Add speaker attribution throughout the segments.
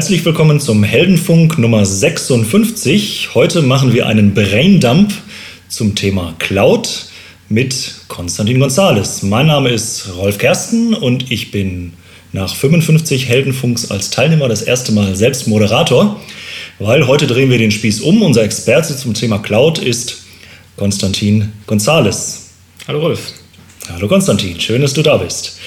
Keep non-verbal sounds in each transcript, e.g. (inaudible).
Speaker 1: Herzlich willkommen zum Heldenfunk Nummer 56. Heute machen wir einen Braindump zum Thema Cloud mit Konstantin Gonzales. Mein Name ist Rolf Kersten und ich bin nach 55 Heldenfunks als Teilnehmer das erste Mal selbst Moderator, weil heute drehen wir den Spieß um. Unser Experte zum Thema Cloud ist Konstantin Gonzales.
Speaker 2: Hallo Rolf.
Speaker 1: Hallo Konstantin, schön, dass du da bist.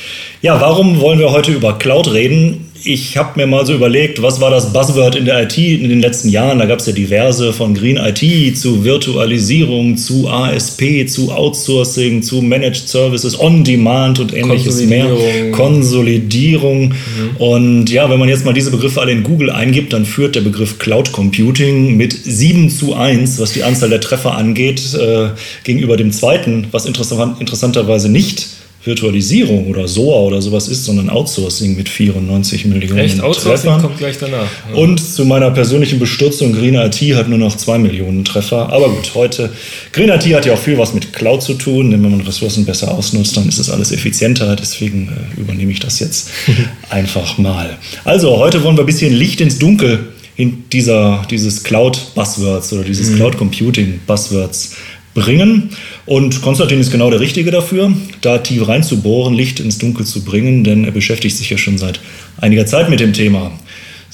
Speaker 1: Ja, warum wollen wir heute über Cloud reden? Ich habe mir mal so überlegt, was war das Buzzword in der IT in den letzten Jahren? Da gab es ja diverse von Green IT zu Virtualisierung, zu ASP, zu Outsourcing, zu Managed Services, On-Demand und ähnliches mehr. Konsolidierung. Mhm. Und ja, wenn man jetzt mal diese Begriffe alle in Google eingibt, dann führt der Begriff Cloud Computing mit 7 zu 1, was die Anzahl der Treffer angeht, äh, gegenüber dem zweiten, was interessant, interessanterweise nicht Virtualisierung oder SOA oder sowas ist, sondern Outsourcing mit 94 Millionen
Speaker 2: Echt? Outsourcing Treffern. kommt gleich danach.
Speaker 1: Ja. Und zu meiner persönlichen Bestürzung, Green IT hat nur noch 2 Millionen Treffer. Aber gut, heute, Green IT hat ja auch viel was mit Cloud zu tun, denn wenn man Ressourcen besser ausnutzt, dann ist es alles effizienter. Deswegen äh, übernehme ich das jetzt (laughs) einfach mal. Also, heute wollen wir ein bisschen Licht ins Dunkel in dieser, dieses Cloud-Buzzwords oder dieses mhm. Cloud-Computing-Buzzwords bringen. Und Konstantin ist genau der Richtige dafür, da tief reinzubohren, Licht ins Dunkel zu bringen, denn er beschäftigt sich ja schon seit einiger Zeit mit dem Thema.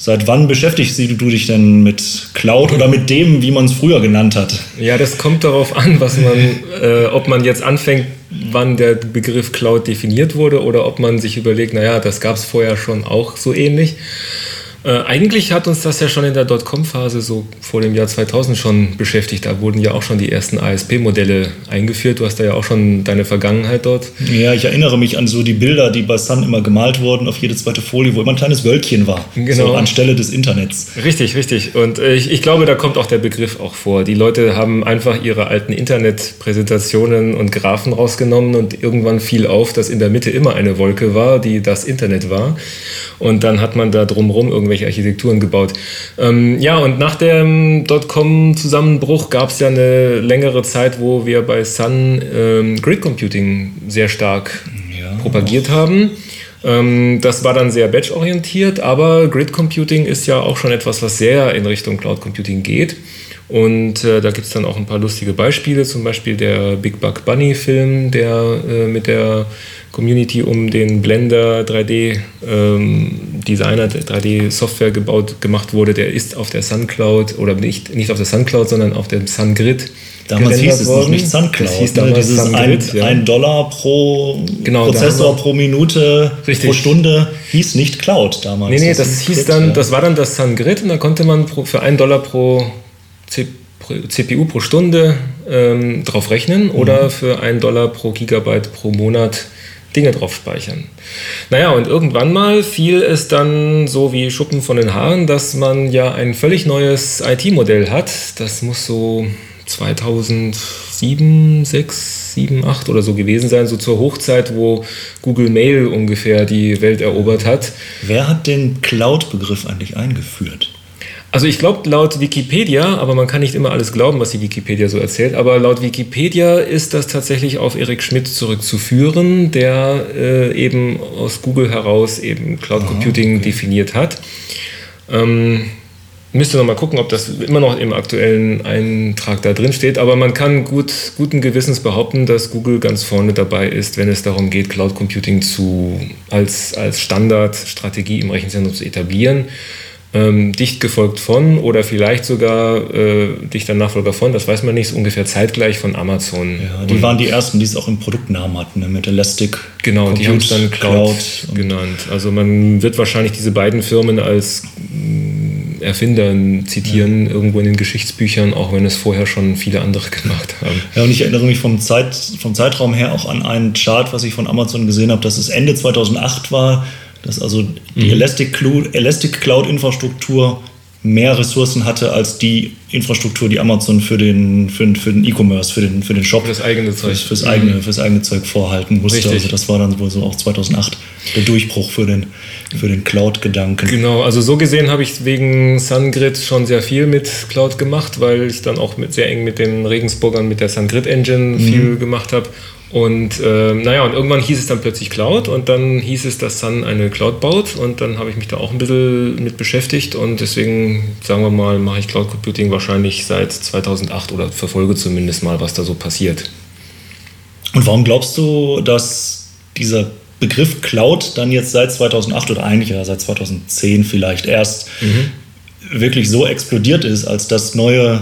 Speaker 1: Seit wann beschäftigst du dich denn mit Cloud oder mit dem, wie man es früher genannt hat?
Speaker 2: Ja, das kommt darauf an, was man, äh, ob man jetzt anfängt, wann der Begriff Cloud definiert wurde oder ob man sich überlegt, naja, das gab es vorher schon auch so ähnlich. Äh, eigentlich hat uns das ja schon in der Dotcom-Phase so vor dem Jahr 2000 schon beschäftigt. Da wurden ja auch schon die ersten ASP-Modelle eingeführt. Du hast da ja auch schon deine Vergangenheit dort.
Speaker 1: Ja, ich erinnere mich an so die Bilder, die bei Sun immer gemalt wurden auf jede zweite Folie, wo immer ein kleines Wölkchen war. Genau. So anstelle des Internets.
Speaker 2: Richtig, richtig. Und äh, ich, ich glaube, da kommt auch der Begriff auch vor. Die Leute haben einfach ihre alten Internetpräsentationen und Graphen rausgenommen und irgendwann fiel auf, dass in der Mitte immer eine Wolke war, die das Internet war. Und dann hat man da drumherum irgendwelche Architekturen gebaut. Ähm, ja, und nach dem Dotcom-Zusammenbruch gab es ja eine längere Zeit, wo wir bei Sun ähm, Grid Computing sehr stark ja. propagiert haben. Ähm, das war dann sehr batch-orientiert, aber Grid Computing ist ja auch schon etwas, was sehr in Richtung Cloud Computing geht. Und äh, da gibt es dann auch ein paar lustige Beispiele, zum Beispiel der Big Bug Bunny Film, der äh, mit der Community um den Blender 3D ähm, Designer 3D Software gebaut gemacht wurde, der ist auf der SunCloud oder nicht, nicht auf der SunCloud, sondern auf dem SunGrid.
Speaker 1: Damals hieß es noch nicht SunCloud. Das hieß ne? damals Dieses SunGrid, ein, ja. ein Dollar pro genau, Prozessor pro Minute Richtig. pro Stunde hieß nicht Cloud damals.
Speaker 2: Nee, nee, das, das hieß Grid, dann, ja. das war dann das SunGrid und da konnte man pro, für einen Dollar pro CPU pro Stunde ähm, drauf rechnen mhm. oder für einen Dollar pro Gigabyte pro Monat Dinge drauf speichern. Naja, und irgendwann mal fiel es dann so wie Schuppen von den Haaren, dass man ja ein völlig neues IT-Modell hat. Das muss so 2007, 6, 7, 8 oder so gewesen sein, so zur Hochzeit, wo Google Mail ungefähr die Welt erobert hat.
Speaker 1: Wer hat den Cloud-Begriff eigentlich eingeführt?
Speaker 2: Also ich glaube laut Wikipedia, aber man kann nicht immer alles glauben, was die Wikipedia so erzählt, aber laut Wikipedia ist das tatsächlich auf Erik Schmidt zurückzuführen, der äh, eben aus Google heraus eben Cloud Computing okay. definiert hat. Ähm, müsste noch mal gucken, ob das immer noch im aktuellen Eintrag da drin steht, aber man kann gut, guten Gewissens behaupten, dass Google ganz vorne dabei ist, wenn es darum geht, Cloud Computing zu, als, als Standardstrategie im Rechenzentrum zu etablieren ähm, dicht gefolgt von oder vielleicht sogar äh, dichter Nachfolger von, das weiß man nicht, ist ungefähr zeitgleich von Amazon.
Speaker 1: Ja, die und waren die ersten, die es auch im Produktnamen hatten, ne, mit Elastic.
Speaker 2: Genau, Compute, die haben es dann Cloud, Cloud genannt. Also man wird wahrscheinlich diese beiden Firmen als mm, Erfinder zitieren, ja. irgendwo in den Geschichtsbüchern, auch wenn es vorher schon viele andere (laughs) gemacht haben.
Speaker 1: Ja, und ich erinnere mich vom, Zeit, vom Zeitraum her auch an einen Chart, was ich von Amazon gesehen habe, dass es Ende 2008 war, dass also die mhm. Elastic, Cloud, Elastic Cloud Infrastruktur mehr Ressourcen hatte als die Infrastruktur, die Amazon für den, für den, für den E-Commerce, für den, für den Shop,
Speaker 2: für das eigene Zeug,
Speaker 1: fürs, fürs eigene, mhm. fürs eigene Zeug vorhalten musste. Richtig. Also das war dann wohl so auch 2008 der Durchbruch für den, für den Cloud-Gedanken.
Speaker 2: Genau, also so gesehen habe ich wegen SunGrid schon sehr viel mit Cloud gemacht, weil ich dann auch mit, sehr eng mit den Regensburgern mit der SunGrid Engine mhm. viel gemacht habe und äh, naja, und irgendwann hieß es dann plötzlich Cloud und dann hieß es, dass Sun eine Cloud baut und dann habe ich mich da auch ein bisschen mit beschäftigt und deswegen, sagen wir mal, mache ich Cloud Computing wahrscheinlich seit 2008 oder verfolge zumindest mal, was da so passiert.
Speaker 1: Und warum glaubst du, dass dieser Begriff Cloud dann jetzt seit 2008 oder eigentlich ja seit 2010 vielleicht erst mhm. wirklich so explodiert ist als das neue,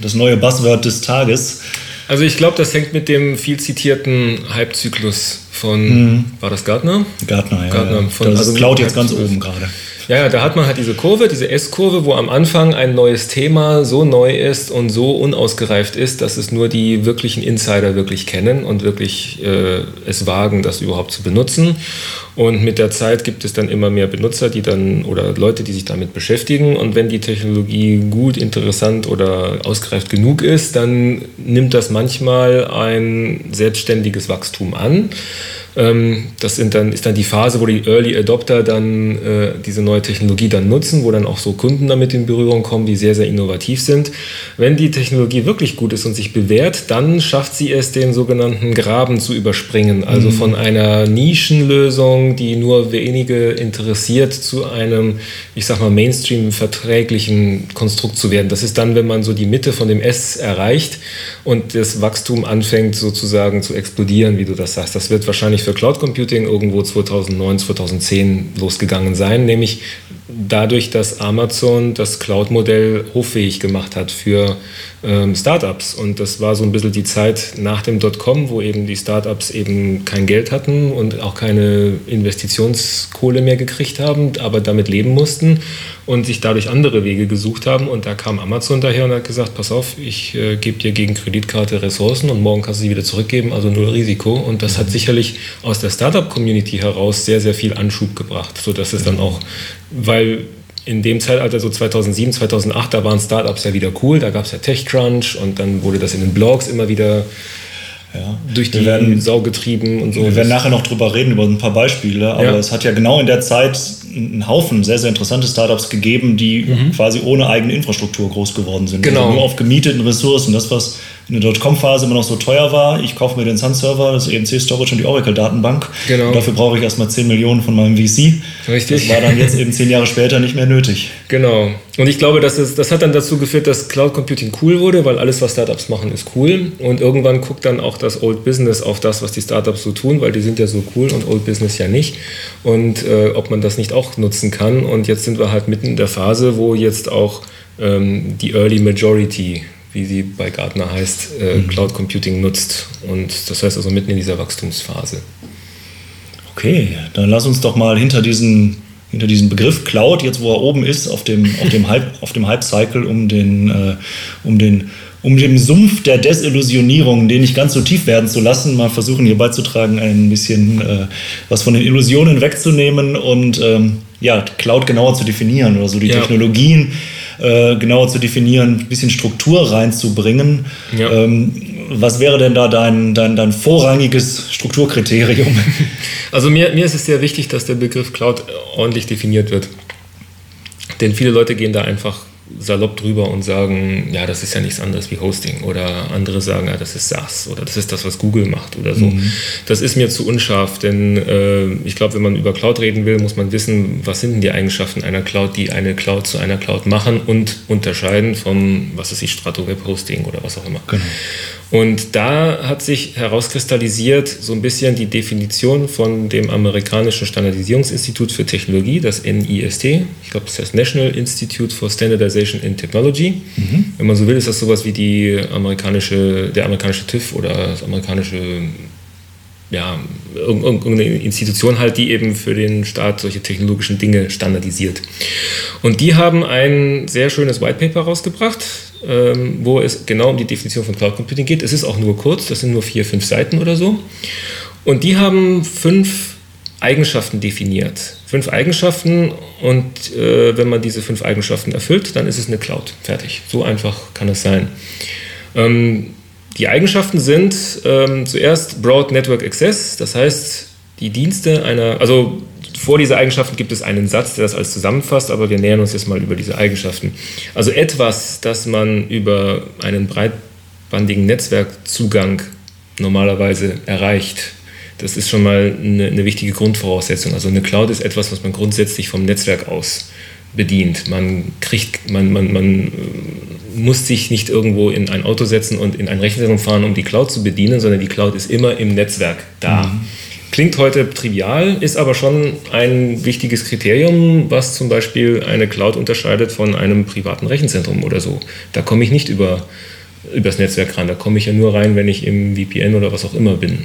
Speaker 1: das neue Buzzword des Tages?
Speaker 2: Also ich glaube, das hängt mit dem viel zitierten Hype-Zyklus von, mhm. war das Gartner?
Speaker 1: Gartner, ja. Gartner, von, das also Cloud jetzt ganz oben gerade.
Speaker 2: Ja, ja, da hat man halt diese Kurve, diese S-Kurve, wo am Anfang ein neues Thema so neu ist und so unausgereift ist, dass es nur die wirklichen Insider wirklich kennen und wirklich äh, es wagen, das überhaupt zu benutzen. Und mit der Zeit gibt es dann immer mehr Benutzer, die dann oder Leute, die sich damit beschäftigen. Und wenn die Technologie gut, interessant oder ausgereift genug ist, dann nimmt das manchmal ein selbstständiges Wachstum an. Ähm, das sind dann, ist dann die Phase, wo die Early Adopter dann äh, diese neue Technologie dann nutzen, wo dann auch so Kunden damit in Berührung kommen, die sehr, sehr innovativ sind. Wenn die Technologie wirklich gut ist und sich bewährt, dann schafft sie es, den sogenannten Graben zu überspringen. Also mhm. von einer Nischenlösung, die nur wenige interessiert, zu einem, ich sag mal, Mainstream-verträglichen Konstrukt zu werden. Das ist dann, wenn man so die Mitte von dem S erreicht und das Wachstum anfängt sozusagen zu explodieren, wie du das sagst. Das wird wahrscheinlich für Cloud Computing irgendwo 2009, 2010 losgegangen sein, nämlich dadurch, dass Amazon das Cloud-Modell hoffähig gemacht hat für ähm, Startups. Und das war so ein bisschen die Zeit nach dem Dotcom, wo eben die Startups eben kein Geld hatten und auch keine Investitionskohle mehr gekriegt haben, aber damit leben mussten und sich dadurch andere Wege gesucht haben. Und da kam Amazon daher und hat gesagt, pass auf, ich äh, gebe dir gegen Kreditkarte Ressourcen und morgen kannst du sie wieder zurückgeben, also null Risiko. Und das hat sicherlich aus der Startup-Community heraus sehr, sehr viel Anschub gebracht, sodass es dann auch, weil in dem Zeitalter, so 2007, 2008, da waren Startups ja wieder cool, da gab es ja TechCrunch und dann wurde das in den Blogs immer wieder ja. durch die werden, Sau getrieben und so.
Speaker 1: Wir werden nachher noch drüber reden, über ein paar Beispiele, aber ja. es hat ja genau in der Zeit einen Haufen sehr, sehr interessante Startups gegeben, die mhm. quasi ohne eigene Infrastruktur groß geworden sind.
Speaker 2: Genau.
Speaker 1: Also nur auf gemieteten Ressourcen. Das, was in der Dotcom-Phase immer noch so teuer war. Ich kaufe mir den Sun-Server, das EMC Storage und die Oracle-Datenbank. Genau. Und dafür brauche ich erstmal 10 Millionen von meinem VC.
Speaker 2: Richtig.
Speaker 1: Das war dann jetzt eben 10 Jahre später nicht mehr nötig.
Speaker 2: Genau. Und ich glaube, das, ist, das hat dann dazu geführt, dass Cloud Computing cool wurde, weil alles, was Startups machen, ist cool. Und irgendwann guckt dann auch das Old Business auf das, was die Startups so tun, weil die sind ja so cool und Old Business ja nicht. Und äh, ob man das nicht auch nutzen kann. Und jetzt sind wir halt mitten in der Phase, wo jetzt auch ähm, die Early Majority wie sie bei Gartner heißt, äh, mhm. Cloud Computing nutzt. Und das heißt also mitten in dieser Wachstumsphase.
Speaker 1: Okay, dann lass uns doch mal hinter diesen, hinter diesen Begriff Cloud, jetzt wo er oben ist, auf dem, auf dem, Hype, (laughs) auf dem Hype-Cycle, um den, äh, um den um den Sumpf der Desillusionierung, den nicht ganz so tief werden zu lassen, mal versuchen hier beizutragen, ein bisschen äh, was von den Illusionen wegzunehmen und ähm, ja, Cloud genauer zu definieren oder so die ja. Technologien äh, genauer zu definieren, ein bisschen Struktur reinzubringen. Ja. Ähm, was wäre denn da dein, dein, dein vorrangiges Strukturkriterium? (laughs)
Speaker 2: Also mir, mir ist es sehr wichtig, dass der Begriff Cloud ordentlich definiert wird. Denn viele Leute gehen da einfach salopp drüber und sagen, ja, das ist ja nichts anderes wie Hosting. Oder andere sagen, ja, das ist SaaS oder das ist das, was Google macht oder so. Mhm. Das ist mir zu unscharf, denn äh, ich glaube, wenn man über Cloud reden will, muss man wissen, was sind denn die Eigenschaften einer Cloud, die eine Cloud zu einer Cloud machen und unterscheiden vom, was ist die Strato Web Hosting oder was auch immer. Genau. Und da hat sich herauskristallisiert so ein bisschen die Definition von dem amerikanischen Standardisierungsinstitut für Technologie, das NIST. Ich glaube, das heißt National Institute for Standardization in Technology. Mhm. Wenn man so will, ist das sowas wie die amerikanische, der amerikanische TÜV oder das amerikanische ja, irgendeine Institution halt, die eben für den Staat solche technologischen Dinge standardisiert. Und die haben ein sehr schönes White Paper rausgebracht, ähm, wo es genau um die Definition von Cloud Computing geht. Es ist auch nur kurz, das sind nur vier, fünf Seiten oder so. Und die haben fünf Eigenschaften definiert. Fünf Eigenschaften und äh, wenn man diese fünf Eigenschaften erfüllt, dann ist es eine Cloud. Fertig. So einfach kann es sein. Ähm, die Eigenschaften sind ähm, zuerst Broad Network Access, das heißt, die Dienste einer, also vor dieser Eigenschaften gibt es einen Satz, der das alles zusammenfasst, aber wir nähern uns jetzt mal über diese Eigenschaften. Also etwas, das man über einen breitbandigen Netzwerkzugang normalerweise erreicht, das ist schon mal eine, eine, wichtige Grundvoraussetzung. Also eine Cloud ist etwas, was man grundsätzlich vom Netzwerk aus bedient. Man kriegt, man, man, man äh, muss sich nicht irgendwo in ein Auto setzen und in ein Rechenzentrum fahren, um die Cloud zu bedienen, sondern die Cloud ist immer im Netzwerk da. Mhm. Klingt heute trivial, ist aber schon ein wichtiges Kriterium, was zum Beispiel eine Cloud unterscheidet von einem privaten Rechenzentrum oder so. Da komme ich nicht über übers Netzwerk ran. Da komme ich ja nur rein, wenn ich im VPN oder was auch immer bin.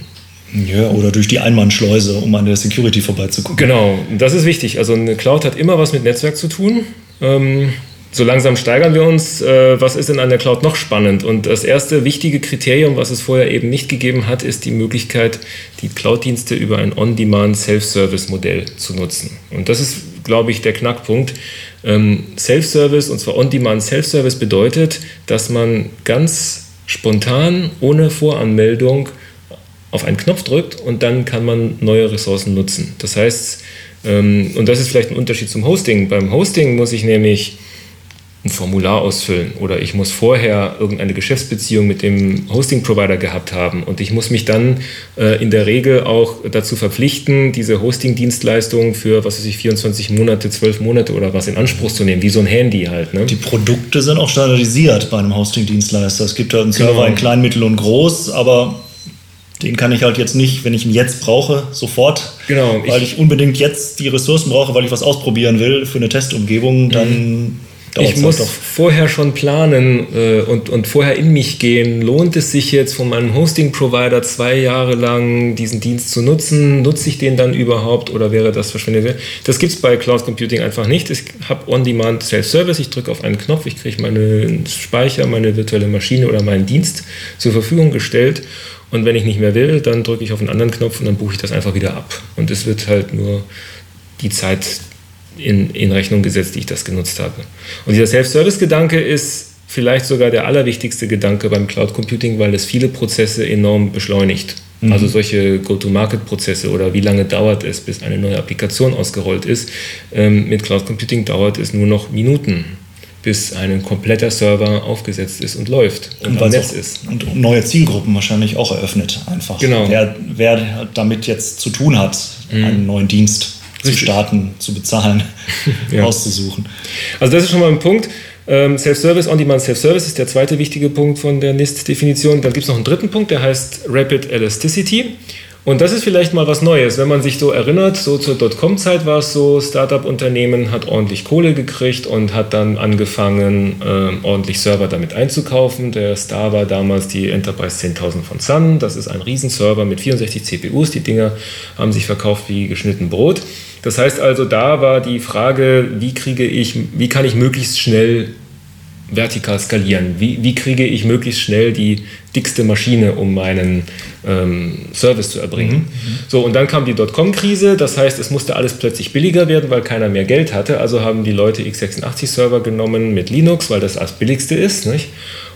Speaker 1: Ja, oder durch die Einbahnschleuse, um an der Security vorbeizugucken.
Speaker 2: Genau, das ist wichtig. Also eine Cloud hat immer was mit Netzwerk zu tun. Ähm, so langsam steigern wir uns. Äh, was ist an der Cloud noch spannend? Und das erste wichtige Kriterium, was es vorher eben nicht gegeben hat, ist die Möglichkeit, die Cloud-Dienste über ein On-Demand Self-Service-Modell zu nutzen. Und das ist, glaube ich, der Knackpunkt. Ähm, Self-Service, und zwar On-Demand Self-Service, bedeutet, dass man ganz spontan, ohne Voranmeldung, auf einen Knopf drückt und dann kann man neue Ressourcen nutzen. Das heißt, ähm, und das ist vielleicht ein Unterschied zum Hosting. Beim Hosting muss ich nämlich ein Formular ausfüllen oder ich muss vorher irgendeine Geschäftsbeziehung mit dem Hosting-Provider gehabt haben und ich muss mich dann äh, in der Regel auch dazu verpflichten, diese Hosting-Dienstleistung für, was weiß ich, 24 Monate, 12 Monate oder was in Anspruch zu nehmen, wie so ein Handy halt. Ne?
Speaker 1: Die Produkte sind auch standardisiert bei einem Hosting-Dienstleister. Es gibt da einen Server genau. in klein, mittel und groß, aber den kann ich halt jetzt nicht, wenn ich ihn jetzt brauche, sofort, genau, weil ich, ich, unbedingt jetzt die Ressourcen brauche, weil ich was ausprobieren will für eine Testumgebung, dann
Speaker 2: mhm. Ich muss halt vorher schon planen äh, und, und vorher in mich gehen. Lohnt es sich jetzt von meinem Hosting-Provider zwei Jahre lang diesen Dienst zu nutzen? Nutze ich den dann überhaupt oder wäre das verschwendet? Das gibt es bei Cloud Computing einfach nicht. Ich habe On-Demand Self-Service. Ich drücke auf einen Knopf, ich kriege meinen Speicher, meine virtuelle Maschine oder meinen Dienst zur Verfügung gestellt und wenn ich nicht mehr will, dann drücke ich auf einen anderen Knopf und dann buche ich das einfach wieder ab. Und es wird halt nur die Zeit in, in Rechnung gesetzt, die ich das genutzt habe. Und dieser Self-Service-Gedanke ist vielleicht sogar der allerwichtigste Gedanke beim Cloud Computing, weil es viele Prozesse enorm beschleunigt. Mhm. Also solche Go-to-Market-Prozesse oder wie lange dauert es, bis eine neue Applikation ausgerollt ist. Ähm, mit Cloud Computing dauert es nur noch Minuten bis ein kompletter Server aufgesetzt ist und läuft
Speaker 1: und, und am Netz ist. Und neue Zielgruppen wahrscheinlich auch eröffnet, einfach. Genau. Wer, wer damit jetzt zu tun hat, mhm. einen neuen Dienst Richtig. zu starten, zu bezahlen, (laughs) ja. auszusuchen.
Speaker 2: Also das ist schon mal ein Punkt. Ähm, Self-Service, On-Demand Self-Service ist der zweite wichtige Punkt von der NIST-Definition. Dann gibt es noch einen dritten Punkt, der heißt Rapid Elasticity. Und das ist vielleicht mal was Neues, wenn man sich so erinnert, so zur Dotcom-Zeit war es so, Startup-Unternehmen hat ordentlich Kohle gekriegt und hat dann angefangen, äh, ordentlich Server damit einzukaufen. Der Star war damals die Enterprise 10.000 von Sun. Das ist ein Riesenserver mit 64 CPUs. Die Dinger haben sich verkauft wie geschnitten Brot. Das heißt also, da war die Frage, wie kriege ich, wie kann ich möglichst schnell vertikal skalieren? Wie, wie kriege ich möglichst schnell die dickste Maschine, um meinen ähm, Service zu erbringen? Mhm. So, und dann kam die Dotcom-Krise, das heißt, es musste alles plötzlich billiger werden, weil keiner mehr Geld hatte. Also haben die Leute x86-Server genommen mit Linux, weil das das billigste ist. Nicht?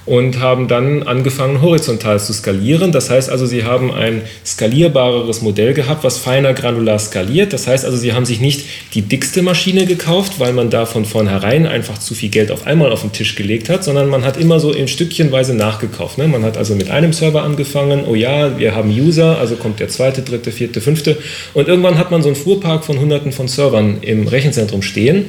Speaker 2: Und haben dann angefangen, horizontal zu skalieren. Das heißt also, sie haben ein skalierbareres Modell gehabt, was feiner granular skaliert. Das heißt also, sie haben sich nicht die dickste Maschine gekauft, weil man da von vornherein einfach zu viel Geld auf einmal auf den Tisch gelegt hat, sondern man hat immer so in Stückchenweise nachgekauft. Ne? Man hat also mit einem Server angefangen, oh ja, wir haben User, also kommt der zweite, dritte, vierte, fünfte. Und irgendwann hat man so einen Fuhrpark von hunderten von Servern im Rechenzentrum stehen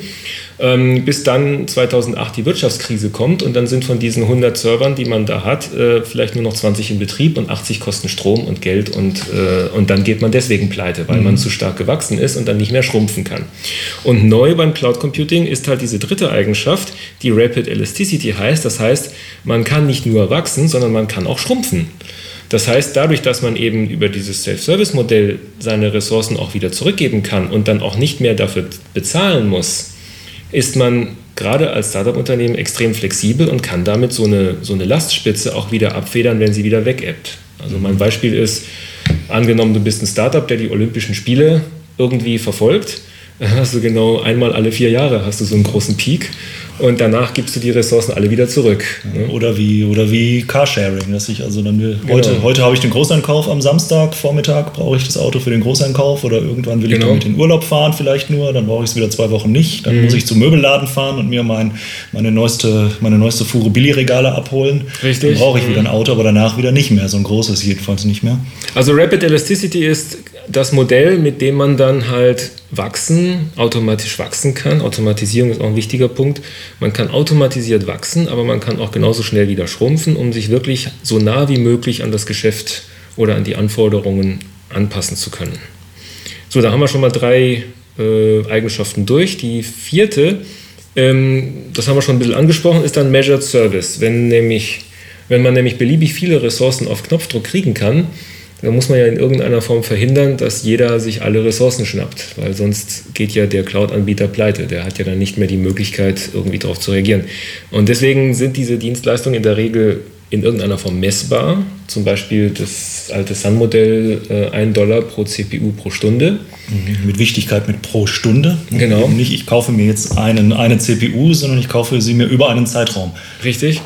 Speaker 2: ähm, bis dann 2008 die Wirtschaftskrise kommt und dann sind von diesen 100 Servern, die man da hat, äh, vielleicht nur noch 20 in Betrieb und 80 kosten Strom und Geld und, äh, und dann geht man deswegen pleite, weil mhm. man zu stark gewachsen ist und dann nicht mehr schrumpfen kann. Und neu beim Cloud Computing ist halt diese dritte Eigenschaft, die Rapid Elasticity heißt. Das heißt, man kann nicht nur wachsen, sondern man kann auch schrumpfen. Das heißt, dadurch, dass man eben über dieses Self-Service-Modell seine Ressourcen auch wieder zurückgeben kann und dann auch nicht mehr dafür bezahlen muss, ist man gerade als Startup-Unternehmen extrem flexibel und kann damit so eine, so eine Lastspitze auch wieder abfedern, wenn sie wieder wegebbt. Also mein Beispiel ist, angenommen, du bist ein Startup, der die Olympischen Spiele irgendwie verfolgt. Hast (laughs) du genau einmal alle vier Jahre hast du so einen großen Peak und danach gibst du die Ressourcen alle wieder zurück.
Speaker 1: Ne? Oder wie oder wie Carsharing, dass ich also dann will, genau. heute heute habe ich den Großeinkauf am Samstag Vormittag brauche ich das Auto für den Großeinkauf oder irgendwann will genau. ich damit in Urlaub fahren vielleicht nur, dann brauche ich es wieder zwei Wochen nicht, dann mhm. muss ich zum Möbelladen fahren und mir mein, meine neueste meine neueste Fuhre Billigregale abholen.
Speaker 2: Richtig.
Speaker 1: Dann brauche ich wieder ein Auto, aber danach wieder nicht mehr, so ein großes jedenfalls nicht mehr.
Speaker 2: Also Rapid Elasticity ist das Modell, mit dem man dann halt wachsen, automatisch wachsen kann. Automatisierung ist auch ein wichtiger Punkt. Man kann automatisiert wachsen, aber man kann auch genauso schnell wieder schrumpfen, um sich wirklich so nah wie möglich an das Geschäft oder an die Anforderungen anpassen zu können. So, da haben wir schon mal drei äh, Eigenschaften durch. Die vierte, ähm, das haben wir schon ein bisschen angesprochen, ist dann Measured Service. Wenn, nämlich, wenn man nämlich beliebig viele Ressourcen auf Knopfdruck kriegen kann, da muss man ja in irgendeiner Form verhindern, dass jeder sich alle Ressourcen schnappt, weil sonst geht ja der Cloud-Anbieter pleite. Der hat ja dann nicht mehr die Möglichkeit, irgendwie darauf zu reagieren. Und deswegen sind diese Dienstleistungen in der Regel in irgendeiner Form messbar. Zum Beispiel das alte Sun-Modell, äh, 1 Dollar pro CPU pro Stunde.
Speaker 1: Mhm, mit Wichtigkeit mit pro Stunde.
Speaker 2: Genau.
Speaker 1: nicht, ich kaufe mir jetzt einen, eine CPU, sondern ich kaufe sie mir über einen Zeitraum.
Speaker 2: Richtig.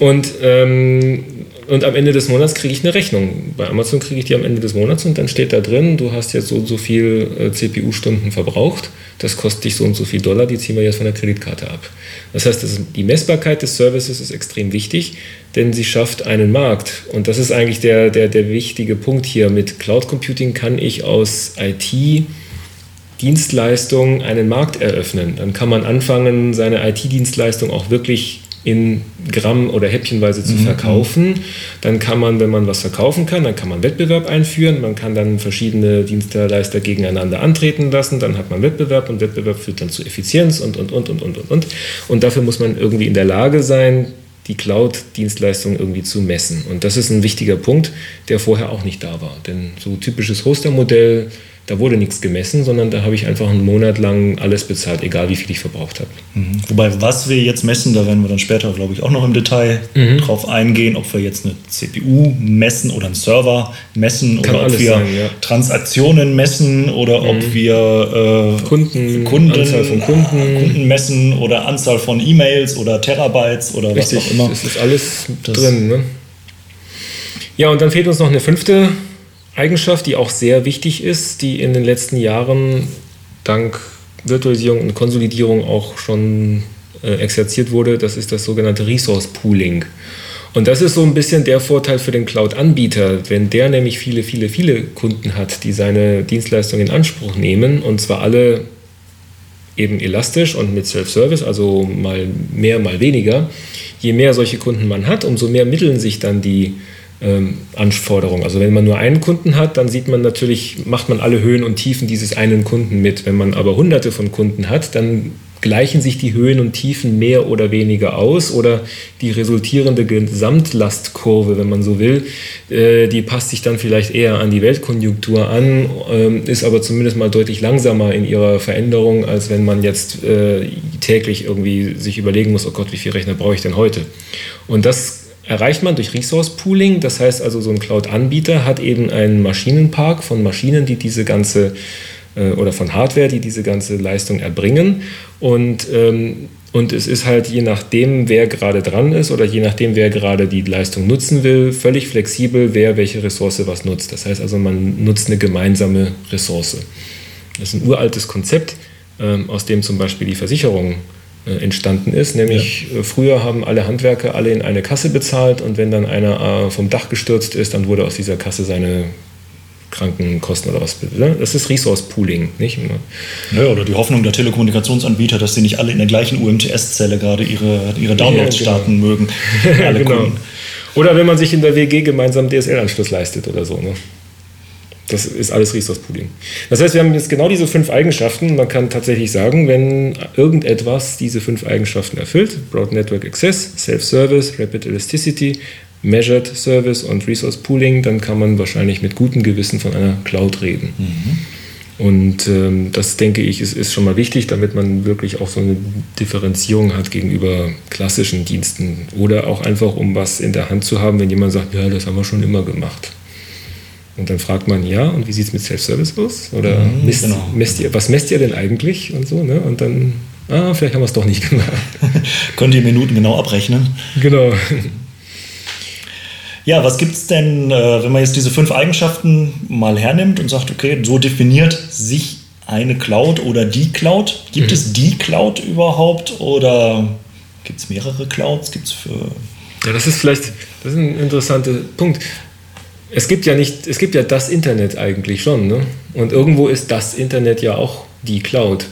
Speaker 2: Und ähm, und am Ende des Monats kriege ich eine Rechnung. Bei Amazon kriege ich die am Ende des Monats und dann steht da drin, du hast jetzt so und so viel äh, CPU-Stunden verbraucht, das kostet dich so und so viel Dollar, die ziehen wir jetzt von der Kreditkarte ab. Das heißt, das die Messbarkeit des Services ist extrem wichtig, denn sie schafft einen Markt. Und das ist eigentlich der, der, der wichtige Punkt hier. Mit Cloud Computing kann ich aus IT Dienstleistungen einen Markt eröffnen. Dann kann man anfangen, seine IT-Dienstleistung auch wirklich in Gramm oder häppchenweise zu mhm. verkaufen. Dann kann man, wenn man was verkaufen kann, dann kann man Wettbewerb einführen. Man kann dann verschiedene Dienstleister gegeneinander antreten lassen. Dann hat man Wettbewerb und Wettbewerb führt dann zu Effizienz und, und, und, und, und, und. Und dafür muss man irgendwie in der Lage sein, die Cloud-Dienstleistung irgendwie zu messen. Und das ist ein wichtiger Punkt, der vorher auch nicht da war. Denn so typisches Hoster-Modell, da wurde nichts gemessen, sondern da habe ich einfach einen Monat lang alles bezahlt, egal wie viel ich verbraucht habe.
Speaker 1: Mhm. Wobei, was wir jetzt messen, da werden wir dann später, glaube ich, auch noch im Detail mhm. drauf eingehen, ob wir jetzt eine CPU messen oder einen Server messen
Speaker 2: Kann
Speaker 1: oder ob wir
Speaker 2: sein, ja.
Speaker 1: Transaktionen messen oder mhm. ob wir
Speaker 2: äh, Kunden,
Speaker 1: Kunden, Anzahl von Kunden. Kunden messen oder Anzahl von E-Mails oder Terabytes oder
Speaker 2: Richtig,
Speaker 1: was auch immer.
Speaker 2: Das ist alles das drin. Ne? Ja, und dann fehlt uns noch eine fünfte Eigenschaft, die auch sehr wichtig ist, die in den letzten Jahren dank Virtualisierung und Konsolidierung auch schon äh, exerziert wurde, das ist das sogenannte Resource Pooling. Und das ist so ein bisschen der Vorteil für den Cloud-Anbieter, wenn der nämlich viele, viele, viele Kunden hat, die seine Dienstleistung in Anspruch nehmen, und zwar alle eben elastisch und mit Self-Service, also mal mehr, mal weniger. Je mehr solche Kunden man hat, umso mehr mitteln sich dann die ähm, Anforderung. Also wenn man nur einen Kunden hat, dann sieht man natürlich, macht man alle Höhen und Tiefen dieses einen Kunden mit. Wenn man aber hunderte von Kunden hat, dann gleichen sich die Höhen und Tiefen mehr oder weniger aus oder die resultierende Gesamtlastkurve, wenn man so will, äh, die passt sich dann vielleicht eher an die Weltkonjunktur an, ähm, ist aber zumindest mal deutlich langsamer in ihrer Veränderung, als wenn man jetzt äh, täglich irgendwie sich überlegen muss, oh Gott, wie viel Rechner brauche ich denn heute? Und das erreicht man durch Resource Pooling. Das heißt also, so ein Cloud-Anbieter hat eben einen Maschinenpark von Maschinen, die diese ganze äh, oder von Hardware, die diese ganze Leistung erbringen. Und, ähm, und es ist halt je nachdem, wer gerade dran ist oder je nachdem, wer gerade die Leistung nutzen will, völlig flexibel, wer welche Ressource was nutzt. Das heißt also, man nutzt eine gemeinsame Ressource. Das ist ein uraltes Konzept, ähm, aus dem zum Beispiel die Versicherung äh, entstanden ist. Nämlich ja. Äh, früher haben alle Handwerker alle in eine Kasse bezahlt und wenn dann einer äh, vom Dach gestürzt ist, dann wurde aus dieser Kasse seine Krankenkosten oder was. Ne? Das ist Resource Pooling, nicht?
Speaker 1: Ja, oder die Hoffnung der Telekommunikationsanbieter, dass sie nicht alle in der gleichen UMTS-Zelle gerade ihre, ihre Downloads ja, genau. starten mögen. (laughs)
Speaker 2: Alle genau. Oder wenn man sich in der WG gemeinsam DSL-Anschluss leistet oder so. Ne? Das ist alles Resource Pooling. Das heißt, wir haben jetzt genau diese fünf Eigenschaften. Man kann tatsächlich sagen, wenn irgendetwas diese fünf Eigenschaften erfüllt, Broad Network Access, Self-Service, Rapid Elasticity, Measured Service und Resource Pooling, dann kann man wahrscheinlich mit gutem Gewissen von einer Cloud reden. Mhm. Und ähm, das denke ich, ist, ist schon mal wichtig, damit man wirklich auch so eine Differenzierung hat gegenüber klassischen Diensten. Oder auch einfach, um was in der Hand zu haben, wenn jemand sagt, ja, das haben wir schon immer gemacht. Und dann fragt man, ja, und wie sieht es mit Self-Service aus? Oder mhm, misst, genau. messt ihr, was messt ihr denn eigentlich? Und so, ne? Und dann, ah, vielleicht haben wir es doch nicht gemacht. (laughs)
Speaker 1: Könnt ihr Minuten genau abrechnen?
Speaker 2: Genau.
Speaker 1: Ja, was gibt es denn, äh, wenn man jetzt diese fünf Eigenschaften mal hernimmt und sagt, okay, so definiert sich eine Cloud oder die Cloud? Gibt mhm. es die Cloud überhaupt oder gibt es mehrere Clouds? Gibt es für.
Speaker 2: Ja, das ist vielleicht das ist ein interessanter Punkt. Es gibt ja nicht, es gibt ja das Internet eigentlich schon, ne? Und irgendwo ist das Internet ja auch die Cloud.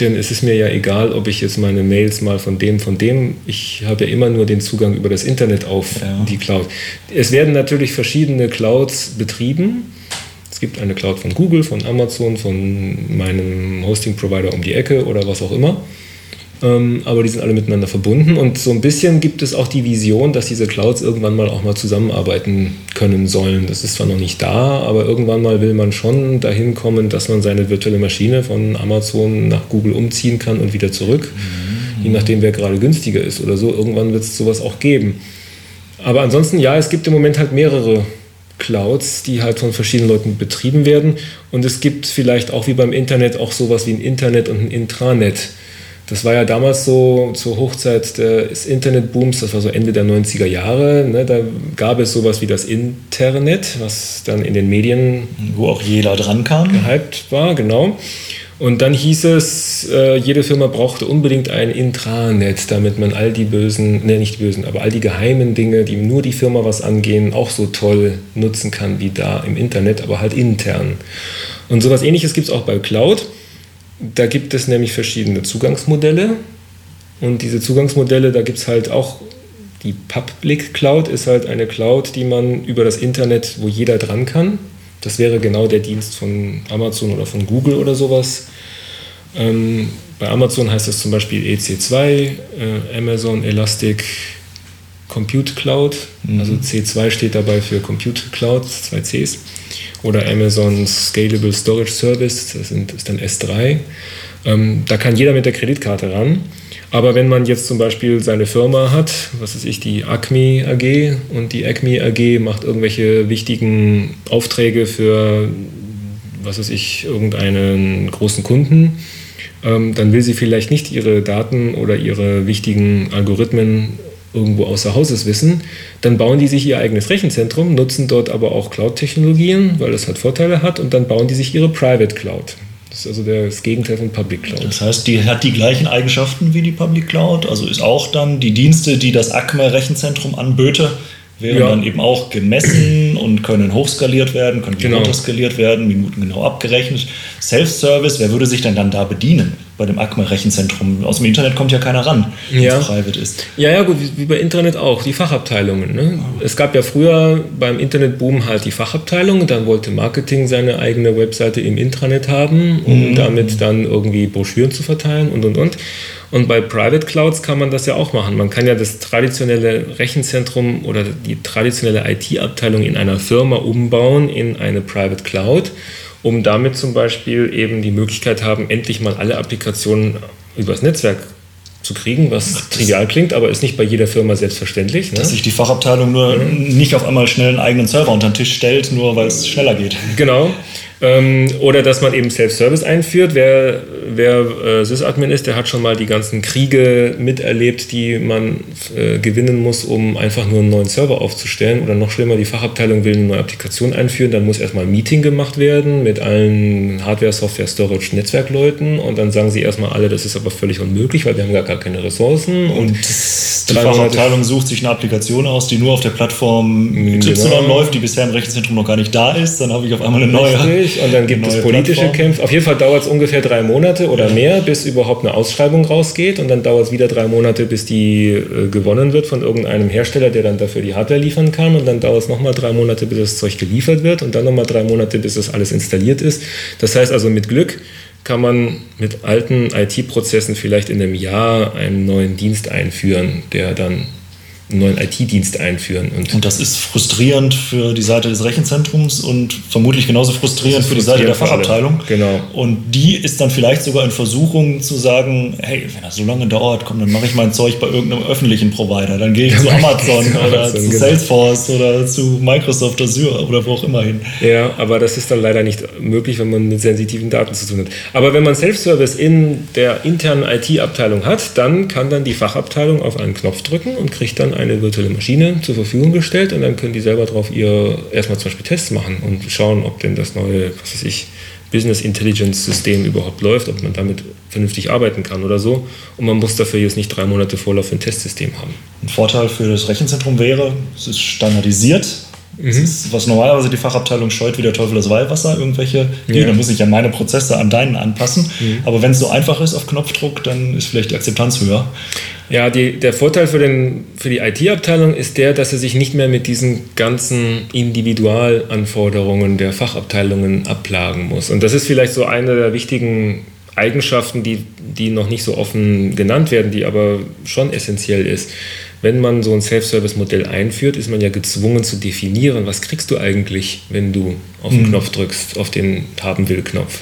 Speaker 2: Denn es ist mir ja egal, ob ich jetzt meine Mails mal von dem, von dem, ich habe ja immer nur den Zugang über das Internet auf ja. die Cloud. Es werden natürlich verschiedene Clouds betrieben. Es gibt eine Cloud von Google, von Amazon, von meinem Hosting-Provider um die Ecke oder was auch immer. Ähm, aber die sind alle miteinander verbunden und so ein bisschen gibt es auch die Vision, dass diese Clouds irgendwann mal auch mal zusammenarbeiten können sollen. Das ist zwar noch nicht da, aber irgendwann mal will man schon dahin kommen, dass man seine virtuelle Maschine von Amazon nach Google umziehen kann und wieder zurück, mhm. je nachdem, wer gerade günstiger ist oder so. Irgendwann wird es sowas auch geben. Aber ansonsten, ja, es gibt im Moment halt mehrere Clouds, die halt von verschiedenen Leuten betrieben werden. Und es gibt vielleicht auch wie beim Internet auch sowas wie ein Internet und ein Intranet. Das war ja damals so zur Hochzeit des Internetbooms, das war so Ende der 90er Jahre. Ne, da gab es sowas wie das Internet, was dann in den Medien.
Speaker 1: Wo auch jeder dran kam.
Speaker 2: Gehypt war, genau. Und dann hieß es, äh, jede Firma brauchte unbedingt ein Intranet, damit man all die bösen, ne, nicht bösen, aber all die geheimen Dinge, die nur die Firma was angehen, auch so toll nutzen kann wie da im Internet, aber halt intern. Und sowas ähnliches gibt es auch bei Cloud. Da gibt es nämlich verschiedene Zugangsmodelle. Und diese Zugangsmodelle, da gibt es halt auch die Public Cloud, ist halt eine Cloud, die man über das Internet, wo jeder dran kann. Das wäre genau der Dienst von Amazon oder von Google oder sowas. Ähm, bei Amazon heißt das zum Beispiel EC2, äh, Amazon Elastic Compute Cloud. Mhm. Also C2 steht dabei für Compute Cloud, zwei Cs oder Amazon Scalable Storage Service, das ist dann S3. Ähm, da kann jeder mit der Kreditkarte ran. Aber wenn man jetzt zum Beispiel seine Firma hat, was ist ich, die Acme AG und die Acme AG macht irgendwelche wichtigen Aufträge für, was weiß ich, irgendeinen großen Kunden, ähm, dann will sie vielleicht nicht ihre Daten oder ihre wichtigen Algorithmen irgendwo außer Hauses wissen, dann bauen die sich ihr eigenes Rechenzentrum, nutzen dort aber auch Cloud-Technologien, weil das halt Vorteile hat, und dann bauen die sich ihre Private Cloud. Das ist also das Gegenteil von Public Cloud.
Speaker 1: Das heißt, die hat die gleichen Eigenschaften wie die Public Cloud, also ist auch dann die Dienste, die das ACME-Rechenzentrum anböte, werden ja. dann eben auch gemessen und können hochskaliert werden, können genau. runterskaliert werden, Minuten genau abgerechnet. Self-Service, wer würde sich denn dann da bedienen? bei dem ACMA-Rechenzentrum. Aus dem Internet kommt ja keiner ran,
Speaker 2: wenn ja. es private ist. Ja, ja, gut, wie, bei Internet auch, die Fachabteilungen. Ne? Es gab ja früher beim Internetboom halt die Fachabteilung, dann wollte Marketing seine eigene Webseite im Intranet haben, um mhm. damit dann irgendwie Broschüren zu verteilen und und und. Und bei Private Clouds kann man das ja auch machen. Man kann ja das traditionelle Rechenzentrum oder die traditionelle IT-Abteilung in einer Firma umbauen in eine Private Cloud um damit zum Beispiel eben die Möglichkeit haben, endlich mal alle Applikationen übers Netzwerk zu kriegen, was trivial klingt, aber ist nicht bei jeder Firma selbstverständlich.
Speaker 1: Ne? Dass sich die Fachabteilung nur mhm. nicht auf einmal schnell einen eigenen Server unter den Tisch stellt, nur weil es schneller geht.
Speaker 2: Genau. Ähm, oder dass man eben Self-Service einführt. Wer, wer äh, Sysadmin ist, der hat schon mal die ganzen Kriege miterlebt, die man äh, gewinnen muss, um einfach nur einen neuen Server aufzustellen. Oder noch schlimmer, die Fachabteilung will eine neue Applikation einführen. Dann muss erstmal ein Meeting gemacht werden mit allen Hardware, Software, Storage, Netzwerkleuten. Und dann sagen sie erstmal alle, das ist aber völlig unmöglich, weil wir haben gar, keine Ressourcen.
Speaker 1: Und, und die Fachabteilung sucht sich eine Applikation aus, die nur auf der Plattform XY genau. läuft, die bisher im Rechenzentrum noch gar nicht da ist. Dann habe ich auf einmal eine neue.
Speaker 2: Richtig und dann gibt es politische Plattform. Kämpfe. Auf jeden Fall dauert es ungefähr drei Monate oder mehr, bis überhaupt eine Ausschreibung rausgeht und dann dauert es wieder drei Monate, bis die äh, gewonnen wird von irgendeinem Hersteller, der dann dafür die Hardware liefern kann und dann dauert es nochmal drei Monate, bis das Zeug geliefert wird und dann nochmal drei Monate, bis das alles installiert ist. Das heißt also mit Glück kann man mit alten IT-Prozessen vielleicht in einem Jahr einen neuen Dienst einführen, der dann einen neuen IT-Dienst einführen.
Speaker 1: Und, und, das ist frustrierend für die Seite des Rechenzentrums und vermutlich genauso frustrierend für die Seite der Fachabteilung.
Speaker 2: Genau.
Speaker 1: Und die ist dann vielleicht sogar in Versuchung zu sagen, hey, wenn das so lange dauert, komm, dann mache ich mein Zeug bei irgendeinem öffentlichen Provider. Dann gehe ich (laughs) zu Amazon oder Amazon, zu genau. Salesforce oder zu Microsoft Azure oder wo auch immer hin.
Speaker 2: Ja, aber das ist dann leider nicht möglich, wenn man mit sensitiven Daten zu tun hat. Aber wenn man Self-Service in der internen IT-Abteilung hat, dann kann dann die Fachabteilung auf einen Knopf drücken und kriegt dann eine virtuelle Maschine zur Verfügung gestellt und dann können die selber drauf ihr erstmal zum Beispiel Tests machen und schauen, ob denn das neue, was weiß ich, Business Intelligence System überhaupt läuft, ob man damit vernünftig arbeiten kann oder so. Und man muss dafür jetzt nicht drei Monate Vorlauf für ein Testsystem haben.
Speaker 1: Ein Vorteil für das Rechenzentrum wäre, es ist standardisiert. Mhm. Das ist, was normalerweise die Fachabteilung scheut, wie der Teufel das Weihwasser, irgendwelche Dinge. Ja. Dann muss ich ja meine Prozesse an deinen anpassen. Mhm. Aber wenn es so einfach ist auf Knopfdruck, dann ist vielleicht die Akzeptanz höher.
Speaker 2: Ja, die, der Vorteil für, den, für die IT-Abteilung ist der, dass sie sich nicht mehr mit diesen ganzen Individualanforderungen der Fachabteilungen abplagen muss. Und das ist vielleicht so eine der wichtigen Eigenschaften, die, die noch nicht so offen genannt werden, die aber schon essentiell ist wenn man so ein Self-Service-Modell einführt, ist man ja gezwungen zu definieren, was kriegst du eigentlich, wenn du auf den mhm. Knopf drückst, auf den Haben-Will-Knopf.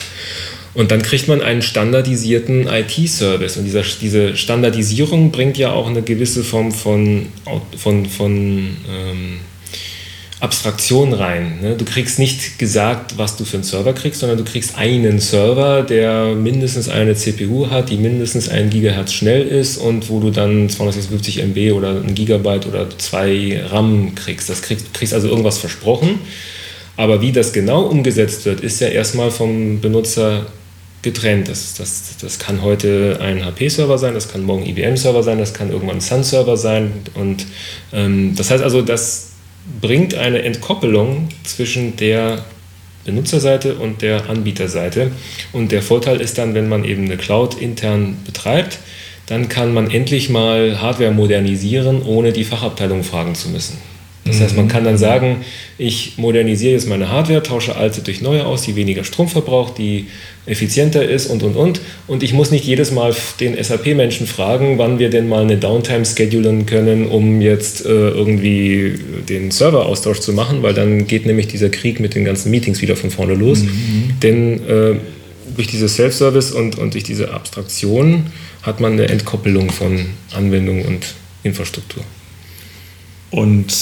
Speaker 2: Und dann kriegt man einen standardisierten IT-Service. Und dieser, diese Standardisierung bringt ja auch eine gewisse Form von, von, von ähm, Abstraktion rein. Ne? Du kriegst nicht gesagt, was du für einen Server kriegst, sondern du kriegst einen Server, der mindestens eine CPU hat, die mindestens ein Gigahertz schnell ist und wo du dann 256 MB oder ein Gigabyte oder zwei RAM kriegst. Das kriegst, kriegst also irgendwas versprochen. Aber wie das genau umgesetzt wird, ist ja erstmal vom Benutzer getrennt. Das, das, das kann heute ein HP-Server sein, das kann morgen IBM-Server sein, das kann irgendwann ein Sun-Server sein. Und ähm, das heißt also, dass bringt eine Entkoppelung zwischen der Benutzerseite und der Anbieterseite. Und der Vorteil ist dann, wenn man eben eine Cloud intern betreibt, dann kann man endlich mal Hardware modernisieren, ohne die Fachabteilung fragen zu müssen. Das heißt, man kann dann sagen, ich modernisiere jetzt meine Hardware, tausche alte durch neue aus, die weniger Strom verbraucht, die effizienter ist und, und, und. Und ich muss nicht jedes Mal den SAP-Menschen fragen, wann wir denn mal eine Downtime schedulen können, um jetzt äh, irgendwie den Serveraustausch zu machen, weil dann geht nämlich dieser Krieg mit den ganzen Meetings wieder von vorne los. Mhm. Denn äh, durch dieses Self-Service und, und durch diese Abstraktion hat man eine Entkoppelung von Anwendung und Infrastruktur.
Speaker 1: Und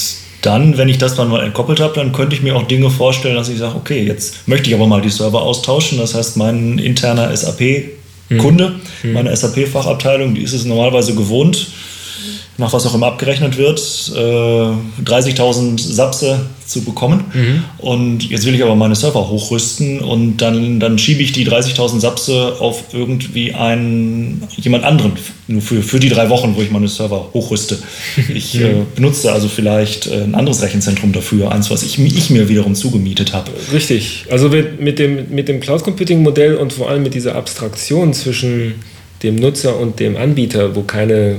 Speaker 1: dann, wenn ich das dann mal entkoppelt habe, dann könnte ich mir auch Dinge vorstellen, dass ich sage, okay, jetzt möchte ich aber mal die Server austauschen. Das heißt, mein interner SAP-Kunde, mhm. meine SAP-Fachabteilung, die ist es normalerweise gewohnt, nach was auch immer abgerechnet wird, äh, 30.000 Sapse zu bekommen. Mhm. Und jetzt will ich aber meine Server hochrüsten und dann, dann schiebe ich die 30.000 Sapse auf irgendwie einen, jemand anderen, nur für, für die drei Wochen, wo ich meine Server hochrüste. (laughs) Ich mhm. äh, benutze also vielleicht äh, ein anderes Rechenzentrum dafür, eins, was ich, ich mir wiederum zugemietet habe.
Speaker 2: Richtig. Also mit dem, mit dem Cloud Computing Modell und vor allem mit dieser Abstraktion zwischen dem Nutzer und dem Anbieter, wo keine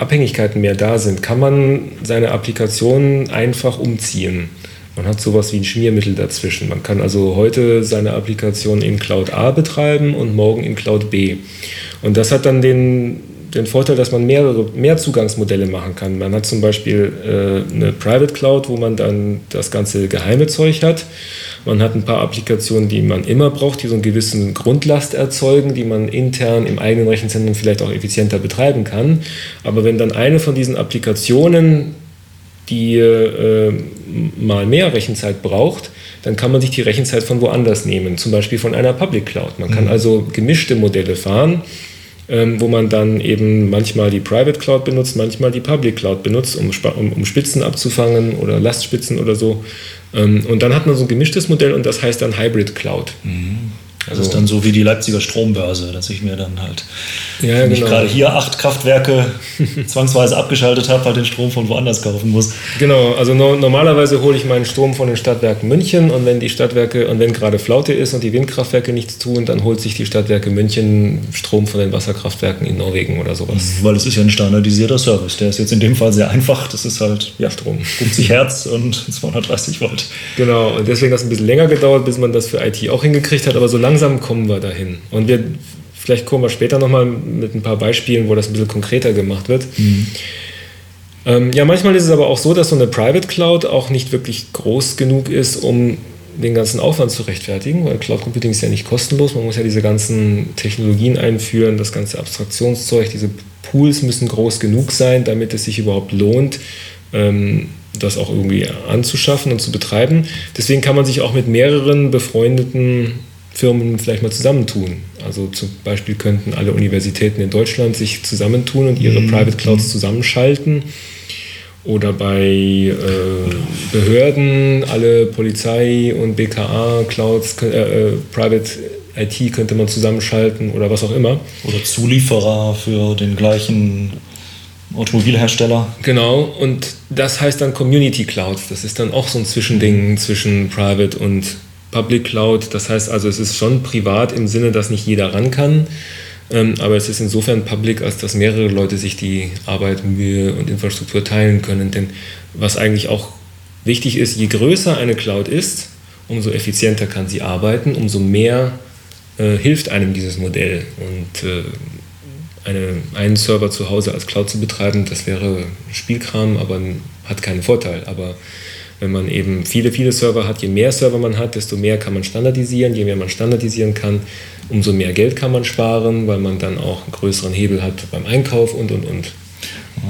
Speaker 2: Abhängigkeiten mehr da sind, kann man seine Applikation einfach umziehen. Man hat sowas wie ein Schmiermittel dazwischen. Man kann also heute seine Applikation in Cloud A betreiben und morgen in Cloud B. Und das hat dann den, den Vorteil, dass man mehrere, mehr Zugangsmodelle machen kann. Man hat zum Beispiel äh, eine Private Cloud, wo man dann das ganze geheime Zeug hat. Man hat ein paar Applikationen, die man immer braucht, die so einen gewissen Grundlast erzeugen, die man intern im eigenen Rechenzentrum vielleicht auch effizienter betreiben kann. Aber wenn dann eine von diesen Applikationen die äh, mal mehr Rechenzeit braucht, dann kann man sich die Rechenzeit von woanders nehmen, zum Beispiel von einer Public Cloud. Man kann mhm. also gemischte Modelle fahren ähm, wo man dann eben manchmal die Private Cloud benutzt, manchmal die Public Cloud benutzt, um, um, um Spitzen abzufangen oder Lastspitzen oder so. Ähm, und dann hat man so ein gemischtes Modell und das heißt dann Hybrid Cloud.
Speaker 1: Mhm. Das also, ist dann so wie die Leipziger Strombörse, dass ich mir dann halt,
Speaker 2: ja, wenn
Speaker 1: genau. ich gerade hier acht Kraftwerke (laughs) zwangsweise abgeschaltet habe, halt den Strom von woanders kaufen muss.
Speaker 2: Genau, also no normalerweise hole ich meinen Strom von den Stadtwerken München und wenn die Stadtwerke und wenn gerade Flaute ist und die Windkraftwerke nichts tun, dann holt sich die Stadtwerke München Strom von den Wasserkraftwerken in Norwegen oder sowas.
Speaker 1: Mhm, weil es ist ja ein standardisierter Service. Der ist jetzt in dem Fall sehr einfach. Das ist halt ja, Strom. 50 Hertz und (laughs) 230 Volt.
Speaker 2: Genau, und deswegen hat es ein bisschen länger gedauert, bis man das für IT auch hingekriegt hat, aber so lange langsam kommen wir dahin. Und wir, vielleicht kommen wir später nochmal mit ein paar Beispielen, wo das ein bisschen konkreter gemacht wird. Mhm. Ähm, ja, manchmal ist es aber auch so, dass so eine Private Cloud auch nicht wirklich groß genug ist, um den ganzen Aufwand zu rechtfertigen, weil Cloud Computing ist ja nicht kostenlos. Man muss ja diese ganzen Technologien einführen, das ganze Abstraktionszeug, diese Pools müssen groß genug sein, damit es sich überhaupt lohnt, ähm, das auch irgendwie anzuschaffen und zu betreiben. Deswegen kann man sich auch mit mehreren befreundeten Firmen vielleicht mal zusammentun. Also zum Beispiel könnten alle Universitäten in Deutschland sich zusammentun und ihre mhm. Private Clouds zusammenschalten. Oder bei äh, Behörden, alle Polizei und BKA-Clouds, äh, äh, Private IT könnte man zusammenschalten oder was auch immer.
Speaker 1: Oder Zulieferer für den gleichen Automobilhersteller.
Speaker 2: Genau, und das heißt dann Community Clouds. Das ist dann auch so ein Zwischending zwischen Private und Public Cloud. Das heißt also, es ist schon privat im Sinne, dass nicht jeder ran kann. Ähm, aber es ist insofern public, als dass mehrere Leute sich die Arbeit, Mühe und Infrastruktur teilen können. Denn was eigentlich auch wichtig ist, je größer eine Cloud ist, umso effizienter kann sie arbeiten, umso mehr äh, hilft einem dieses Modell. Und äh, eine, einen Server zu Hause als Cloud zu betreiben, das wäre Spielkram, aber hat keinen Vorteil. Aber wenn man eben viele, viele Server hat, je mehr Server man hat, desto mehr kann man standardisieren. Je mehr man standardisieren kann, umso mehr Geld kann man sparen, weil man dann auch einen größeren Hebel hat beim Einkauf und, und, und.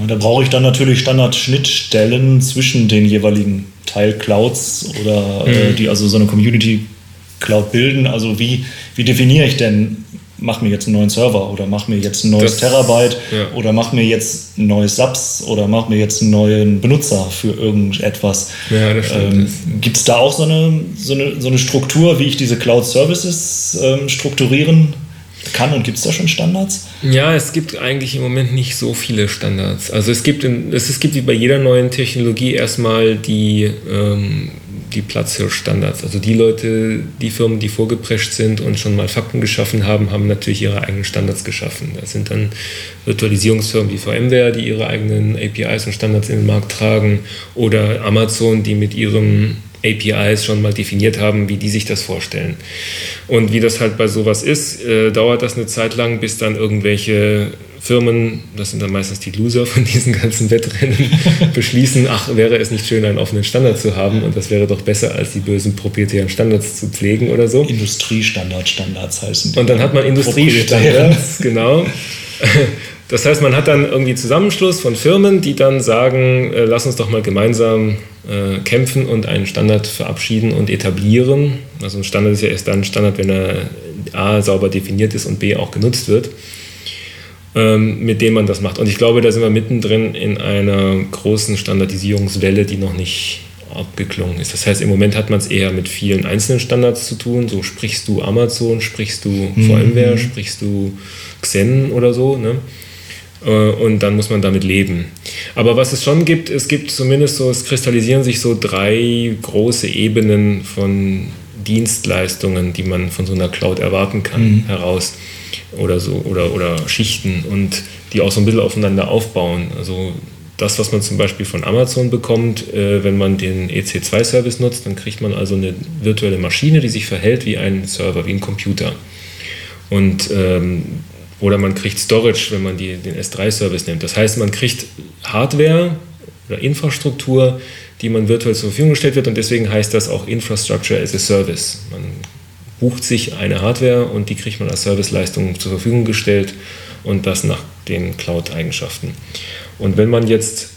Speaker 1: Da brauche ich dann natürlich Standardschnittstellen zwischen den jeweiligen Teil-Clouds oder äh, mhm. äh, die also so eine Community Cloud bilden. Also wie, wie definiere ich denn mach mir jetzt einen neuen Server oder mach mir jetzt ein neues das, Terabyte ja. oder mach mir jetzt ein neues SAPS oder mach mir jetzt einen neuen Benutzer für irgendetwas. Ja, Ähm, Gibt es da auch so eine, so, eine, so eine Struktur, wie ich diese Cloud Services ähm, strukturieren kann und gibt es da schon Standards?
Speaker 2: Ja, es gibt eigentlich im Moment nicht so viele Standards. Also es gibt, es, gibt wie bei jeder neuen Technologie erstmal die ähm, die Platzhirsch-Standards. Also die Leute, die Firmen, die vorgeprescht sind und schon mal Fakten geschaffen haben, haben natürlich ihre eigenen Standards geschaffen. Das sind dann Virtualisierungsfirmen wie VMware, die ihre eigenen APIs und Standards in den Markt tragen oder Amazon, die mit ihrem APIs schon mal definiert haben, wie die sich das vorstellen. Und wie das halt bei sowas ist, äh, dauert das eine Zeit lang, bis dann irgendwelche Firmen, das sind dann meistens die Loser von diesen ganzen Wettrennen, (laughs) beschließen, ach, wäre es nicht schön, einen offenen Standard zu haben und das wäre doch besser, als die bösen proprietären Standards zu pflegen oder so.
Speaker 1: Industriestandard, Standards heißen
Speaker 2: die. Und dann hat man Industriestandards, genau. (laughs) Das heißt, man hat dann irgendwie Zusammenschluss von Firmen, die dann sagen, äh, lass uns doch mal gemeinsam äh, kämpfen und einen Standard verabschieden und etablieren. Also ein Standard ist ja erst dann Standard, wenn er A sauber definiert ist und B auch genutzt wird ähm, mit dem man das macht. Und ich glaube, da sind wir mittendrin in einer großen Standardisierungswelle, die noch nicht abgeklungen ist. Das heißt, im Moment hat man es eher mit vielen einzelnen Standards zu tun. So sprichst du Amazon, sprichst du mhm. VMware, sprichst du Xen oder so. Ne? Äh, und dann muss man damit leben. Aber was es schon gibt, es gibt zumindest so, es kristallisieren sich so drei große Ebenen von Dienstleistungen, die man von so einer Cloud erwarten kann, mhm. heraus oder so oder, oder Schichten und die auch so ein bisschen aufeinander aufbauen. Also das, was man zum Beispiel von Amazon bekommt, äh, wenn man den EC2-Service nutzt, dann kriegt man also eine virtuelle Maschine, die sich verhält wie ein Server, wie ein Computer. Und, ähm, oder man kriegt Storage, wenn man die, den S3-Service nimmt. Das heißt, man kriegt Hardware oder Infrastruktur, die man virtuell zur Verfügung gestellt wird und deswegen heißt das auch Infrastructure as a Service. Man bucht sich eine Hardware und die kriegt man als Serviceleistung zur Verfügung gestellt und das nach den Cloud-Eigenschaften. Und wenn man jetzt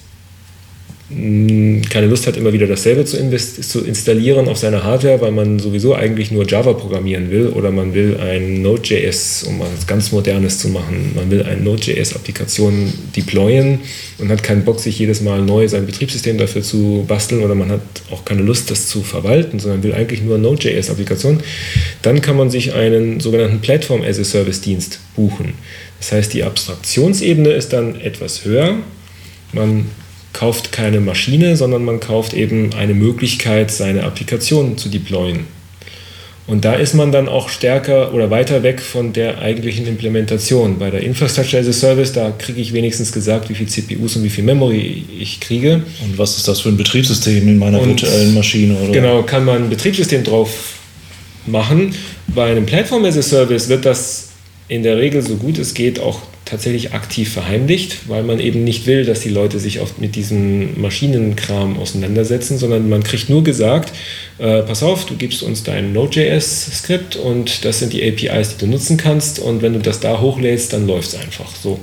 Speaker 2: keine Lust hat, immer wieder dasselbe zu, zu, installieren auf seiner Hardware, weil man sowieso eigentlich nur Java programmieren will oder man will ein Node.js, um was ganz Modernes zu machen, man will eine Node.js-Applikation deployen und hat keinen Bock, sich jedes Mal neu sein Betriebssystem dafür zu basteln oder man hat auch keine Lust, das zu verwalten, sondern will eigentlich nur Node.js-Applikation, dann kann man sich einen sogenannten Platform-as-a-Service-Dienst buchen. Das heißt, die Abstraktionsebene ist dann etwas höher. Man kauft keine Maschine, sondern man kauft eben eine Möglichkeit, seine Applikation zu deployen. Und da ist man dann auch stärker oder weiter weg von der eigentlichen Implementation. Bei der Infrastructure as a Service, da kriege ich wenigstens gesagt, wie viel CPUs und wie viel Memory ich kriege.
Speaker 1: Und was ist das für ein Betriebssystem in meiner und virtuellen Maschine?
Speaker 2: Oder? Genau, kann man ein Betriebssystem drauf machen. Bei einem Platform as a Service wird das in der Regel so gut es geht auch tatsächlich aktiv verheimlicht, weil man eben nicht will, dass die Leute sich oft mit diesem Maschinenkram auseinandersetzen, sondern man kriegt nur gesagt, äh, pass auf, du gibst uns dein Node.js-Skript und das sind die APIs, die du nutzen kannst und wenn du das da hochlädst, dann läuft es einfach so.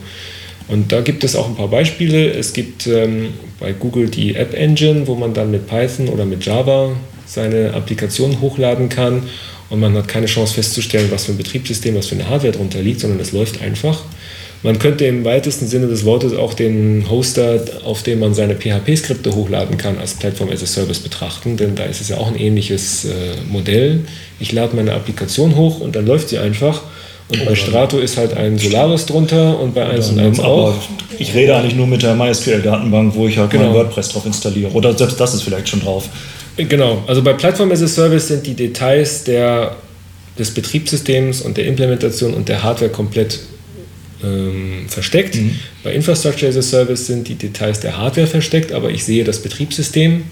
Speaker 2: Und da gibt es auch ein paar Beispiele. Es gibt ähm, bei Google die App Engine, wo man dann mit Python oder mit Java seine Applikation hochladen kann und man hat keine Chance festzustellen, was für ein Betriebssystem, was für eine Hardware drunter liegt, sondern es läuft einfach. Man könnte im weitesten Sinne des Wortes auch den Hoster, auf dem man seine PHP-Skripte hochladen kann, als Plattform as a Service betrachten, denn da ist es ja auch ein ähnliches äh, Modell. Ich lade meine Applikation hoch und dann läuft sie einfach. Und bei Strato ist halt ein Solaris drunter und bei 1 und 1 auch.
Speaker 1: Ich rede eigentlich nur mit der MySQL-Datenbank, wo ich halt genau. mein WordPress drauf installiere. Oder selbst das ist vielleicht schon drauf.
Speaker 2: Genau, also bei Plattform as a Service sind die Details der, des Betriebssystems und der Implementation und der Hardware komplett ähm, versteckt. Mhm. Bei Infrastructure as a Service sind die Details der Hardware versteckt, aber ich sehe das Betriebssystem.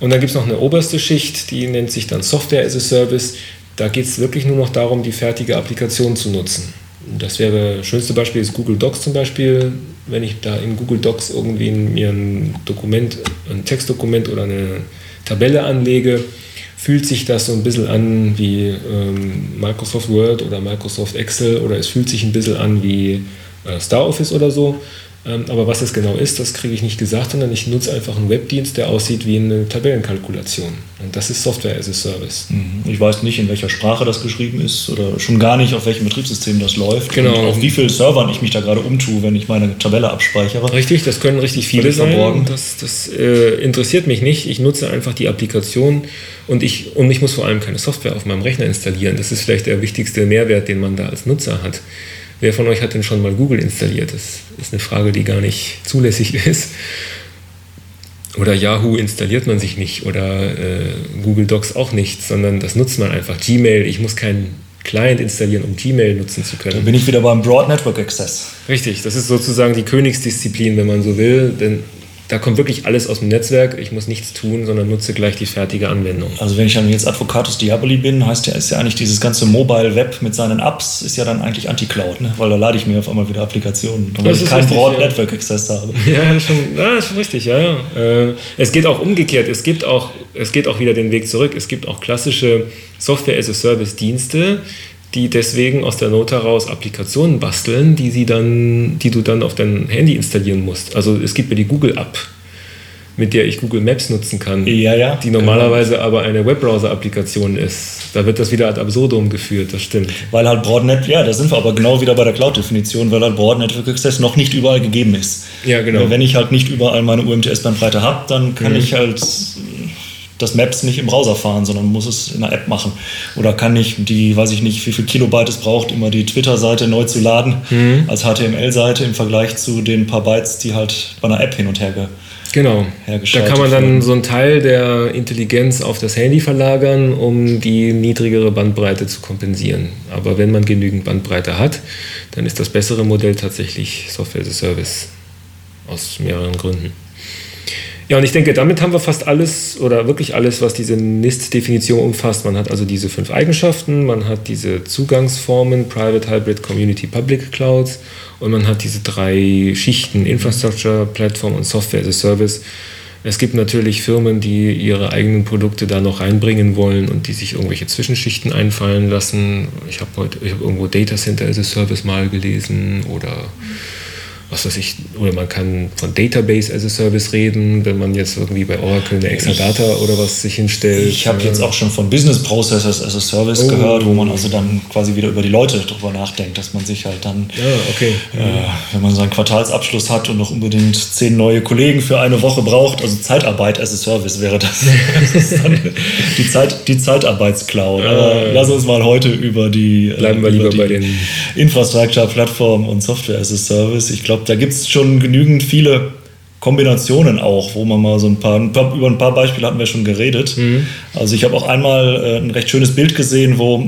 Speaker 2: Und dann gibt es noch eine oberste Schicht, die nennt sich dann Software as a Service. Da geht es wirklich nur noch darum, die fertige Applikation zu nutzen. Das wäre, das schönste Beispiel ist Google Docs zum Beispiel. Wenn ich da in Google Docs irgendwie mir ein Dokument, ein Textdokument oder eine Tabelle anlege, fühlt sich das so ein bisschen an wie ähm, Microsoft Word oder Microsoft Excel oder es fühlt sich ein bisschen an wie äh, Star Office oder so. Ähm, aber was das genau ist, das kriege ich nicht gesagt, sondern ich nutze einfach einen Webdienst, der aussieht wie eine Tabellenkalkulation. Und das ist Software as a Service.
Speaker 1: Mhm. Ich weiß nicht, in welcher Sprache das geschrieben ist oder schon gar nicht, auf welchem Betriebssystem das läuft.
Speaker 2: Genau. Und
Speaker 1: auf wie vielen Servern ich mich da gerade umtue, wenn ich meine Tabelle abspeichere.
Speaker 2: Richtig, das können richtig viele sein. Das, das äh, interessiert mich nicht. Ich nutze einfach die Applikation und ich, und ich muss vor allem keine Software auf meinem Rechner installieren. Das ist vielleicht der wichtigste Mehrwert, den man da als Nutzer hat. Wer von euch hat denn schon mal Google installiert? Das ist eine Frage, die gar nicht zulässig (laughs) ist. Oder Yahoo installiert man sich nicht oder äh, Google Docs auch nicht, sondern das nutzt man einfach. Gmail, ich muss keinen Client installieren, um Gmail nutzen zu können.
Speaker 1: Dann bin ich wieder beim Broad Network Access.
Speaker 2: Richtig, das ist sozusagen die Königsdisziplin, wenn man so will, denn da kommt wirklich alles aus dem Netzwerk. Ich muss nichts tun, sondern nutze gleich die fertige Anwendung.
Speaker 1: Also wenn ich dann jetzt Advocatus Diaboli bin, heißt ja, ist ja eigentlich dieses ganze Mobile Web mit seinen Apps, ist ja dann eigentlich Anti-Cloud, ne? weil da lade ich mir auf einmal wieder Applikationen, weil ich keinen Broad ja. Network Access habe. (laughs)
Speaker 2: Ja, schon, ja, ist schon richtig, ja, ja. Äh, es geht auch umgekehrt, es gibt auch, es geht auch wieder den Weg zurück. Es gibt auch klassische Software-as-a-Service-Dienste, die deswegen aus der Not heraus Applikationen basteln, die, sie dann, die du dann auf dein Handy installieren musst. Also es gibt ja die Google App, mit der ich Google Maps nutzen kann,
Speaker 1: ja, ja,
Speaker 2: die normalerweise genau. aber eine Webbrowser-Applikation ist. Da wird das wieder ad absurdum geführt, das stimmt.
Speaker 1: Weil halt Broadnet, ja, da sind wir aber genau wieder bei der Cloud-Definition, weil halt Broad Network Access noch nicht überall gegeben ist.
Speaker 2: Ja, genau.
Speaker 1: Wenn ich halt nicht überall meine UMTS-Bandbreite habe, dann kann mhm. ich halt das Maps nicht im Browser fahren, sondern muss es in der App machen. Oder kann ich die, weiß ich nicht, wie viel Kilobyte es braucht, immer die Twitter-Seite neu zu laden mhm. als HTML-Seite im Vergleich zu den paar Bytes, die halt bei einer App hin und her ge
Speaker 2: Genau. Da kann man dann so einen Teil der Intelligenz auf das Handy verlagern, um die niedrigere Bandbreite zu kompensieren. Aber wenn man genügend Bandbreite hat, dann ist das bessere Modell tatsächlich Software as a Service. Aus mehreren Gründen. Ja, und ich denke, damit haben wir fast alles oder wirklich alles, was diese NIST-Definition umfasst. Man hat also diese fünf Eigenschaften, man hat diese Zugangsformen, Private, Hybrid, Community, Public Clouds und man hat diese drei Schichten, Infrastructure, Plattform und Software as a Service. Es gibt natürlich Firmen, die ihre eigenen Produkte da noch reinbringen wollen und die sich irgendwelche Zwischenschichten einfallen lassen. Ich habe heute, ich habe irgendwo Data Center as a Service mal gelesen oder was weiß ich, oder man kann von Database as a Service reden, wenn man jetzt irgendwie bei Oracle eine Exadata oder was sich hinstellt.
Speaker 1: Ich habe jetzt auch schon von Business Processes as a Service oh. gehört, wo man also dann quasi wieder über die Leute drüber nachdenkt, dass man sich halt dann,
Speaker 2: ja, okay.
Speaker 1: äh, wenn man seinen Quartalsabschluss hat und noch unbedingt zehn neue Kollegen für eine Woche braucht, also Zeitarbeit as a Service wäre das. (laughs) das die, Zeit, die Zeitarbeitscloud. Aber lass uns mal heute über die,
Speaker 2: Bleiben wir lieber
Speaker 1: die
Speaker 2: bei den
Speaker 1: Infrastructure, Plattform und Software as a Service. Ich glaube, glaube, da gibt es schon genügend viele Kombinationen auch, wo man mal so ein paar, über ein paar Beispiele hatten wir schon geredet. Mhm. Also ich habe auch einmal äh, ein recht schönes Bild gesehen, wo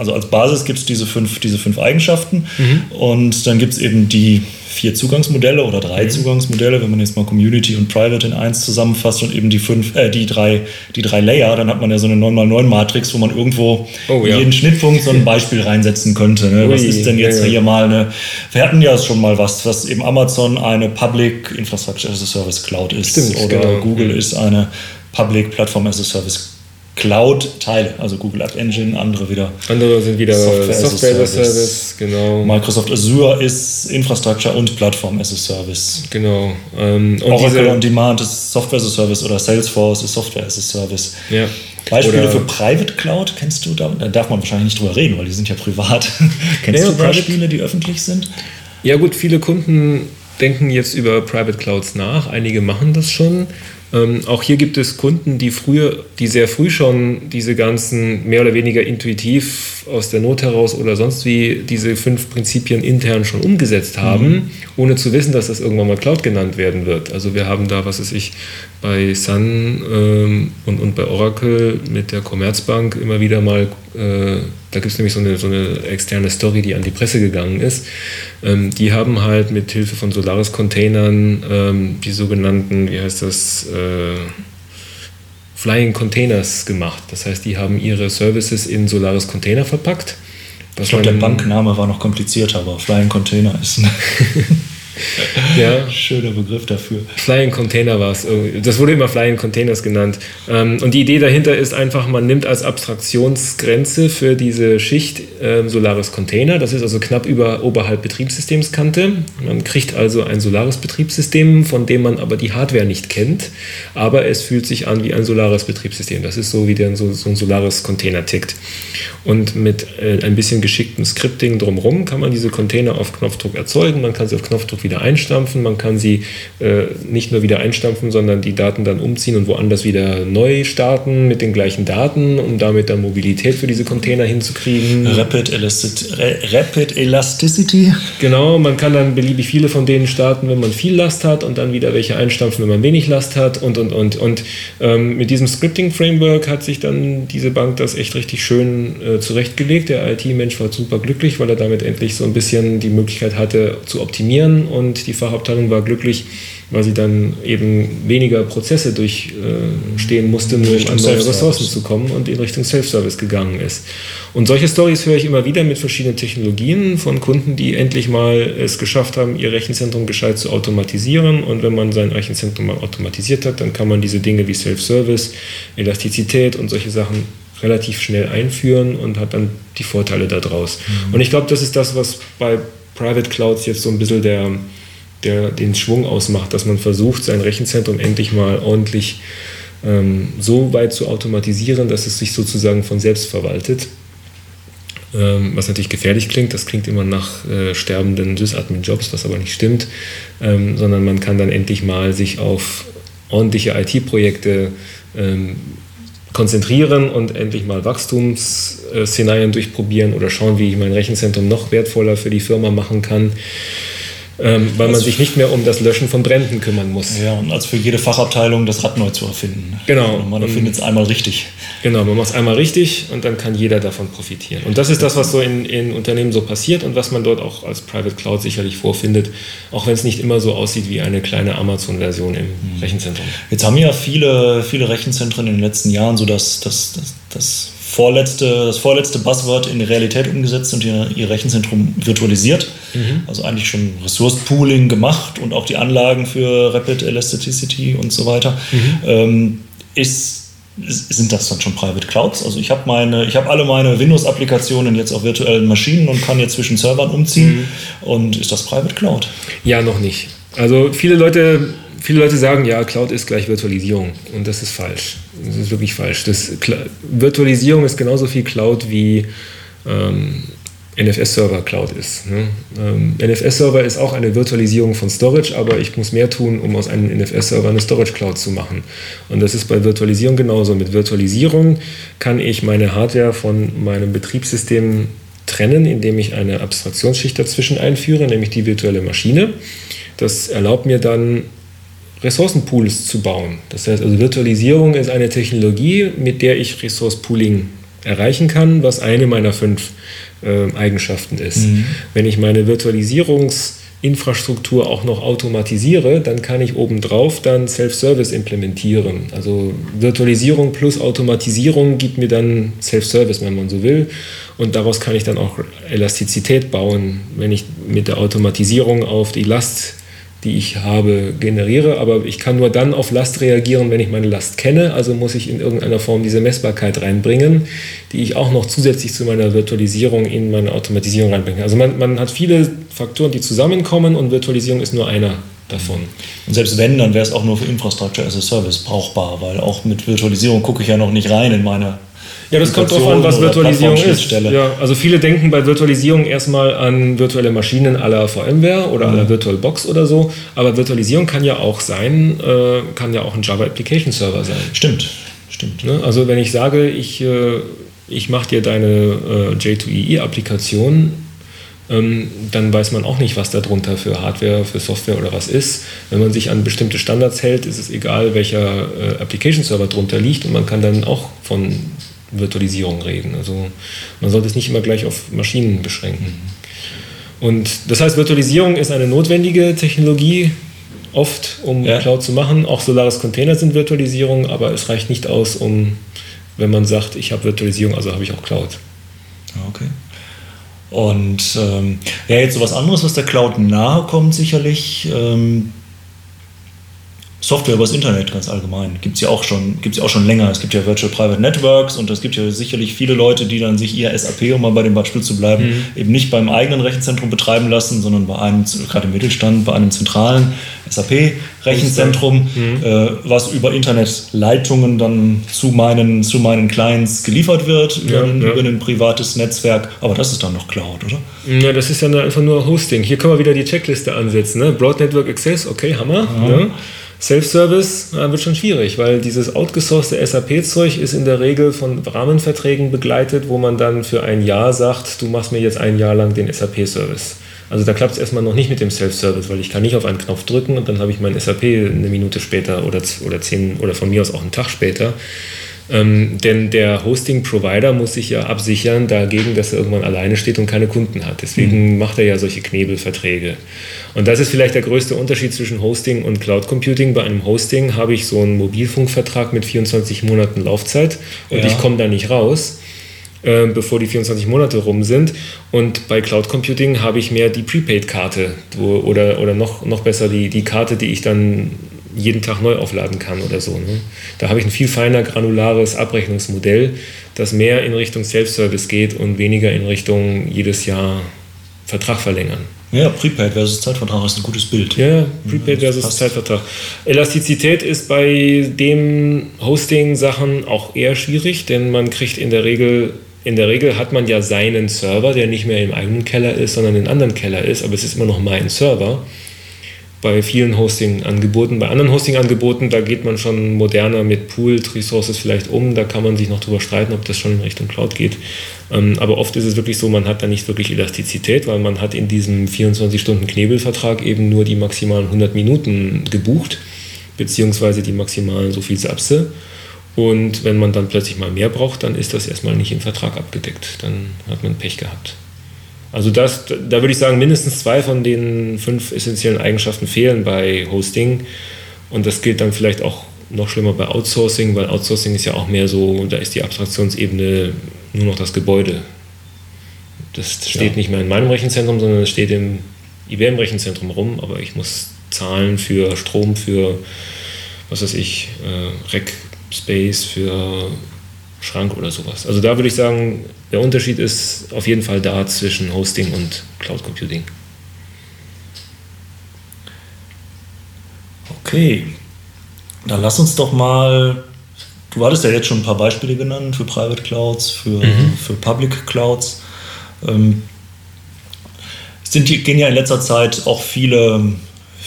Speaker 1: also als Basis gibt es diese fünf, diese fünf Eigenschaften mhm. und dann gibt es eben die vier Zugangsmodelle oder drei mhm. Zugangsmodelle, wenn man jetzt mal Community und Private in eins zusammenfasst und eben die fünf, äh, die drei, die drei Layer, dann hat man ja so eine 9x9 Matrix, wo man irgendwo oh, ja. jeden Schnittpunkt so ein (laughs) Beispiel reinsetzen könnte. Ne? Was ist denn jetzt ja, ja. hier mal eine, wir hatten ja schon mal was, was eben Amazon eine Public Infrastructure as a Service Cloud ist Stimmt, oder genau. Google ist eine Public Platform as a Service Cloud-Teile, also Google App Engine, andere wieder.
Speaker 2: Andere sind wieder Software, Software as a Service, Service,
Speaker 1: genau. Microsoft Azure ist Infrastructure und Plattform as a Service.
Speaker 2: Genau.
Speaker 1: Ähm, und Oracle On Demand ist Software as a Service oder Salesforce ist Software as a Service.
Speaker 2: Ja.
Speaker 1: Beispiele oder für Private Cloud kennst du? Da, da darf man wahrscheinlich nicht drüber reden, weil die sind ja privat. (laughs) kennst ja, du Beispiele, die öffentlich sind?
Speaker 2: Ja gut, viele Kunden denken jetzt über Private Clouds nach. Einige machen das schon. Ähm, auch hier gibt es Kunden, die früher, die sehr früh schon diese ganzen mehr oder weniger intuitiv aus der Not heraus oder sonst wie diese fünf Prinzipien intern schon umgesetzt haben, mhm. ohne zu wissen, dass das irgendwann mal Cloud genannt werden wird. Also wir haben da, was weiß ich, bei Sun ähm, und, und bei Oracle mit der Commerzbank immer wieder mal da gibt es nämlich so eine, so eine externe Story, die an die Presse gegangen ist. Ähm, die haben halt mit Hilfe von Solaris-Containern ähm, die sogenannten, wie heißt das, äh, Flying Containers gemacht. Das heißt, die haben ihre Services in Solaris Container verpackt.
Speaker 1: Ich glaube, der Bankname war noch komplizierter, aber Flying Container ist. (laughs)
Speaker 2: ja.
Speaker 1: Schöner Begriff dafür.
Speaker 2: Flying Container war es. Das wurde immer Flying Containers genannt. Ähm, und die Idee dahinter ist einfach, man nimmt als Abstraktionsgrenze für diese Schicht ähm, Solaris Container. Das ist also knapp über oberhalb Betriebssystemskante. Man kriegt also ein Solaris Betriebssystem, von dem man aber die Hardware nicht kennt. Aber es fühlt sich an wie ein Solaris Betriebssystem. Das ist so, wie der, so, so ein Solaris Container tickt. Und mit äh, ein bisschen geschicktem Scripting drumherum kann man diese Container auf Knopfdruck erzeugen. Man kann sie auf Knopfdruck wieder einstampfen. Man kann sie äh, nicht nur wieder einstampfen, sondern die Daten dann umziehen und woanders wieder neu starten mit den gleichen Daten, um damit dann Mobilität für diese Container hinzukriegen.
Speaker 1: Rapid, Elastic Rapid Elasticity.
Speaker 2: Genau, man kann dann beliebig viele von denen starten, wenn man viel Last hat und dann wieder welche einstampfen, wenn man wenig Last hat und und und. Und ähm, mit diesem Scripting-Framework hat sich dann diese Bank das echt richtig schön äh, äh, zurechtgelegt. Der IT-Mensch war super glücklich, weil er damit endlich so ein bisschen die Möglichkeit hatte zu optimieren und die Fachabteilung war glücklich, weil sie dann eben weniger Prozesse durchstehen musste, nur um an neue Ressourcen zu kommen und in Richtung Self-Service gegangen ist. Und solche Stories höre ich immer wieder mit verschiedenen Technologien von Kunden, die endlich mal es geschafft haben, ihr Rechenzentrum gescheit zu automatisieren. Und wenn man sein Rechenzentrum mal automatisiert hat, dann kann man diese Dinge wie Self-Service, Elastizität und solche Sachen relativ schnell einführen und hat dann die Vorteile daraus. Mhm. Und ich glaube, das ist das, was bei Private Clouds jetzt so ein bisschen der, der, den Schwung ausmacht, dass man versucht, sein Rechenzentrum endlich mal ordentlich ähm, so weit zu automatisieren, dass es sich sozusagen von selbst verwaltet. Ähm, was natürlich gefährlich klingt, das klingt immer nach äh, sterbenden Sysadmin-Jobs, was aber nicht stimmt, ähm, sondern man kann dann endlich mal sich auf ordentliche IT-Projekte ähm, konzentrieren und endlich mal Wachstumsszenarien durchprobieren oder schauen, wie ich mein Rechenzentrum noch wertvoller für die Firma machen kann ähm, weil man sich nicht mehr um das Löschen von Bränden kümmern muss.
Speaker 1: Ja, und als für jede Fachabteilung das Rad neu zu erfinden.
Speaker 2: Genau.
Speaker 1: Und man erfindet es einmal richtig.
Speaker 2: Genau, man macht es einmal richtig und dann kann jeder davon profitieren. Und das ist das, was so in, in Unternehmen so passiert und was man dort auch als Private Cloud sicherlich vorfindet, auch wenn es nicht immer so aussieht wie eine kleine Amazon-Version im mhm. Rechenzentrum.
Speaker 1: Jetzt haben ja viele, viele Rechenzentren in den letzten Jahren so das, das, das, das vorletzte, das vorletzte Buzzword in die Realität umgesetzt und ihr, ihr Rechenzentrum virtualisiert. Mhm. Also eigentlich schon Resource Pooling gemacht und auch die Anlagen für Rapid Elasticity und so weiter. Mhm. Ähm, ist sind das dann schon Private Clouds? Also ich habe meine, ich habe alle meine Windows-Applikationen jetzt auf virtuellen Maschinen und kann jetzt zwischen Servern umziehen. Mhm. Und ist das Private Cloud?
Speaker 2: Ja, noch nicht. Also viele Leute viele Leute sagen, ja, Cloud ist gleich Virtualisierung. Und das ist falsch. Das ist wirklich falsch. Das, Virtualisierung ist genauso viel Cloud wie ähm, NFS-Server Cloud ist. Ne? Ähm, NFS-Server ist auch eine Virtualisierung von Storage, aber ich muss mehr tun, um aus einem NFS-Server eine Storage Cloud zu machen. Und das ist bei Virtualisierung genauso. Mit Virtualisierung kann ich meine Hardware von meinem Betriebssystem trennen, indem ich eine Abstraktionsschicht dazwischen einführe, nämlich die virtuelle Maschine. Das erlaubt mir dann Ressourcenpools zu bauen. Das heißt also, Virtualisierung ist eine Technologie, mit der ich Resource Pooling erreichen kann, was eine meiner fünf äh, Eigenschaften ist. Mhm. Wenn ich meine Virtualisierungsinfrastruktur auch noch automatisiere, dann kann ich obendrauf dann Self-Service implementieren. Also Virtualisierung plus Automatisierung gibt mir dann Self-Service, wenn man so will. Und daraus kann ich dann auch Elastizität bauen, wenn ich mit der Automatisierung auf die Last die ich habe, generiere. Aber ich kann nur dann auf Last reagieren, wenn ich meine Last kenne. Also muss ich in irgendeiner Form diese Messbarkeit reinbringen, die ich auch noch zusätzlich zu meiner Virtualisierung in meine Automatisierung reinbringe. Also man, man hat viele Faktoren, die zusammenkommen und Virtualisierung ist nur einer davon.
Speaker 1: Und selbst wenn, dann wäre es auch nur für Infrastructure as a Service brauchbar, weil auch mit Virtualisierung gucke ich ja noch nicht rein in meine
Speaker 2: ja, das kommt darauf an, was Virtualisierung ist. Ja, also viele denken bei Virtualisierung erstmal an virtuelle Maschinen aller VMware oder mhm. aller VirtualBox oder so. Aber Virtualisierung kann ja auch sein, äh, kann ja auch ein Java Application Server sein.
Speaker 1: Stimmt, stimmt.
Speaker 2: Ne? Also wenn ich sage, ich, äh, ich mache dir deine äh, J2EE-Applikation, ähm, dann weiß man auch nicht, was darunter für Hardware, für Software oder was ist. Wenn man sich an bestimmte Standards hält, ist es egal, welcher äh, Application Server drunter liegt und man kann dann auch von Virtualisierung reden. Also man sollte es nicht immer gleich auf Maschinen beschränken. Und das heißt, Virtualisierung ist eine notwendige Technologie, oft, um ja. Cloud zu machen. Auch Solaris Container sind Virtualisierung, aber es reicht nicht aus, um, wenn man sagt, ich habe Virtualisierung, also habe ich auch Cloud.
Speaker 1: Okay. Und ähm, ja, jetzt so was anderes, was der Cloud nahe kommt, sicherlich. Ähm, Software übers Internet ganz allgemein. Gibt es ja, auch schon, ja auch schon länger. Es gibt ja Virtual Private Networks und es gibt ja sicherlich viele Leute, die dann sich ihr SAP, um mal bei dem Beispiel zu bleiben, mhm. eben nicht beim eigenen Rechenzentrum betreiben lassen, sondern bei einem, gerade im Mittelstand, bei einem zentralen SAP-Rechenzentrum, mhm. äh, was über Internetleitungen dann zu meinen, zu meinen Clients geliefert wird, über, ja, ein, ja. über ein privates Netzwerk. Aber das ist dann noch Cloud, oder?
Speaker 2: Ja, das ist ja einfach nur Hosting. Hier können wir wieder die Checkliste ansetzen. Ne? Broad Network Access, okay, Hammer. Ja. Self-Service ja, wird schon schwierig, weil dieses outgesourcete SAP-Zeug ist in der Regel von Rahmenverträgen begleitet, wo man dann für ein Jahr sagt, du machst mir jetzt ein Jahr lang den SAP-Service. Also da klappt es erstmal noch nicht mit dem Self-Service, weil ich kann nicht auf einen Knopf drücken und dann habe ich mein SAP eine Minute später oder, oder zehn oder von mir aus auch einen Tag später. Ähm, denn der Hosting-Provider muss sich ja absichern dagegen, dass er irgendwann alleine steht und keine Kunden hat. Deswegen mhm. macht er ja solche Knebelverträge. Und das ist vielleicht der größte Unterschied zwischen Hosting und Cloud Computing. Bei einem Hosting habe ich so einen Mobilfunkvertrag mit 24 Monaten Laufzeit und ja. ich komme da nicht raus. Äh, bevor die 24 Monate rum sind. Und bei Cloud Computing habe ich mehr die Prepaid-Karte oder, oder noch, noch besser die, die Karte, die ich dann jeden Tag neu aufladen kann oder so. Ne? Da habe ich ein viel feiner granulares Abrechnungsmodell, das mehr in Richtung Self-Service geht und weniger in Richtung jedes Jahr Vertrag verlängern.
Speaker 1: Ja, Prepaid versus Zeitvertrag ist ein gutes Bild.
Speaker 2: Ja, Prepaid versus passt. Zeitvertrag. Elastizität ist bei den Hosting-Sachen auch eher schwierig, denn man kriegt in der Regel in der Regel hat man ja seinen Server, der nicht mehr im eigenen Keller ist, sondern in einem anderen Keller ist, aber es ist immer noch mein Server bei vielen Hosting-Angeboten. Bei anderen Hosting-Angeboten, da geht man schon moderner mit Pooled Resources vielleicht um. Da kann man sich noch drüber streiten, ob das schon in Richtung Cloud geht. Ähm, aber oft ist es wirklich so, man hat da nicht wirklich Elastizität, weil man hat in diesem 24-Stunden-Knebelvertrag eben nur die maximalen 100 Minuten gebucht, beziehungsweise die maximalen so viel Sapse. Und wenn man dann plötzlich mal mehr braucht, dann ist das erstmal nicht im Vertrag abgedeckt. Dann hat man Pech gehabt. Also das, da würde ich sagen, mindestens zwei von den fünf essentiellen Eigenschaften fehlen bei Hosting. Und das gilt dann vielleicht auch noch schlimmer bei Outsourcing, weil Outsourcing ist ja auch mehr so, da ist die Abstraktionsebene nur noch das Gebäude. Das steht ja. nicht mehr in meinem Rechenzentrum, sondern es steht im IBM-Rechenzentrum rum, aber ich muss zahlen für Strom, für, was weiß ich, äh, Rack-Space, für Schrank oder sowas. Also da würde ich sagen, der Unterschied ist auf jeden Fall da zwischen Hosting und Cloud Computing.
Speaker 1: Okay, dann lass uns doch mal, du hattest ja jetzt schon ein paar Beispiele genannt für Private Clouds, für, mhm. für Public Clouds. Ähm, sind, gehen ja in letzter Zeit auch viele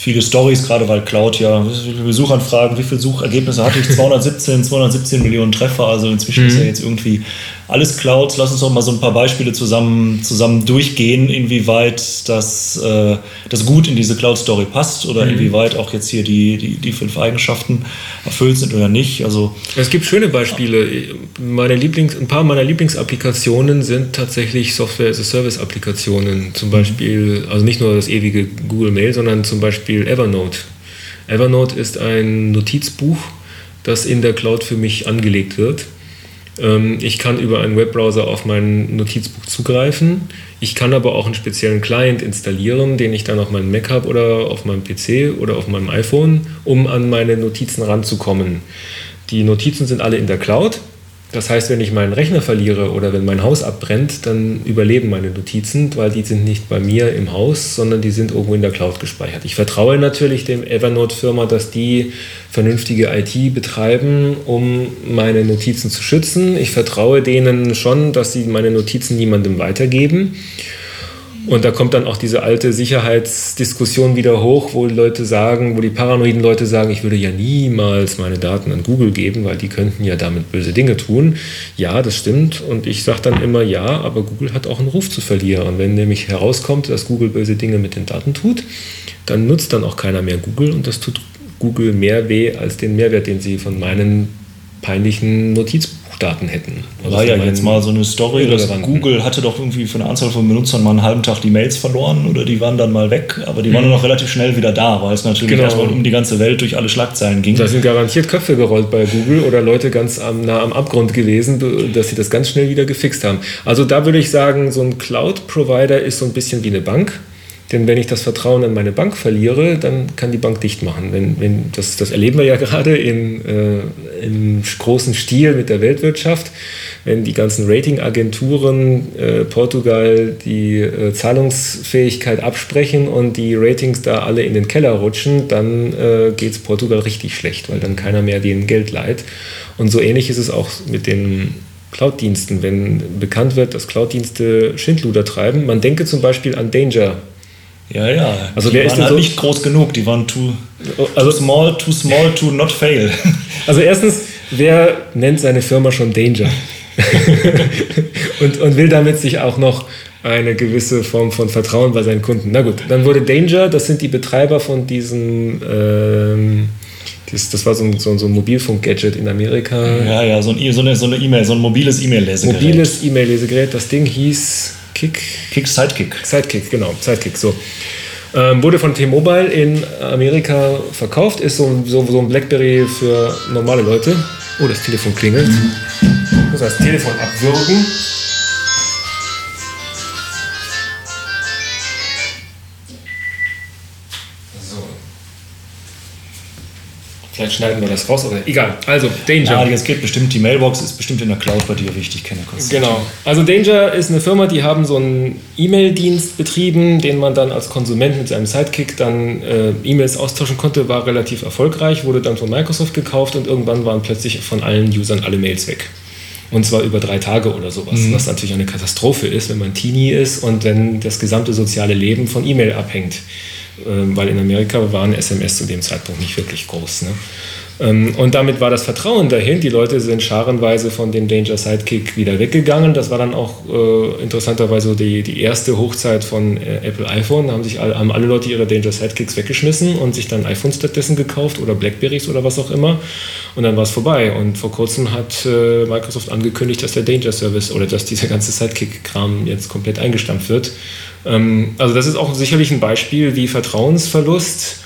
Speaker 1: viele Stories, gerade weil Cloud ja Besuchanfragen, wie viele Suchergebnisse hatte ich? (laughs) 217, 217 Millionen Treffer, also inzwischen mhm. ist ja jetzt irgendwie alles Clouds. Lass uns doch mal so ein paar Beispiele zusammen, zusammen durchgehen, inwieweit das, äh, das gut in diese Cloud-Story passt oder mhm. inwieweit auch jetzt hier die, die, die fünf Eigenschaften erfüllt sind oder nicht. Also,
Speaker 2: es gibt schöne Beispiele. Meine Lieblings, ein paar meiner Lieblingsapplikationen sind tatsächlich Software-as-a-Service-Applikationen. Zum Beispiel, also nicht nur das ewige Google Mail, sondern zum Beispiel Evernote. Evernote ist ein Notizbuch, das in der Cloud für mich angelegt wird. Ähm, ich kann über einen Webbrowser auf mein Notizbuch zugreifen. Ich kann aber auch einen speziellen Client installieren, den ich dann auf meinem Mac habe oder auf meinem PC oder auf meinem iPhone, um an meine Notizen ranzukommen. Die Notizen sind alle in der Cloud. Das heißt, wenn ich meinen Rechner verliere oder wenn mein Haus abbrennt, dann überleben meine Notizen, weil die sind nicht bei mir im Haus, sondern die sind irgendwo in der Cloud gespeichert. Ich vertraue natürlich dem Evernote-Firma, dass die vernünftige IT betreiben, um meine Notizen zu schützen. Ich vertraue denen schon, dass sie meine Notizen niemandem weitergeben. Und da kommt dann auch diese alte Sicherheitsdiskussion wieder hoch, wo die Leute sagen, wo die paranoiden Leute sagen, ich würde ja niemals meine Daten an Google geben, weil die könnten ja damit böse Dinge tun. Ja, das stimmt. Und ich sage dann immer ja, aber Google hat auch einen Ruf zu verlieren. Und wenn nämlich herauskommt, dass Google böse Dinge mit den Daten tut, dann nutzt dann auch keiner mehr Google und das tut Google mehr weh als den Mehrwert, den sie von meinen peinlichen Notizbuch Daten hätten.
Speaker 1: Also war ja jetzt mal so eine Story, dass Google hatte doch irgendwie für eine Anzahl von Benutzern mal einen halben Tag die Mails verloren oder die waren dann mal weg, aber die waren mhm. noch relativ schnell wieder da, weil es natürlich genau. erstmal um die ganze Welt durch alle Schlagzeilen ging.
Speaker 2: Da sind garantiert Köpfe gerollt bei Google oder Leute ganz am, nah am Abgrund gewesen, dass sie das ganz schnell wieder gefixt haben. Also da würde ich sagen, so ein Cloud-Provider ist so ein bisschen wie eine Bank. Denn wenn ich das Vertrauen in meine Bank verliere, dann kann die Bank dicht machen. Wenn, wenn das, das erleben wir ja (laughs) gerade in, äh, im großen Stil mit der Weltwirtschaft. Wenn die ganzen Ratingagenturen äh, Portugal die äh, Zahlungsfähigkeit absprechen und die Ratings da alle in den Keller rutschen, dann äh, geht es Portugal richtig schlecht, weil dann keiner mehr denen Geld leiht. Und so ähnlich ist es auch mit den Cloud-Diensten. Wenn bekannt wird, dass Cloud-Dienste Schindluder treiben, man denke zum Beispiel an Danger
Speaker 1: ja, ja. Also die wer ist denn halt so nicht groß genug? Die waren too, also too small, too small, to not fail. (laughs)
Speaker 2: Also erstens, wer nennt seine Firma schon Danger? (laughs) und, und will damit sich auch noch eine gewisse Form von Vertrauen bei seinen Kunden. Na gut, dann wurde Danger, das sind die Betreiber von diesem, ähm, das, das war so ein, so, so ein Mobilfunk-Gadget in Amerika.
Speaker 1: Ja, ja, so, ein, so eine so eine E-Mail, so ein mobiles E-Mail-Lesegerät.
Speaker 2: Mobiles E-Mail-Lesegerät, das Ding hieß Kick.
Speaker 1: Kick Sidekick.
Speaker 2: Sidekick, genau, Sidekick, so. Ähm, wurde von T-Mobile in Amerika verkauft, ist so, so, so, ein Blackberry für normale Leute. Oh, das Telefon klingelt. Ich muss das Telefon abwürgen. Vielleicht schneiden wir das raus, aber egal. Also,
Speaker 1: Danger. Ja, jetzt geht bestimmt, die Mailbox ist bestimmt in der Cloud bei dir richtig, kenne
Speaker 2: Genau. Also, Danger ist eine Firma, die haben so einen E-Mail-Dienst betrieben, den man dann als Konsument mit seinem Sidekick dann äh, E-Mails austauschen konnte, war relativ erfolgreich, wurde dann von Microsoft gekauft und irgendwann waren plötzlich von allen Usern alle Mails weg. Und zwar über drei Tage oder sowas, mhm. was natürlich eine Katastrophe ist, wenn man Teenie ist und wenn das gesamte soziale Leben von E-Mail abhängt. Ähm, weil in Amerika waren SMS zu dem Zeitpunkt nicht wirklich groß. Ne? Ähm, und damit war das Vertrauen dahin. Die Leute sind scharenweise von dem Danger Sidekick wieder weggegangen. Das war dann auch äh, interessanterweise die, die erste Hochzeit von äh, Apple iPhone. Da haben, sich alle, haben alle Leute ihre Danger Sidekicks weggeschmissen und sich dann iPhones stattdessen gekauft oder Blackberries oder was auch immer. Und dann war es vorbei. Und vor kurzem hat äh, Microsoft angekündigt, dass der Danger Service oder dass dieser ganze Sidekick-Kram jetzt komplett eingestampft wird. Ähm, also das ist auch sicherlich ein Beispiel, wie Vertrauensverlust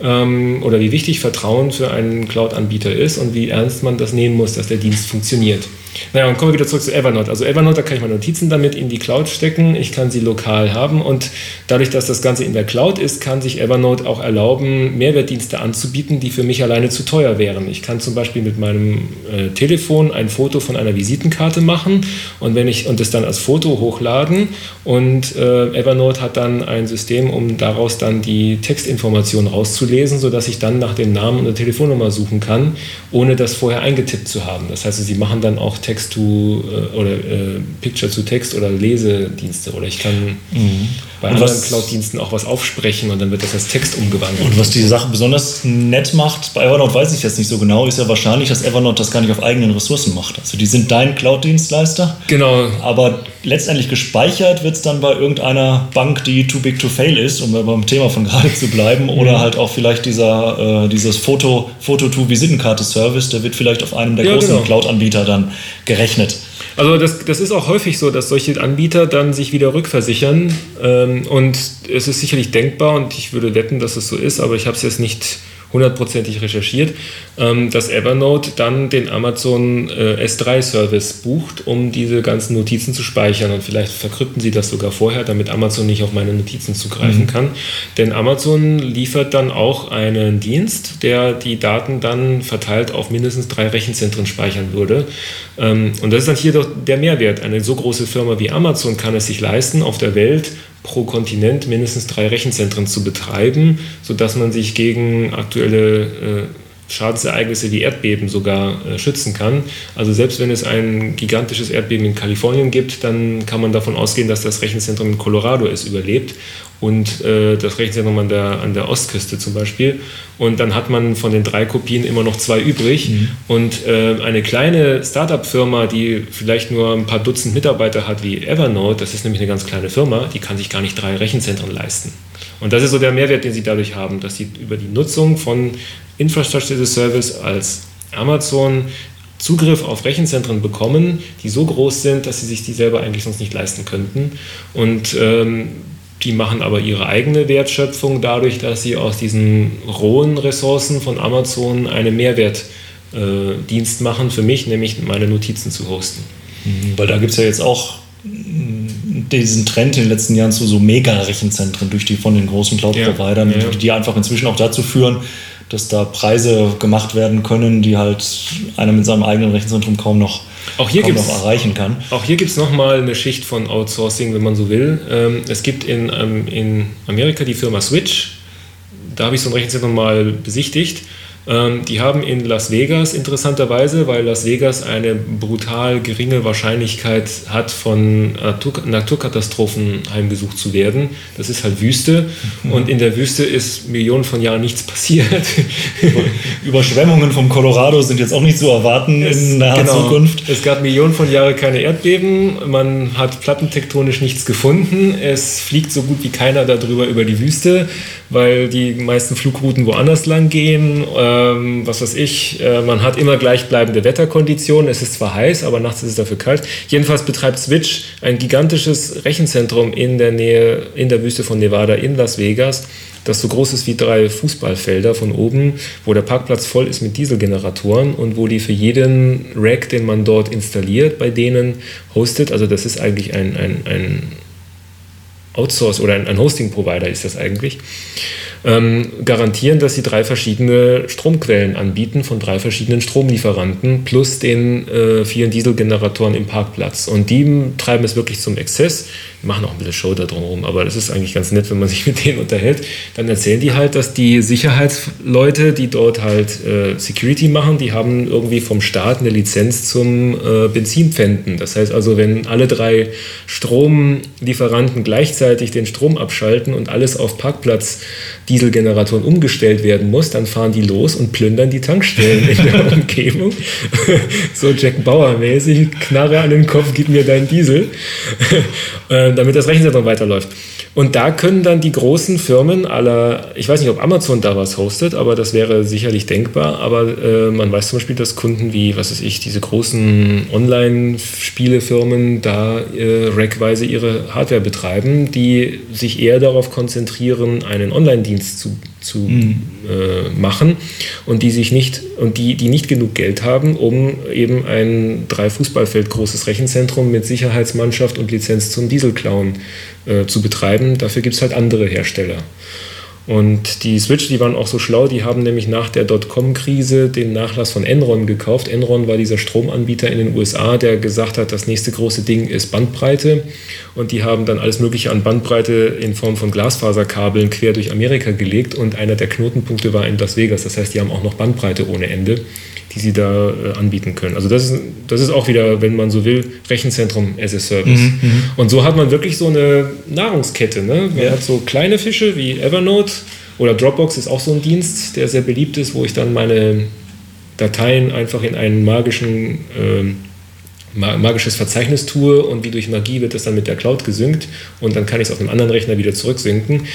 Speaker 2: ähm, oder wie wichtig Vertrauen für einen Cloud-Anbieter ist und wie ernst man das nehmen muss, dass der Dienst funktioniert. Naja, und kommen wir wieder zurück zu Evernote. Also Evernote, da kann ich meine Notizen damit in die Cloud stecken, ich kann sie lokal haben und dadurch, dass das Ganze in der Cloud ist, kann sich Evernote auch erlauben, Mehrwertdienste anzubieten, die für mich alleine zu teuer wären. Ich kann zum Beispiel mit meinem äh, Telefon ein Foto von einer Visitenkarte machen und wenn ich und es dann als Foto hochladen und äh, Evernote hat dann ein System, um daraus dann die Textinformationen rauszulesen zu lesen, sodass ich dann nach dem Namen und der Telefonnummer suchen kann, ohne das vorher eingetippt zu haben. Das heißt, sie machen dann auch Text to äh, oder äh, Picture to Text oder Lesedienste oder ich kann mhm. bei und anderen Cloud-Diensten auch was aufsprechen und dann wird das als Text umgewandelt.
Speaker 1: Und was die Sache besonders nett macht, bei Evernote weiß ich jetzt nicht so genau, ist ja wahrscheinlich, dass Evernote das gar nicht auf eigenen Ressourcen macht. Also die sind dein Cloud-Dienstleister.
Speaker 2: Genau.
Speaker 1: Aber letztendlich gespeichert wird es dann bei irgendeiner Bank, die too big to fail ist, um beim Thema von (laughs) gerade zu bleiben, oder mhm. halt auch vielleicht dieser, äh, dieses Foto, Foto-to-Visitenkarte-Service, der wird vielleicht auf einem der ja, großen genau. Cloud-Anbieter dann gerechnet.
Speaker 2: Also das, das ist auch häufig so, dass solche Anbieter dann sich wieder rückversichern ähm, und es ist sicherlich denkbar und ich würde wetten, dass es so ist, aber ich habe es jetzt nicht hundertprozentig recherchiert, ähm, dass Evernote dann den Amazon äh, S3-Service bucht, um diese ganzen Notizen zu speichern. Und vielleicht verkrypten sie das sogar vorher, damit Amazon nicht auf meine Notizen zugreifen mhm. kann. Denn Amazon liefert dann auch einen Dienst, der die Daten dann verteilt auf mindestens drei Rechenzentren speichern würde. Ähm, und das ist dann hier doch der Mehrwert. Eine so große Firma wie Amazon kann es sich leisten, auf der Welt pro Kontinent mindestens drei Rechenzentren zu betreiben, sodass man sich gegen aktuelle äh, Schadensereignisse wie Erdbeben sogar äh, schützen kann. Also selbst wenn es ein gigantisches Erdbeben in Kalifornien gibt, dann kann man davon ausgehen, dass das Rechenzentrum in Colorado es überlebt und äh, das Rechenzentrum an der, an der Ostküste zum Beispiel. Und dann hat man von den drei Kopien immer noch zwei übrig. Mhm. Und äh, eine kleine Startup-Firma, die vielleicht nur ein paar Dutzend Mitarbeiter hat wie Evernote, das ist nämlich eine ganz kleine Firma, die kann sich gar nicht drei Rechenzentren leisten. Und das ist so der Mehrwert, den sie dadurch haben, dass sie über die Nutzung von Infrastructure as a Service als Amazon Zugriff auf Rechenzentren bekommen, die so groß sind, dass sie sich die selber eigentlich sonst nicht leisten könnten. Und ähm, die machen aber ihre eigene Wertschöpfung dadurch, dass sie aus diesen rohen Ressourcen von Amazon einen Mehrwertdienst äh, machen für mich, nämlich meine Notizen zu hosten.
Speaker 1: Mhm, weil da gibt es ja jetzt auch diesen Trend in den letzten Jahren zu so Mega-Rechenzentren durch die von den großen Cloud-Providern, ja, ja. die einfach inzwischen auch dazu führen, dass da Preise gemacht werden können, die halt einer mit seinem eigenen Rechenzentrum kaum noch,
Speaker 2: auch hier kaum noch erreichen kann. Auch hier gibt es nochmal eine Schicht von Outsourcing, wenn man so will. Ähm, es gibt in, ähm, in Amerika die Firma Switch. Da habe ich so ein Rechenzentrum mal besichtigt. Ähm, die haben in Las Vegas interessanterweise, weil Las Vegas eine brutal geringe Wahrscheinlichkeit hat, von Natur Naturkatastrophen heimgesucht zu werden. Das ist halt Wüste mhm. und in der Wüste ist Millionen von Jahren nichts passiert. (laughs)
Speaker 1: Überschwemmungen vom Colorado sind jetzt auch nicht zu erwarten es, in naher genau, Zukunft.
Speaker 2: Es gab Millionen von Jahren keine Erdbeben, man hat plattentektonisch nichts gefunden, es fliegt so gut wie keiner darüber über die Wüste, weil die meisten Flugrouten woanders lang gehen. Äh, ähm, was weiß ich, äh, man hat immer gleichbleibende Wetterkonditionen. Es ist zwar heiß, aber nachts ist es dafür kalt. Jedenfalls betreibt Switch ein gigantisches Rechenzentrum in der Nähe, in der Wüste von Nevada in Las Vegas, das so groß ist wie drei Fußballfelder von oben, wo der Parkplatz voll ist mit Dieselgeneratoren und wo die für jeden Rack, den man dort installiert, bei denen hostet. Also das ist eigentlich ein, ein, ein Outsource oder ein, ein Hosting-Provider ist das eigentlich ähm, garantieren, dass sie drei verschiedene Stromquellen anbieten von drei verschiedenen Stromlieferanten plus den äh, vielen Dieselgeneratoren im Parkplatz. Und die treiben es wirklich zum Exzess machen auch ein bisschen Show da drumherum, aber das ist eigentlich ganz nett, wenn man (laughs) sich mit denen unterhält. Dann erzählen die halt, dass die Sicherheitsleute, die dort halt äh, Security machen, die haben irgendwie vom Staat eine Lizenz zum äh, Benzinpfänden. Das heißt also, wenn alle drei Stromlieferanten gleichzeitig den Strom abschalten und alles auf Parkplatz-Dieselgeneratoren umgestellt werden muss, dann fahren die los und plündern die Tankstellen in der (laughs) Umgebung. so Jack Bauer-mäßig, Knarre an den Kopf, gib mir deinen Diesel. (laughs) Damit das Rechenzentrum weiterläuft. Und da können dann die großen Firmen aller, ich weiß nicht, ob Amazon da was hostet, aber das wäre sicherlich denkbar. Aber äh, man weiß zum Beispiel, dass Kunden wie, was weiß ich, diese großen Online-Spielefirmen da äh, rackweise ihre Hardware betreiben, die sich eher darauf konzentrieren, einen Online-Dienst zu zu mhm. äh, machen und die sich nicht und die, die nicht genug Geld haben, um eben ein drei Fußballfeld großes Rechenzentrum mit Sicherheitsmannschaft und Lizenz zum Dieselklauen äh, zu betreiben. Dafür gibt es halt andere Hersteller. Und die Switch, die waren auch so schlau, die haben nämlich nach der Dotcom-Krise den Nachlass von Enron gekauft. Enron war dieser Stromanbieter in den USA, der gesagt hat, das nächste große Ding ist Bandbreite. Und die haben dann alles Mögliche an Bandbreite in Form von Glasfaserkabeln quer durch Amerika gelegt. Und einer der Knotenpunkte war in Las Vegas. Das heißt, die haben auch noch Bandbreite ohne Ende, die sie da äh, anbieten können. Also das ist, das ist auch wieder, wenn man so will, Rechenzentrum as a Service. Mhm, mhm. und so hat man wirklich so eine Nahrungskette. Ne? Man ja. hat so kleine Fische wie Evernote oder Dropbox ist auch so ein Dienst, der sehr beliebt ist, wo ich dann meine Dateien einfach in einen magischen, äh, magisches Verzeichnis tue und wie durch Magie wird das dann mit der Cloud gesynkt und dann kann ich es auf einem anderen Rechner wieder zurücksynken.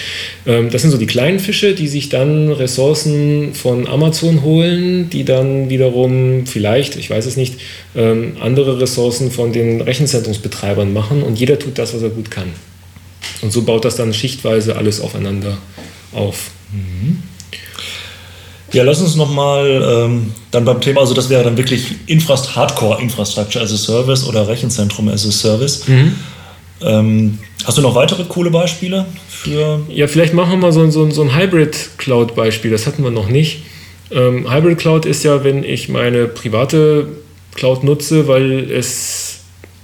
Speaker 2: Ähm, das sind so die kleinen Fische, die sich dann Ressourcen von Amazon holen, die dann wiederum vielleicht, ich weiß es nicht, ähm, andere Ressourcen von den Rechenzentrumsbetreibern machen und jeder tut das, was er gut kann. Und so baut das dann schichtweise alles aufeinander auf. Mhm.
Speaker 1: Ja, lass uns nochmal ähm, dann beim Thema, also das wäre dann wirklich Infrast Hardcore Infrastructure as a Service oder Rechenzentrum as a Service. Mhm. Ähm, hast du noch weitere coole Beispiele für?
Speaker 2: Ja, vielleicht machen wir mal so, so, so ein Hybrid Cloud Beispiel, das hatten wir noch nicht. Ähm, Hybrid Cloud ist ja, wenn ich meine private Cloud nutze, weil es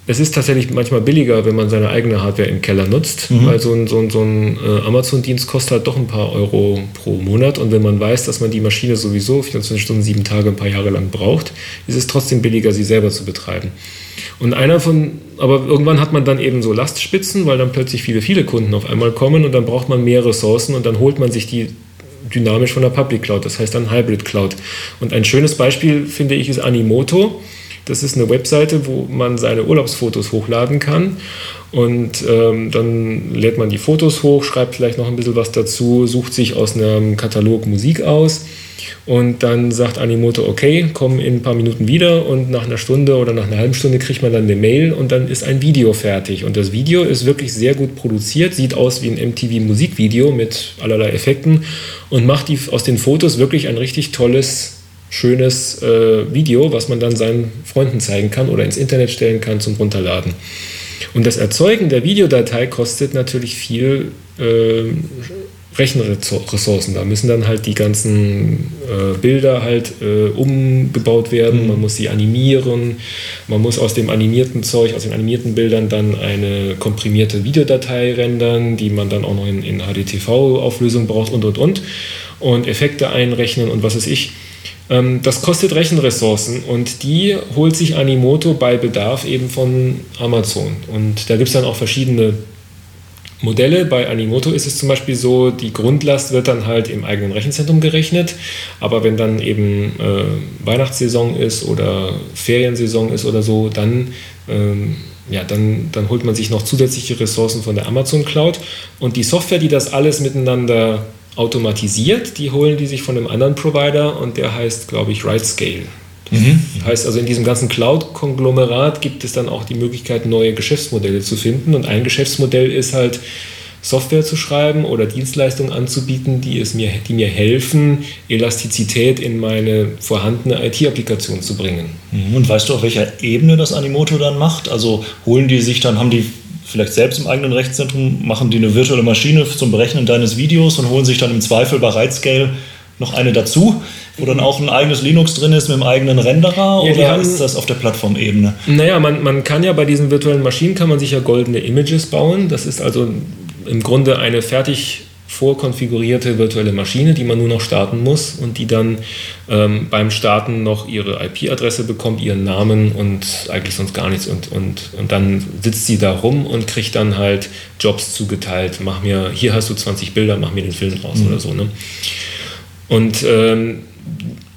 Speaker 2: es ist tatsächlich manchmal billiger, wenn man seine eigene Hardware im Keller nutzt, mhm. weil so ein, so ein, so ein äh, Amazon-Dienst kostet halt doch ein paar Euro pro Monat und wenn man weiß, dass man die Maschine sowieso 24 Stunden, sieben Tage, ein paar Jahre lang braucht, ist es trotzdem billiger, sie selber zu betreiben. Und einer von, aber irgendwann hat man dann eben so Lastspitzen, weil dann plötzlich viele, viele Kunden auf einmal kommen und dann braucht man mehr Ressourcen und dann holt man sich die dynamisch von der Public Cloud, das heißt dann Hybrid Cloud. Und ein schönes Beispiel, finde ich, ist Animoto. Das ist eine Webseite, wo man seine Urlaubsfotos hochladen kann. Und ähm, dann lädt man die Fotos hoch, schreibt vielleicht noch ein bisschen was dazu, sucht sich aus einem Katalog Musik aus. Und dann sagt Animoto, okay, komm in ein paar Minuten wieder und nach einer Stunde oder nach einer halben Stunde kriegt man dann eine Mail und dann ist ein Video fertig. Und das Video ist wirklich sehr gut produziert, sieht aus wie ein MTV-Musikvideo mit allerlei Effekten und macht die, aus den Fotos wirklich ein richtig tolles schönes äh, Video, was man dann seinen Freunden zeigen kann oder ins Internet stellen kann zum Runterladen. Und das Erzeugen der Videodatei kostet natürlich viel äh, Rechenressourcen. Da müssen dann halt die ganzen äh, Bilder halt äh, umgebaut werden, mhm. man muss sie animieren, man muss aus dem animierten Zeug, aus den animierten Bildern dann eine komprimierte Videodatei rendern, die man dann auch noch in, in HDTV-Auflösung braucht und und und und Effekte einrechnen und was weiß ich. Ähm, das kostet Rechenressourcen und die holt sich Animoto bei Bedarf eben von Amazon. Und da gibt es dann auch verschiedene Modelle. Bei Animoto ist es zum Beispiel so, die Grundlast wird dann halt im eigenen Rechenzentrum gerechnet, aber wenn dann eben äh, Weihnachtssaison ist oder Feriensaison ist oder so, dann, ähm, ja, dann, dann holt man sich noch zusätzliche Ressourcen von der Amazon Cloud und die Software, die das alles miteinander automatisiert. Die holen die sich von einem anderen Provider und der heißt, glaube ich, RightScale. Mhm. Heißt also, in diesem ganzen Cloud-Konglomerat gibt es dann auch die Möglichkeit, neue Geschäftsmodelle zu finden. Und ein Geschäftsmodell ist halt, Software zu schreiben oder Dienstleistungen anzubieten, die, es mir, die mir helfen, Elastizität in meine vorhandene IT-Applikation zu bringen.
Speaker 1: Mhm. Und weißt du, auf welcher Ebene das Animoto dann macht? Also holen die sich dann, haben die vielleicht selbst im eigenen Rechtszentrum, machen die eine virtuelle Maschine zum Berechnen deines Videos und holen sich dann im Zweifel bei RightScale noch eine dazu, wo dann auch ein eigenes Linux drin ist mit einem eigenen Renderer ja, oder haben, ist das auf der Plattformebene?
Speaker 2: Naja, man, man kann ja bei diesen virtuellen Maschinen kann man sich ja goldene Images bauen. Das ist also im Grunde eine fertig vorkonfigurierte virtuelle Maschine, die man nur noch starten muss und die dann ähm, beim Starten noch ihre IP-Adresse bekommt, ihren Namen und eigentlich sonst gar nichts. Und, und, und dann sitzt sie da rum und kriegt dann halt Jobs zugeteilt. Mach mir, hier hast du 20 Bilder, mach mir den Film raus mhm. oder so. Ne? Und ähm,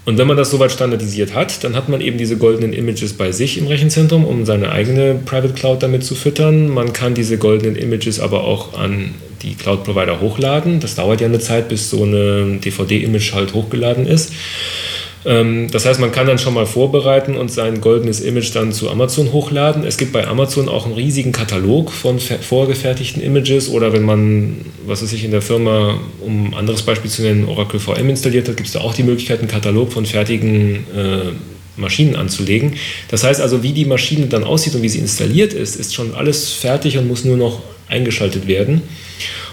Speaker 2: und wenn man das soweit standardisiert hat, dann hat man eben diese goldenen Images bei sich im Rechenzentrum, um seine eigene Private Cloud damit zu füttern. Man kann diese goldenen Images aber auch an die Cloud-Provider hochladen. Das dauert ja eine Zeit, bis so ein DVD-Image halt hochgeladen ist. Ähm, das heißt, man kann dann schon mal vorbereiten und sein goldenes Image dann zu Amazon hochladen. Es gibt bei Amazon auch einen riesigen Katalog von vorgefertigten Images oder wenn man, was weiß ich, in der Firma, um ein anderes Beispiel zu nennen, Oracle VM installiert hat, gibt es da auch die Möglichkeit, einen Katalog von fertigen äh, Maschinen anzulegen. Das heißt also, wie die Maschine dann aussieht und wie sie installiert ist, ist schon alles fertig und muss nur noch eingeschaltet werden.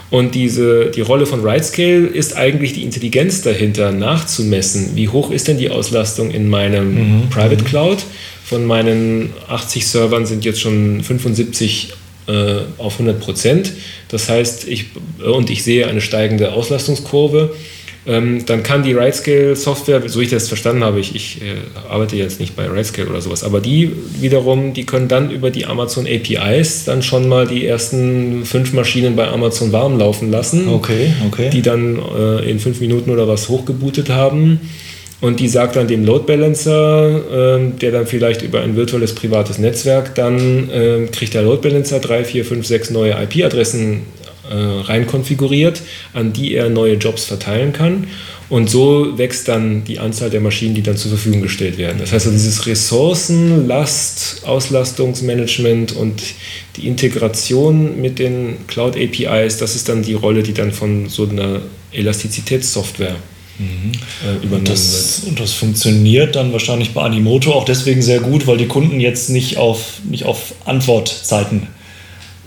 Speaker 2: Und diese, die Rolle von RightScale ist eigentlich die Intelligenz dahinter nachzumessen. Wie hoch ist denn die Auslastung in meinem mhm. Private Cloud? Von meinen 80 Servern sind jetzt schon 75 äh, auf 100 Prozent. Das heißt, ich, und ich sehe eine steigende Auslastungskurve ähm, dann kann die RightScale-Software, so ich das verstanden habe, ich, ich äh, arbeite jetzt nicht bei RightScale oder sowas, aber die wiederum, die können dann über die Amazon APIs dann schon mal die ersten fünf Maschinen bei Amazon warm laufen lassen,
Speaker 1: okay, okay.
Speaker 2: die dann äh, in fünf Minuten oder was hochgebootet haben. Und die sagt dann dem Load Balancer, äh, der dann vielleicht über ein virtuelles privates Netzwerk, dann äh, kriegt der Load Balancer drei, vier, fünf, sechs neue IP-Adressen rein konfiguriert, an die er neue Jobs verteilen kann. Und so wächst dann die Anzahl der Maschinen, die dann zur Verfügung gestellt werden. Das heißt, also dieses Ressourcen, Last, Auslastungsmanagement und die Integration mit den Cloud APIs, das ist dann die Rolle, die dann von so einer Elastizitätssoftware
Speaker 1: Mhm. Äh, übernommen und das, wird. Und das funktioniert dann wahrscheinlich bei Animoto auch deswegen sehr gut, weil die Kunden jetzt nicht auf, nicht auf Antwortzeiten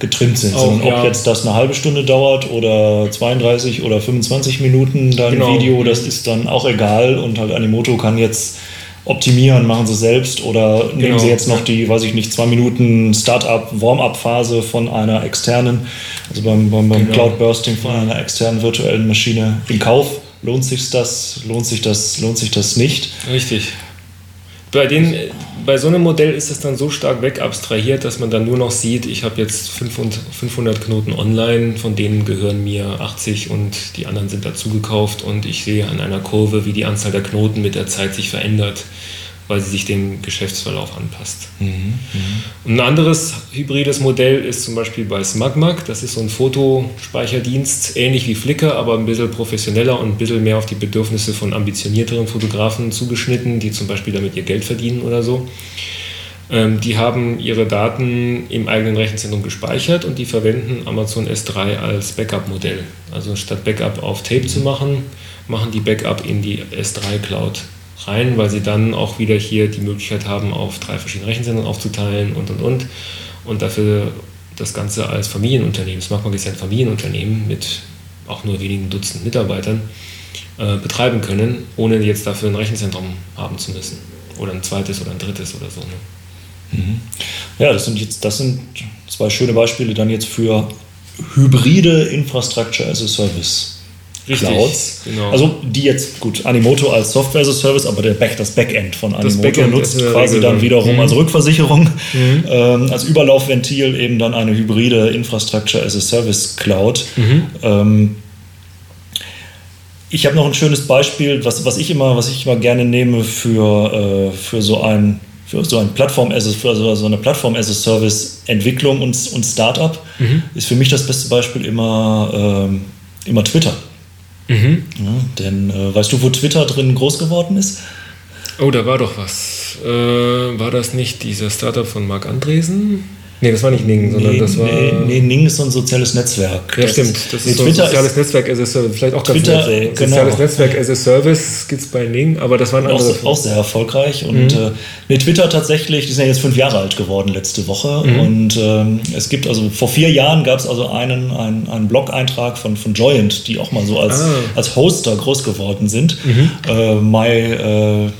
Speaker 1: getrimmt sind, auch, sondern ja. ob jetzt das eine halbe Stunde dauert oder 32 oder 25 Minuten dein genau. Video, das ist dann auch egal und halt Animoto kann jetzt optimieren, machen sie selbst oder genau. nehmen sie jetzt noch die, weiß ich nicht, zwei Minuten Startup, Warm-up-Phase von einer externen, also beim, beim, beim genau. Cloud-Bursting von einer externen virtuellen Maschine in Kauf. Lohnt sich das, lohnt sich das, lohnt sich das nicht?
Speaker 2: Richtig. Bei, den, bei so einem Modell ist es dann so stark wegabstrahiert, dass man dann nur noch sieht, ich habe jetzt 500 Knoten online, von denen gehören mir 80 und die anderen sind dazugekauft und ich sehe an einer Kurve, wie die Anzahl der Knoten mit der Zeit sich verändert weil sie sich dem Geschäftsverlauf anpasst. Mhm, mh. Ein anderes hybrides Modell ist zum Beispiel bei SmugMug. Das ist so ein Fotospeicherdienst, ähnlich wie Flickr, aber ein bisschen professioneller und ein bisschen mehr auf die Bedürfnisse von ambitionierteren Fotografen zugeschnitten, die zum Beispiel damit ihr Geld verdienen oder so. Ähm, die haben ihre Daten im eigenen Rechenzentrum gespeichert und die verwenden Amazon S3 als Backup-Modell. Also statt Backup auf Tape zu machen, machen die Backup in die S3 Cloud rein, weil sie dann auch wieder hier die Möglichkeit haben, auf drei verschiedene Rechenzentren aufzuteilen und und und. Und dafür das Ganze als Familienunternehmen, Smartbank ist ja ein Familienunternehmen mit auch nur wenigen Dutzend Mitarbeitern, äh, betreiben können, ohne jetzt dafür ein Rechenzentrum haben zu müssen. Oder ein zweites oder ein drittes oder so. Ne?
Speaker 1: Mhm. Ja, das sind jetzt das sind zwei schöne Beispiele dann jetzt für hybride Infrastructure as a Service. Richtig, Clouds. Genau. Also die jetzt, gut, Animoto als Software as a Service, aber der Back, das Backend von Animoto Backend nutzt quasi dann wiederum mhm. als Rückversicherung, mhm. ähm, als Überlaufventil eben dann eine hybride Infrastructure as a Service Cloud. Mhm. Ähm, ich habe noch ein schönes Beispiel, was, was, ich immer, was ich immer gerne nehme für, äh, für so ein für so, ein Plattform as a, für so eine Plattform as a Service Entwicklung und, und Startup mhm. ist für mich das beste Beispiel immer, ähm, immer Twitter. Mhm. Ja, denn äh, weißt du, wo Twitter drin groß geworden ist?
Speaker 2: Oh, da war doch was. Äh, war das nicht dieser Startup von Marc Andresen? Nee, das war nicht Ning, sondern nee, das war. Nee,
Speaker 1: nee, Ning ist so ein soziales Netzwerk.
Speaker 2: Ja, das stimmt. Das ist so ein soziales Netzwerk as a Service. Vielleicht auch ganz
Speaker 1: Twitter, nett.
Speaker 2: So. Genau. Soziales Netzwerk as a Service gibt es bei Ning, aber das waren
Speaker 1: auch, auch sehr erfolgreich. Und mhm. äh, nee, Twitter tatsächlich, die sind ja jetzt fünf Jahre alt geworden letzte Woche. Mhm. Und ähm, es gibt also vor vier Jahren gab es also einen, einen, einen Blog-Eintrag von, von Joyent, die auch mal so als, ah. als Hoster groß geworden sind. Mhm. Äh, my, äh,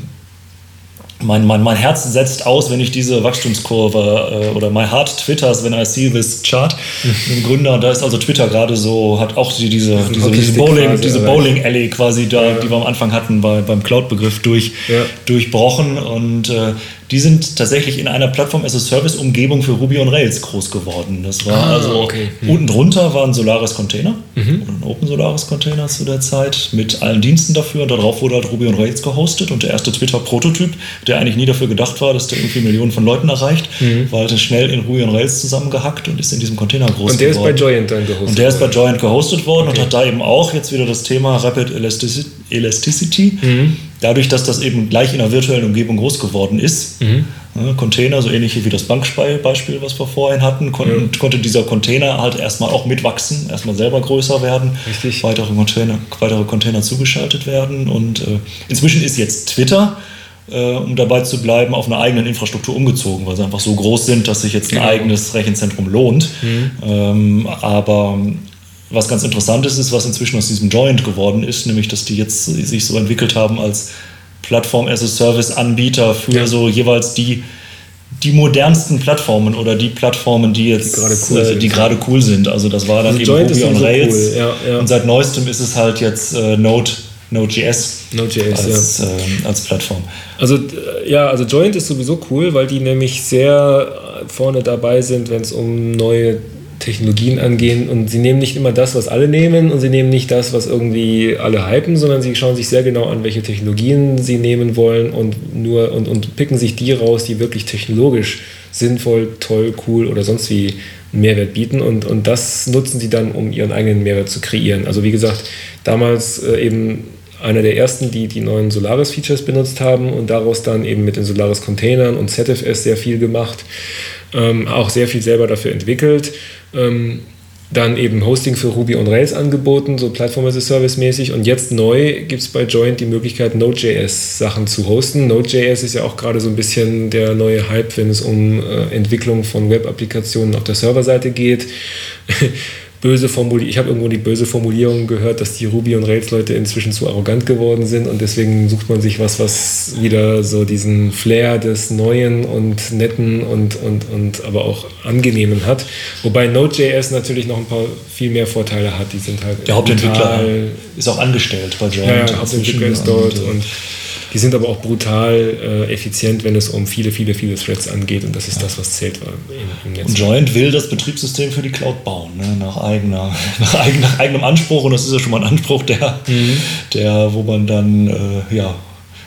Speaker 1: mein, mein, mein Herz setzt aus, wenn ich diese Wachstumskurve äh, oder my heart twitters when I see this chart. Mhm. Gründer, da ist also Twitter gerade so, hat auch die, diese, diese, diese, Bowling, diese Bowling Alley quasi da, ja. die wir am Anfang hatten bei, beim Cloud-Begriff durch, ja. durchbrochen und äh, die sind tatsächlich in einer Plattform-as-a-Service-Umgebung für Ruby on Rails groß geworden. Das war ah, also okay. hm. unten drunter war ein Solaris Container, mhm. ein Open Solaris Container zu der Zeit mit allen Diensten dafür. Und darauf wurde halt Ruby on Rails gehostet und der erste Twitter-Prototyp, der eigentlich nie dafür gedacht war, dass der irgendwie Millionen von Leuten erreicht, mhm. war halt schnell in Ruby on Rails zusammengehackt und ist in diesem Container groß geworden. Und
Speaker 2: der geworden. ist bei Joyent dann
Speaker 1: gehostet. Und der ist bei Joyent gehostet worden okay. und hat da eben auch jetzt wieder das Thema Rapid Elasticity. Mhm dadurch, dass das eben gleich in einer virtuellen Umgebung groß geworden ist, mhm. Container, so ähnlich wie das Bankbeispiel, was wir vorhin hatten, kon mhm. konnte dieser Container halt erstmal auch mitwachsen, erstmal selber größer werden,
Speaker 2: Richtig.
Speaker 1: weitere Container, weitere Container zugeschaltet werden. Und äh, inzwischen ist jetzt Twitter, äh, um dabei zu bleiben, auf einer eigenen Infrastruktur umgezogen, weil sie einfach so groß sind, dass sich jetzt ein genau. eigenes Rechenzentrum lohnt. Mhm. Ähm, aber was ganz interessant ist, ist, was inzwischen aus diesem Joint geworden ist, nämlich dass die jetzt sich so entwickelt haben als Plattform-as-a-Service-Anbieter für ja. so jeweils die, die modernsten Plattformen oder die Plattformen, die jetzt die gerade cool, äh, cool sind. Also das war dann also eben Ruby on Rails. Cool. Ja, ja. Und seit neuestem ist es halt jetzt äh, Node Node.js Node als, ja. äh, als Plattform.
Speaker 2: Also ja, also Joint ist sowieso cool, weil die nämlich sehr vorne dabei sind, wenn es um neue Technologien angehen und sie nehmen nicht immer das, was alle nehmen und sie nehmen nicht das, was irgendwie alle hypen, sondern sie schauen sich sehr genau an, welche Technologien sie nehmen wollen und nur und, und picken sich die raus, die wirklich technologisch sinnvoll, toll, cool oder sonst wie einen Mehrwert bieten und, und das nutzen sie dann, um ihren eigenen Mehrwert zu kreieren. Also wie gesagt, damals äh, eben einer der ersten, die die neuen Solaris-Features benutzt haben und daraus dann eben mit den Solaris-Containern und ZFS sehr viel gemacht, ähm, auch sehr viel selber dafür entwickelt. Ähm, dann eben Hosting für Ruby on Rails angeboten, so Plattform as a Service mäßig. Und jetzt neu gibt es bei Joint die Möglichkeit, Node.js-Sachen zu hosten. Node.js ist ja auch gerade so ein bisschen der neue Hype, wenn es um äh, Entwicklung von Web-Applikationen auf der Serverseite geht. (laughs) böse Formulierung, ich habe irgendwo die böse Formulierung gehört, dass die Ruby und Rails Leute inzwischen zu arrogant geworden sind und deswegen sucht man sich was, was wieder so diesen Flair des Neuen und Netten und, und, und aber auch Angenehmen hat. Wobei Node.js natürlich noch ein paar viel mehr Vorteile hat. Die sind halt.
Speaker 1: Der Hauptentwickler ist auch angestellt bei Joint.
Speaker 2: Ja, ja Hauptentwickler ist dort und, und die sind aber auch brutal äh, effizient, wenn es um viele, viele, viele Threads angeht und das ist ja. das, was zählt
Speaker 1: im, im Und Joint will das Betriebssystem für die Cloud bauen, ne? nach, eigener, (laughs) nach, eigener, nach eigenem Anspruch und das ist ja schon mal ein Anspruch, der, mhm. der wo man dann äh, ja,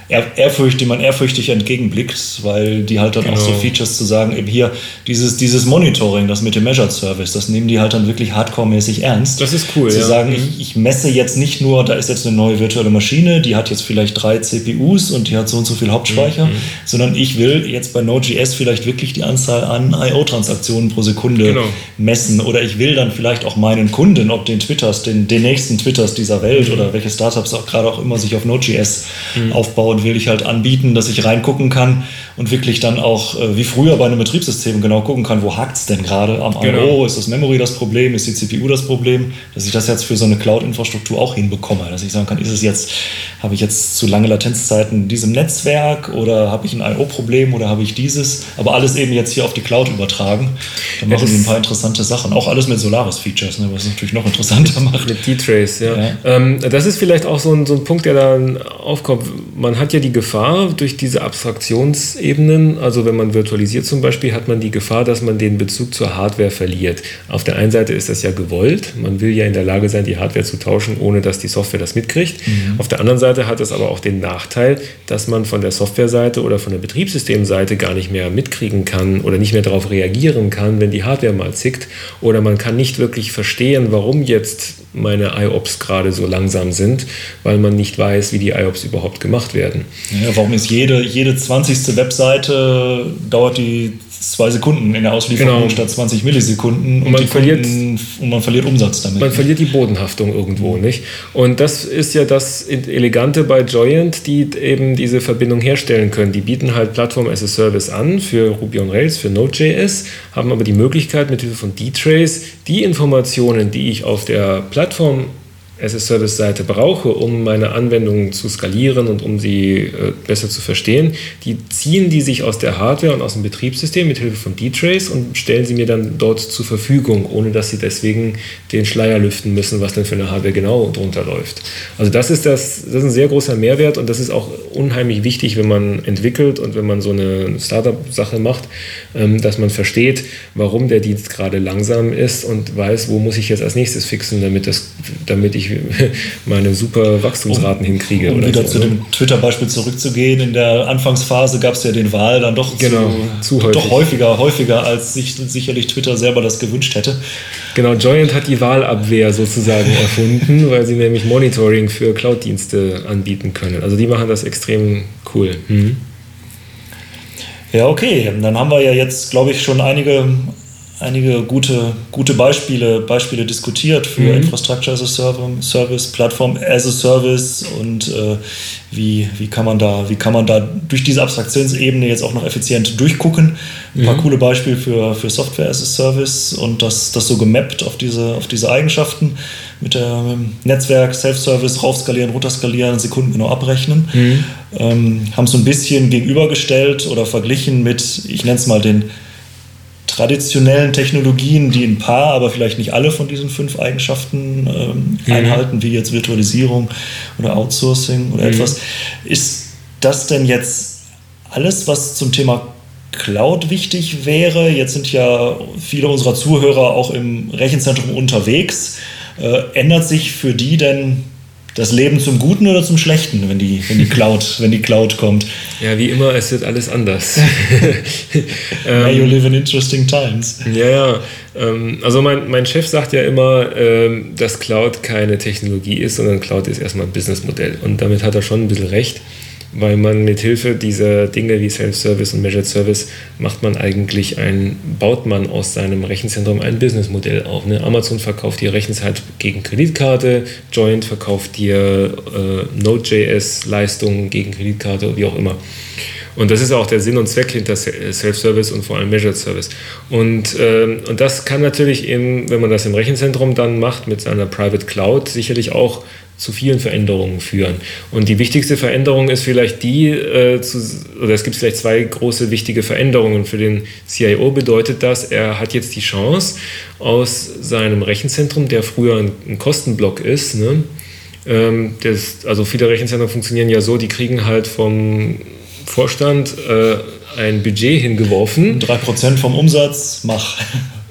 Speaker 1: ehrfürchtig, die man ehrfürchtig entgegenblickt, weil die halt dann genau. auch so genau. Features zu sagen, eben hier dieses, dieses Monitoring, das mit dem Measured Service, das nehmen die halt dann wirklich hardcore-mäßig ernst.
Speaker 2: Das ist cool.
Speaker 1: Zu ja. sagen, ich, ich messe jetzt nicht nur, da ist jetzt eine neue virtuelle Maschine, die hat jetzt vielleicht drei CPUs und die hat so und so viel Hauptspeicher, mhm. sondern ich will jetzt bei Node.js vielleicht wirklich die Anzahl an IO-Transaktionen pro Sekunde genau. messen oder ich will dann vielleicht auch meinen Kunden, ob den Twitters, den, den nächsten Twitters dieser Welt mhm. oder welche Startups auch gerade auch immer sich auf Node.js mhm. Aufbauen, will ich halt anbieten, dass ich reingucken kann und wirklich dann auch äh, wie früher bei einem Betriebssystem genau gucken kann, wo hakt es denn gerade am genau. IO, ist das Memory das Problem, ist die CPU das Problem, dass ich das jetzt für so eine Cloud-Infrastruktur auch hinbekomme, dass ich sagen kann, ist es jetzt, habe ich jetzt zu lange Latenzzeiten in diesem Netzwerk oder habe ich ein IO-Problem oder habe ich dieses, aber alles eben jetzt hier auf die Cloud übertragen. Da machen ja, ein paar interessante Sachen, auch alles mit Solaris-Features, ne, was es natürlich noch interessanter (laughs) macht.
Speaker 2: Mit D-Trace, ja. ja. Ähm, das ist vielleicht auch so ein, so ein Punkt, der dann aufkommt. Man hat ja die Gefahr durch diese Abstraktionsebenen, also wenn man virtualisiert zum Beispiel, hat man die Gefahr, dass man den Bezug zur Hardware verliert. Auf der einen Seite ist das ja gewollt, man will ja in der Lage sein, die Hardware zu tauschen, ohne dass die Software das mitkriegt. Mhm. Auf der anderen Seite hat es aber auch den Nachteil, dass man von der Softwareseite oder von der Betriebssystemseite gar nicht mehr mitkriegen kann oder nicht mehr darauf reagieren kann, wenn die Hardware mal zickt oder man kann nicht wirklich verstehen, warum jetzt meine IOPS gerade so langsam sind, weil man nicht weiß, wie die IOPS überhaupt gemacht werden.
Speaker 1: Ja, warum ist jede, jede 20. Webseite dauert die zwei Sekunden in der Auslieferung genau. statt 20 Millisekunden
Speaker 2: und, man verliert,
Speaker 1: Kunden, und man verliert Umsatz damit.
Speaker 2: Man verliert die Bodenhaftung irgendwo, mhm. nicht? Und das ist ja das Elegante bei Joyent, die eben diese Verbindung herstellen können. Die bieten halt Plattform as a Service an für Ruby on Rails, für Node.js, haben aber die Möglichkeit mit Hilfe von D-Trace die Informationen, die ich auf der Plattform as-a-Service-Seite brauche, um meine Anwendungen zu skalieren und um sie äh, besser zu verstehen, die ziehen die sich aus der Hardware und aus dem Betriebssystem mit Hilfe von D-Trace und stellen sie mir dann dort zur Verfügung, ohne dass sie deswegen den Schleier lüften müssen, was denn für eine Hardware genau drunter läuft. Also das ist, das, das ist ein sehr großer Mehrwert und das ist auch unheimlich wichtig, wenn man entwickelt und wenn man so eine Startup-Sache macht, ähm, dass man versteht, warum der Dienst gerade langsam ist und weiß, wo muss ich jetzt als nächstes fixen, damit, das, damit ich (laughs) meine super Wachstumsraten um, hinkriege.
Speaker 1: Um wieder so, zu dem Twitter-Beispiel zurückzugehen, in der Anfangsphase gab es ja den Wahl dann doch,
Speaker 2: genau,
Speaker 1: zu, zu häufig. doch häufiger, häufiger, als sich sicherlich Twitter selber das gewünscht hätte.
Speaker 2: Genau, Joyent hat die Wahlabwehr sozusagen (laughs) erfunden, weil sie nämlich Monitoring für Cloud-Dienste anbieten können. Also die machen das extrem cool. Mhm.
Speaker 1: Ja, okay. Dann haben wir ja jetzt, glaube ich, schon einige einige gute, gute Beispiele, Beispiele diskutiert für mhm. Infrastructure as a Service, Plattform as a Service und äh, wie, wie, kann man da, wie kann man da durch diese Abstraktionsebene jetzt auch noch effizient durchgucken. Ein paar mhm. coole Beispiele für, für Software as a Service und das, das so gemappt auf diese, auf diese Eigenschaften mit, der, mit dem Netzwerk, Self-Service, raufskalieren, runterskalieren, Sekunden genau abrechnen. Mhm. Ähm, haben so ein bisschen gegenübergestellt oder verglichen mit, ich nenne es mal den traditionellen Technologien, die ein paar, aber vielleicht nicht alle von diesen fünf Eigenschaften ähm, mhm. einhalten, wie jetzt Virtualisierung oder Outsourcing oder mhm. etwas. Ist das denn jetzt alles, was zum Thema Cloud wichtig wäre? Jetzt sind ja viele unserer Zuhörer auch im Rechenzentrum unterwegs. Äh, ändert sich für die denn das Leben zum Guten oder zum Schlechten, wenn die, wenn die, Cloud, wenn die Cloud kommt.
Speaker 2: Ja, wie immer, es wird alles anders. (laughs)
Speaker 1: ähm, you live in interesting times.
Speaker 2: Ja, ja. Ähm, also mein, mein Chef sagt ja immer, ähm, dass Cloud keine Technologie ist, sondern Cloud ist erstmal ein Businessmodell. Und damit hat er schon ein bisschen recht weil man mit Hilfe dieser Dinge wie Self-Service und Measured Service macht man eigentlich ein, baut man aus seinem Rechenzentrum ein Businessmodell auf. Ne? Amazon verkauft dir Rechenzeit gegen Kreditkarte, Joint verkauft dir äh, Node.js-Leistungen gegen Kreditkarte, wie auch immer. Und das ist auch der Sinn und Zweck hinter Self-Service und vor allem Measured Service. Und, ähm, und das kann natürlich, im, wenn man das im Rechenzentrum dann macht mit seiner Private Cloud, sicherlich auch zu vielen Veränderungen führen. Und die wichtigste Veränderung ist vielleicht die, äh, zu, oder es gibt vielleicht zwei große wichtige Veränderungen. Für den CIO bedeutet das, er hat jetzt die Chance, aus seinem Rechenzentrum, der früher ein, ein Kostenblock ist, ne, ähm, das, also viele Rechenzentren funktionieren ja so, die kriegen halt vom Vorstand äh, ein Budget hingeworfen.
Speaker 1: 3% vom Umsatz, mach.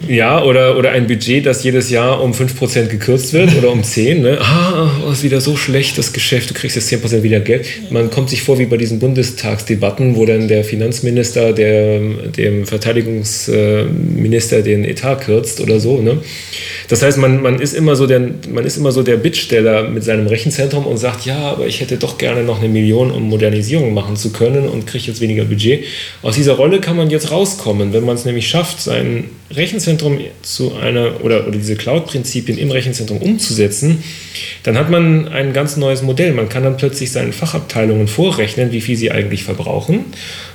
Speaker 2: Ja, oder, oder ein Budget, das jedes Jahr um 5% gekürzt wird oder um 10%. Ne? Ah, oh, ist wieder so schlecht, das Geschäft, du kriegst jetzt 10% wieder Geld. Man kommt sich vor wie bei diesen Bundestagsdebatten, wo dann der Finanzminister der, dem Verteidigungsminister den Etat kürzt oder so. Ne? Das heißt, man, man, ist immer so der, man ist immer so der Bittsteller mit seinem Rechenzentrum und sagt, ja, aber ich hätte doch gerne noch eine Million, um Modernisierung machen zu können und kriege jetzt weniger Budget. Aus dieser Rolle kann man jetzt rauskommen, wenn man es nämlich schafft, sein Rechenzentrum zu einer oder, oder diese Cloud-Prinzipien im Rechenzentrum umzusetzen, dann hat man ein ganz neues Modell. Man kann dann plötzlich seinen Fachabteilungen vorrechnen, wie viel sie eigentlich verbrauchen.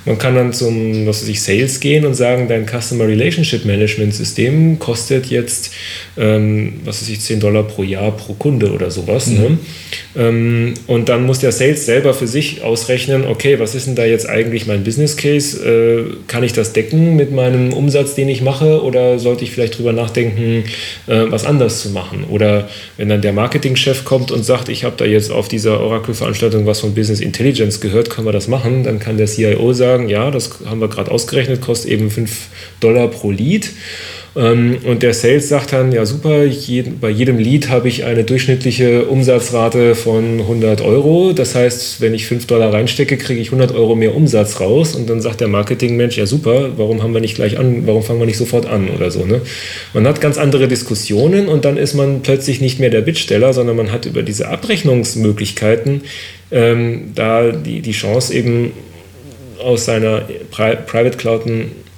Speaker 2: Man kann dann zum, was weiß ich, Sales gehen und sagen, dein Customer Relationship Management System kostet jetzt, ähm, was weiß ich, 10 Dollar pro Jahr pro Kunde oder sowas. Mhm. Ne? Ähm, und dann muss der Sales selber für sich ausrechnen, okay, was ist denn da jetzt eigentlich mein Business Case? Äh, kann ich das decken mit meinem Umsatz, den ich mache? Oder sollte ich vielleicht drüber nachdenken, äh, was anders zu machen? Oder wenn dann der Marketingchef kommt und sagt, ich habe da jetzt auf dieser Oracle-Veranstaltung was von Business Intelligence gehört, können wir das machen? Dann kann der CIO sagen, ja, das haben wir gerade ausgerechnet, kostet eben 5 Dollar pro Lead. Ähm, und der Sales sagt dann, ja super, bei jedem Lead habe ich eine durchschnittliche Umsatzrate von 100 Euro. Das heißt, wenn ich 5 Dollar reinstecke, kriege ich 100 Euro mehr Umsatz raus. Und dann sagt der Marketingmensch, ja super, warum haben wir nicht gleich an, warum fangen wir nicht sofort an oder so. Ne? Man hat ganz andere Diskussionen und dann ist man plötzlich nicht mehr der Bittsteller, sondern man hat über diese Abrechnungsmöglichkeiten ähm, da die, die Chance eben aus seiner Private Cloud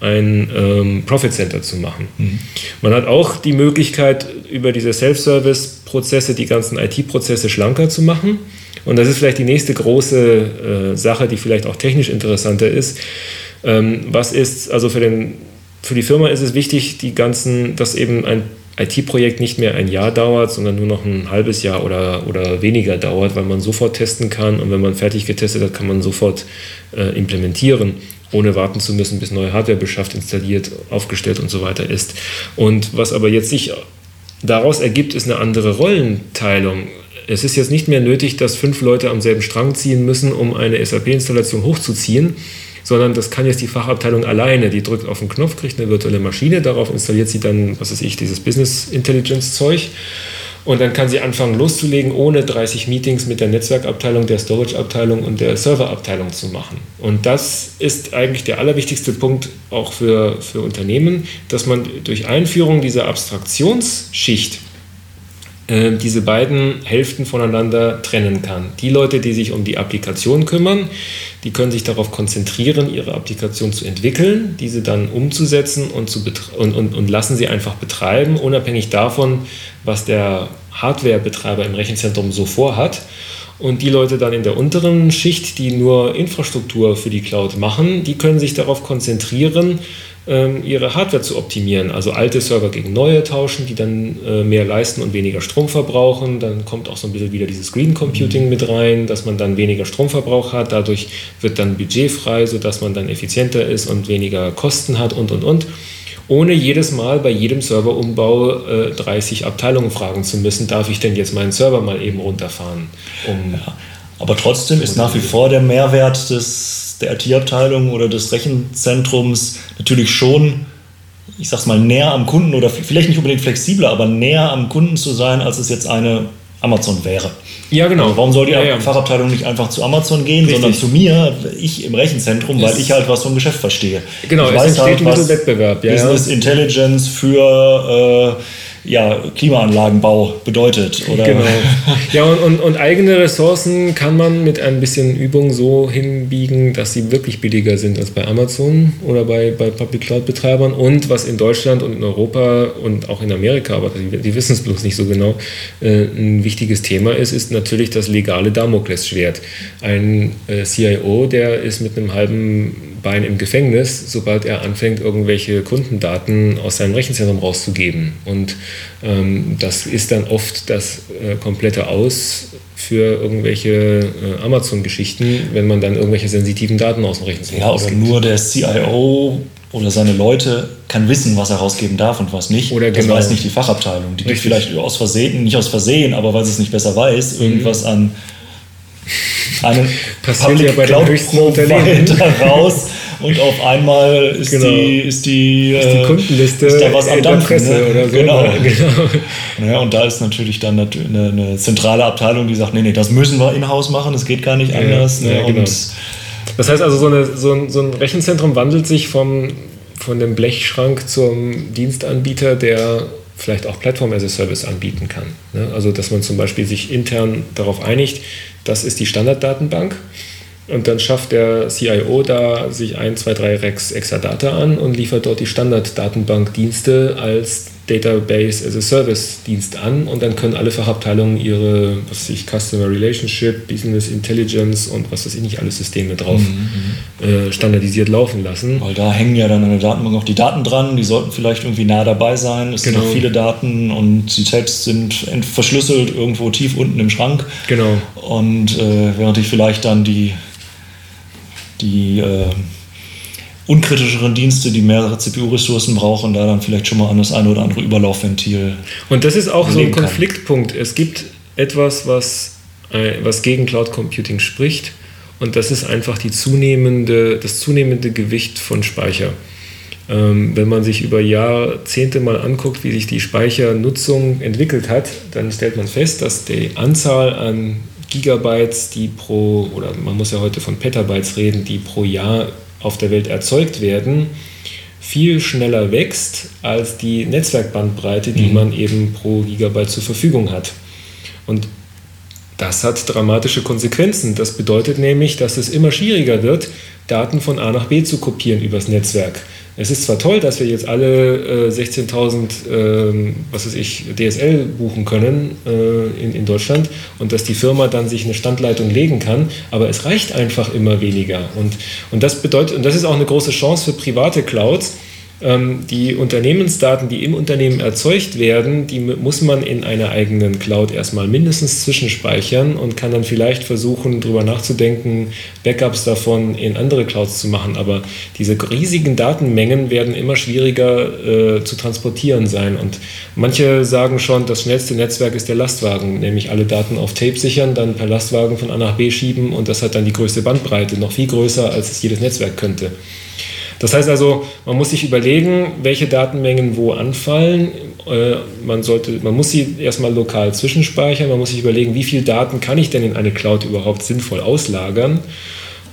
Speaker 2: ein ähm, Profit Center zu machen. Mhm. Man hat auch die Möglichkeit, über diese Self-Service-Prozesse die ganzen IT-Prozesse schlanker zu machen. Und das ist vielleicht die nächste große äh, Sache, die vielleicht auch technisch interessanter ist. Ähm, was ist, also für, den, für die Firma ist es wichtig, die ganzen, dass eben ein IT-Projekt nicht mehr ein Jahr dauert, sondern nur noch ein halbes Jahr oder, oder weniger dauert, weil man sofort testen kann und wenn man fertig getestet hat, kann man sofort äh, implementieren ohne warten zu müssen, bis neue Hardware beschafft, installiert, aufgestellt und so weiter ist. Und was aber jetzt sich daraus ergibt, ist eine andere Rollenteilung. Es ist jetzt nicht mehr nötig, dass fünf Leute am selben Strang ziehen müssen, um eine SAP-Installation hochzuziehen, sondern das kann jetzt die Fachabteilung alleine. Die drückt auf den Knopf, kriegt eine virtuelle Maschine, darauf installiert sie dann, was weiß ich, dieses Business Intelligence Zeug und dann kann sie anfangen loszulegen, ohne 30 Meetings mit der Netzwerkabteilung, der Storage-Abteilung und der Serverabteilung zu machen. Und das ist eigentlich der allerwichtigste Punkt auch für, für Unternehmen, dass man durch Einführung dieser Abstraktionsschicht äh, diese beiden Hälften voneinander trennen kann. Die Leute, die sich um die Applikation kümmern, die können sich darauf konzentrieren, ihre Applikation zu entwickeln, diese dann umzusetzen und, zu und, und, und lassen sie einfach betreiben, unabhängig davon, was der Hardwarebetreiber im Rechenzentrum so vorhat. Und die Leute dann in der unteren Schicht, die nur Infrastruktur für die Cloud machen, die können sich darauf konzentrieren, ähm, ihre Hardware zu optimieren. Also alte Server gegen neue tauschen, die dann äh, mehr leisten und weniger Strom verbrauchen. Dann kommt auch so ein bisschen wieder dieses Green Computing mit rein, dass man dann weniger Stromverbrauch hat. Dadurch wird dann Budget frei, sodass man dann effizienter ist und weniger Kosten hat und, und, und ohne jedes Mal bei jedem Serverumbau äh, 30 Abteilungen fragen zu müssen, darf ich denn jetzt meinen Server mal eben runterfahren?
Speaker 1: Um ja. Aber trotzdem ist nach wie vor der Mehrwert des, der IT-Abteilung oder des Rechenzentrums natürlich schon, ich sag's mal, näher am Kunden oder vielleicht nicht unbedingt flexibler, aber näher am Kunden zu sein, als es jetzt eine Amazon wäre.
Speaker 2: Ja, genau.
Speaker 1: Also warum soll die ja, ja. Fachabteilung nicht einfach zu Amazon gehen, Richtig. sondern zu mir, ich im Rechenzentrum, es weil ich halt was vom Geschäft verstehe.
Speaker 2: Genau,
Speaker 1: ich
Speaker 2: es weiß halt, was Wettbewerb.
Speaker 1: Ja, Business Intelligence für äh, ja, Klimaanlagenbau bedeutet. Oder?
Speaker 2: Genau. Ja, und, und, und, eigene Ressourcen kann man mit ein bisschen Übung so hinbiegen, dass sie wirklich billiger sind als bei Amazon oder bei, bei Public Cloud-Betreibern. Und was in Deutschland und in Europa und auch in Amerika, aber die, die wissen es bloß nicht so genau, äh, ein wichtiges Thema ist, ist natürlich das legale Damoklesschwert. Ein äh, CIO, der ist mit einem halben Bein im Gefängnis, sobald er anfängt, irgendwelche Kundendaten aus seinem Rechenzentrum rauszugeben. Und ähm, das ist dann oft das äh, komplette Aus für irgendwelche äh, Amazon-Geschichten, wenn man dann irgendwelche sensitiven Daten aus dem Rechenzentrum
Speaker 1: Ja, oder nur der CIO oder seine Leute kann wissen, was er rausgeben darf und was nicht.
Speaker 2: Oder
Speaker 1: das
Speaker 2: genau.
Speaker 1: weiß nicht die Fachabteilung. Die gibt vielleicht aus Versehen, nicht aus Versehen, aber weil sie es nicht besser weiß, mhm. irgendwas an einen
Speaker 2: Passiert ja bei den höchsten Unternehmen
Speaker 1: raus und auf einmal ist genau. die ist die,
Speaker 2: ist die äh, Kundenliste
Speaker 1: ist da was am Dampfen,
Speaker 2: Presse ne? oder so.
Speaker 1: Genau. (laughs) genau. Ja, und da ist natürlich dann eine, eine, zentrale Abteilung, die sagt, nee, nee, das müssen wir in-house machen, das geht gar nicht anders.
Speaker 2: Ne? Ja, genau. das heißt also, so, eine, so, ein, so ein Rechenzentrum wandelt sich vom, von dem Blechschrank zum Dienstanbieter, der vielleicht auch Plattform as a Service anbieten kann. Ne? Also dass man zum Beispiel sich intern darauf einigt, das ist die Standarddatenbank. Und dann schafft der CIO da sich ein, zwei, drei Rex Exadata an und liefert dort die Standarddatenbankdienste als Database as a Service Dienst an und dann können alle Fachabteilungen ihre, was ich, Customer Relationship, Business Intelligence und was weiß ich nicht, alle Systeme drauf mhm, mhm, äh, standardisiert laufen lassen.
Speaker 1: Weil da hängen ja dann an der Datenbank auch die Daten dran, die sollten vielleicht irgendwie nah dabei sein. Es genau. sind viele Daten und sie selbst sind verschlüsselt irgendwo tief unten im Schrank.
Speaker 2: Genau.
Speaker 1: Und äh, während ich vielleicht dann die die äh, unkritischeren Dienste, die mehrere CPU-Ressourcen brauchen, da dann vielleicht schon mal an das eine oder andere Überlaufventil.
Speaker 2: Und das ist auch so ein Konfliktpunkt. Es gibt etwas, was, äh, was gegen Cloud Computing spricht, und das ist einfach die zunehmende, das zunehmende Gewicht von Speicher. Ähm, wenn man sich über Jahrzehnte mal anguckt, wie sich die Speichernutzung entwickelt hat, dann stellt man fest, dass die Anzahl an Gigabytes, die pro, oder man muss ja heute von Petabytes reden, die pro Jahr auf der Welt erzeugt werden, viel schneller wächst als die Netzwerkbandbreite, die mhm. man eben pro Gigabyte zur Verfügung hat. Und das hat dramatische Konsequenzen. Das bedeutet nämlich, dass es immer schwieriger wird, Daten von A nach B zu kopieren übers Netzwerk. Es ist zwar toll, dass wir jetzt alle äh, 16.000, äh, was weiß ich, DSL buchen können äh, in, in Deutschland und dass die Firma dann sich eine Standleitung legen kann, aber es reicht einfach immer weniger. Und, und das bedeutet, und das ist auch eine große Chance für private Clouds, die Unternehmensdaten, die im Unternehmen erzeugt werden, die muss man in einer eigenen Cloud erstmal mindestens zwischenspeichern und kann dann vielleicht versuchen, darüber nachzudenken, Backups davon in andere Clouds zu machen. Aber diese riesigen Datenmengen werden immer schwieriger äh, zu transportieren sein. Und manche sagen schon, das schnellste Netzwerk ist der Lastwagen, nämlich alle Daten auf Tape sichern, dann per Lastwagen von A nach B schieben und das hat dann die größte Bandbreite, noch viel größer, als es jedes Netzwerk könnte. Das heißt also, man muss sich überlegen, welche Datenmengen wo anfallen. Äh, man, sollte, man muss sie erstmal lokal zwischenspeichern. Man muss sich überlegen, wie viele Daten kann ich denn in eine Cloud überhaupt sinnvoll auslagern.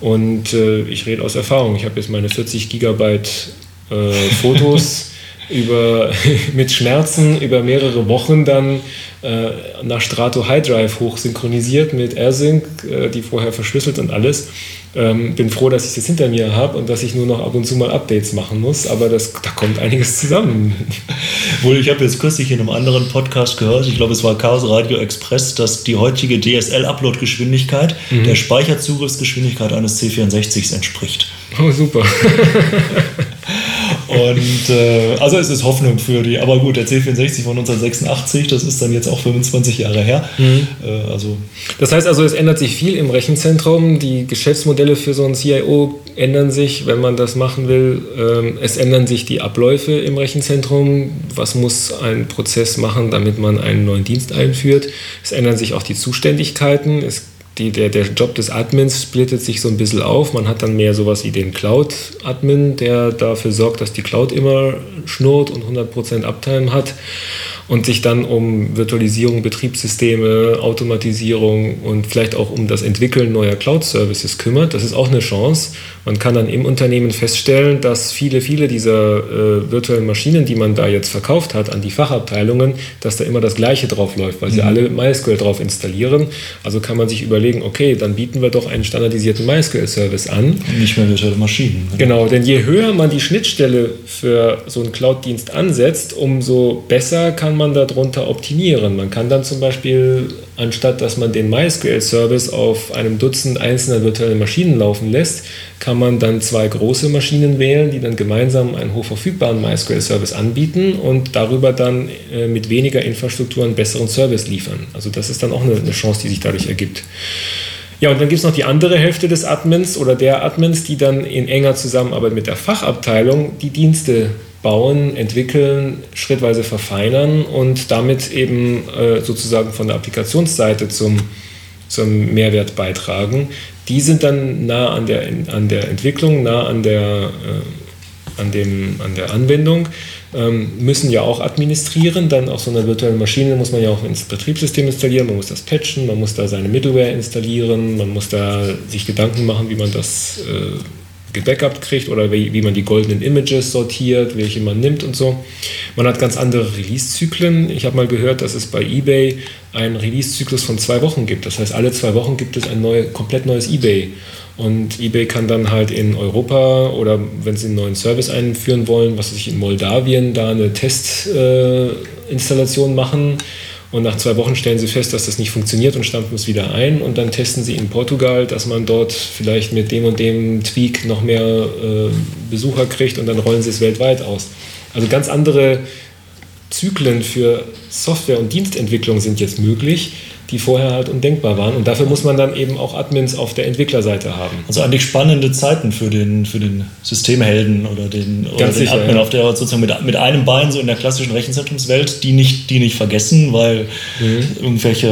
Speaker 2: Und äh, ich rede aus Erfahrung. Ich habe jetzt meine 40 Gigabyte äh, Fotos (laughs) über, (laughs) mit Schmerzen über mehrere Wochen dann äh, nach Strato High Drive hoch synchronisiert mit AirSync, äh, die vorher verschlüsselt und alles. Ähm, bin froh, dass ich das hinter mir habe und dass ich nur noch ab und zu mal Updates machen muss, aber das, da kommt einiges zusammen. (laughs)
Speaker 1: Wohl, ich habe jetzt kürzlich in einem anderen Podcast gehört, ich glaube, es war Chaos Radio Express, dass die heutige DSL-Upload-Geschwindigkeit mhm. der Speicherzugriffsgeschwindigkeit eines C64s entspricht.
Speaker 2: Oh, super. (laughs)
Speaker 1: Und äh, also es ist Hoffnung für die, aber gut, der C64 von 1986, das ist dann jetzt auch 25 Jahre her. Mhm.
Speaker 2: Äh, also das heißt also, es ändert sich viel im Rechenzentrum. Die Geschäftsmodelle für so ein CIO ändern sich, wenn man das machen will. Ähm, es ändern sich die Abläufe im Rechenzentrum. Was muss ein Prozess machen, damit man einen neuen Dienst einführt? Es ändern sich auch die Zuständigkeiten. Es die, der, der Job des Admins splittet sich so ein bisschen auf. Man hat dann mehr sowas wie den Cloud-Admin, der dafür sorgt, dass die Cloud immer schnurrt und 100% Uptime hat und sich dann um Virtualisierung, Betriebssysteme, Automatisierung und vielleicht auch um das Entwickeln neuer Cloud-Services kümmert. Das ist auch eine Chance. Man kann dann im Unternehmen feststellen, dass viele, viele dieser äh, virtuellen Maschinen, die man da jetzt verkauft hat an die Fachabteilungen, dass da immer das Gleiche drauf läuft, weil mhm. sie alle MySQL drauf installieren. Also kann man sich überlegen, okay, dann bieten wir doch einen standardisierten MySQL-Service an.
Speaker 1: Nicht mehr virtuelle Maschinen.
Speaker 2: Ne? Genau, denn je höher man die Schnittstelle für so einen Cloud-Dienst ansetzt, umso besser kann man darunter optimieren. Man kann dann zum Beispiel, anstatt dass man den MySQL-Service auf einem Dutzend einzelner virtuellen Maschinen laufen lässt, kann man dann zwei große Maschinen wählen, die dann gemeinsam einen hochverfügbaren MySQL-Service anbieten und darüber dann äh, mit weniger Infrastruktur einen besseren Service liefern. Also das ist dann auch eine, eine Chance, die sich dadurch ergibt. Ja, und dann gibt es noch die andere Hälfte des Admins oder der Admins, die dann in enger Zusammenarbeit mit der Fachabteilung die Dienste bauen, entwickeln, schrittweise verfeinern und damit eben äh, sozusagen von der Applikationsseite zum, zum Mehrwert beitragen. Die sind dann nah an der, an der Entwicklung, nah an der, äh, an, dem, an der Anwendung, ähm, müssen ja auch administrieren. Dann auf so einer virtuellen Maschine muss man ja auch ins Betriebssystem installieren, man muss das patchen, man muss da seine Middleware installieren, man muss da sich Gedanken machen, wie man das äh, gebackupt kriegt oder wie, wie man die goldenen Images sortiert, welche man nimmt und so. Man hat ganz andere Release-Zyklen. Ich habe mal gehört, dass es bei eBay einen Release-Zyklus von zwei Wochen gibt. Das heißt, alle zwei Wochen gibt es ein neue, komplett neues eBay. Und eBay kann dann halt in Europa oder wenn sie einen neuen Service einführen wollen, was weiß ich, in Moldawien da eine Testinstallation äh, machen und nach zwei Wochen stellen sie fest, dass das nicht funktioniert und stampfen es wieder ein. Und dann testen sie in Portugal, dass man dort vielleicht mit dem und dem Tweak noch mehr äh, Besucher kriegt und dann rollen sie es weltweit aus. Also ganz andere Zyklen für Software- und Dienstentwicklung sind jetzt möglich die vorher halt undenkbar waren. Und dafür muss man dann eben auch Admins auf der Entwicklerseite haben.
Speaker 1: Also eigentlich spannende Zeiten für den, für den Systemhelden oder den, oder den sicher, Admin ja. auf der sozusagen mit, mit einem Bein so in der klassischen Rechenzentrumswelt, die nicht, die nicht vergessen, weil mhm. irgendwelche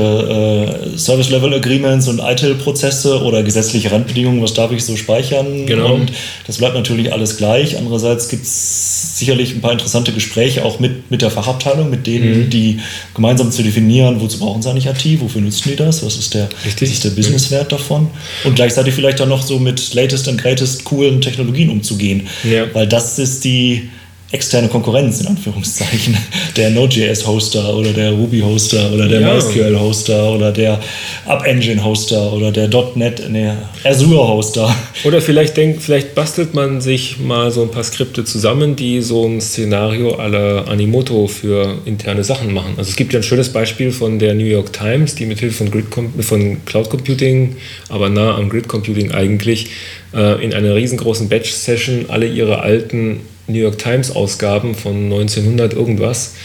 Speaker 1: äh, Service-Level-Agreements und ITIL-Prozesse oder gesetzliche Randbedingungen, was darf ich so speichern?
Speaker 2: Genau.
Speaker 1: Und das bleibt natürlich alles gleich. Andererseits gibt es sicherlich ein paar interessante Gespräche auch mit, mit der Fachabteilung, mit denen, mhm. die gemeinsam zu definieren, wozu brauchen sie eigentlich IT, wofür nutzen die das, was ist der, was ist der Businesswert davon? Und gleichzeitig vielleicht auch noch so mit latest and greatest coolen Technologien umzugehen,
Speaker 2: ja.
Speaker 1: weil das ist die externe Konkurrenz in Anführungszeichen. (laughs) Der Node.js-Hoster oder der Ruby-Hoster oder der ja. MySQL-Hoster oder der Up-Engine-Hoster oder der .NET, nee, Azure-Hoster.
Speaker 2: Oder vielleicht denkt, vielleicht bastelt man sich mal so ein paar Skripte zusammen, die so ein Szenario aller Animoto für interne Sachen machen. Also es gibt ja ein schönes Beispiel von der New York Times, die mithilfe von, Grid von Cloud Computing, aber nah am Grid Computing eigentlich, äh, in einer riesengroßen Batch-Session alle ihre alten New York Times Ausgaben von 1900 irgendwas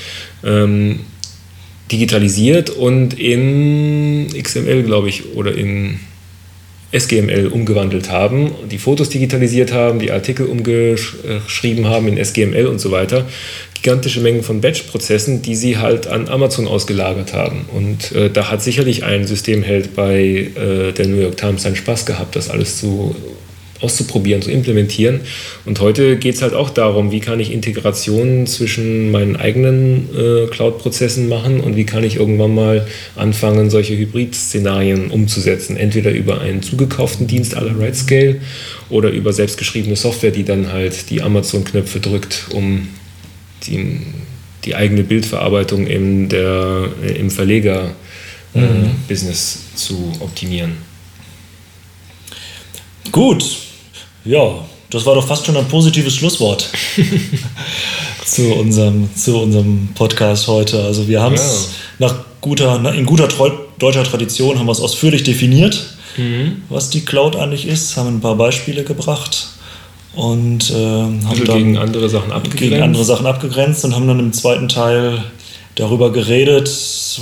Speaker 2: ähm, digitalisiert und in XML, glaube ich, oder in SGML umgewandelt haben, die Fotos digitalisiert haben, die Artikel umgeschrieben haben in SGML und so weiter. Gigantische Mengen von Batch-Prozessen, die sie halt an Amazon ausgelagert haben. Und äh, da hat sicherlich ein Systemheld bei äh, der New York Times seinen Spaß gehabt, das alles zu auszuprobieren, zu implementieren. Und heute geht es halt auch darum, wie kann ich Integrationen zwischen meinen eigenen äh, Cloud-Prozessen machen und wie kann ich irgendwann mal anfangen, solche Hybrid-Szenarien umzusetzen. Entweder über einen zugekauften Dienst aller RightScale oder über selbstgeschriebene Software, die dann halt die Amazon-Knöpfe drückt, um die, die eigene Bildverarbeitung im, der, im Verleger-Business mhm. äh, zu optimieren.
Speaker 1: Gut, ja, das war doch fast schon ein positives Schlusswort (laughs) zu, unserem, zu unserem Podcast heute. Also wir haben es ja. nach guter, in guter deutscher Tradition haben wir es ausführlich definiert, mhm. was die Cloud eigentlich ist, haben ein paar Beispiele gebracht und äh, haben
Speaker 2: also dann gegen andere Sachen abgegrenzt.
Speaker 1: gegen andere Sachen abgegrenzt und haben dann im zweiten Teil darüber geredet,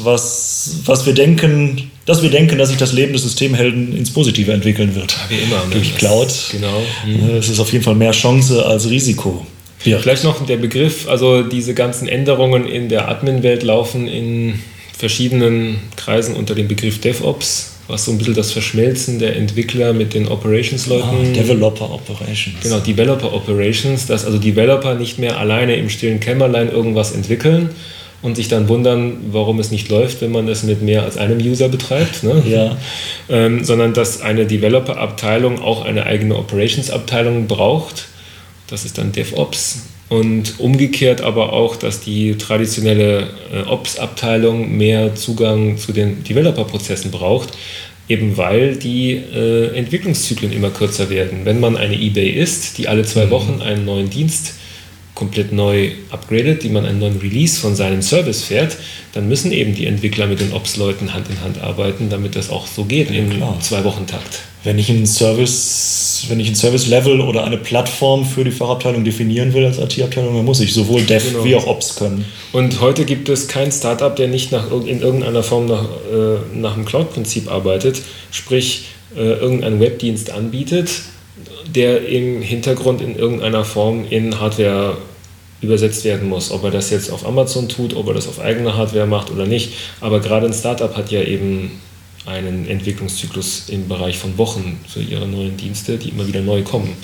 Speaker 1: was, was wir denken, dass wir denken, dass sich das Leben des Systemhelden ins Positive entwickeln wird.
Speaker 2: Ja, wie immer.
Speaker 1: Ne? Durch Cloud.
Speaker 2: Genau.
Speaker 1: Mhm. Es ist auf jeden Fall mehr Chance als Risiko.
Speaker 2: Ja. Vielleicht noch der Begriff, also diese ganzen Änderungen in der Admin-Welt laufen in verschiedenen Kreisen unter dem Begriff DevOps, was so ein bisschen das Verschmelzen der Entwickler mit den Operations-Leuten. Ah,
Speaker 1: Developer Operations.
Speaker 2: Genau, Developer Operations, dass also Developer nicht mehr alleine im stillen Kämmerlein irgendwas entwickeln und sich dann wundern, warum es nicht läuft, wenn man es mit mehr als einem User betreibt, ne? (laughs)
Speaker 1: ja.
Speaker 2: ähm, sondern dass eine Developer-Abteilung auch eine eigene Operations-Abteilung braucht. Das ist dann DevOps und umgekehrt aber auch, dass die traditionelle äh, Ops-Abteilung mehr Zugang zu den Developer-Prozessen braucht, eben weil die äh, Entwicklungszyklen immer kürzer werden. Wenn man eine eBay ist, die alle zwei mhm. Wochen einen neuen Dienst komplett neu upgradet, die man einen neuen Release von seinem Service fährt, dann müssen eben die Entwickler mit den Ops-Leuten Hand in Hand arbeiten, damit das auch so geht ja, im Zwei-Wochen-Takt.
Speaker 1: Wenn ich einen Service, wenn ich ein Service-Level oder eine Plattform für die Fachabteilung definieren will als IT-Abteilung, dann muss ich sowohl Dev genau. wie auch Ops können.
Speaker 2: Und heute gibt es kein Startup, der nicht nach, in irgendeiner Form nach, äh, nach dem Cloud-Prinzip arbeitet, sprich äh, irgendeinen Webdienst anbietet, der im Hintergrund in irgendeiner Form in Hardware übersetzt werden muss. Ob er das jetzt auf Amazon tut, ob er das auf eigene Hardware macht oder nicht. Aber gerade ein Startup hat ja eben einen Entwicklungszyklus im Bereich von Wochen für ihre neuen Dienste, die immer wieder neu kommen.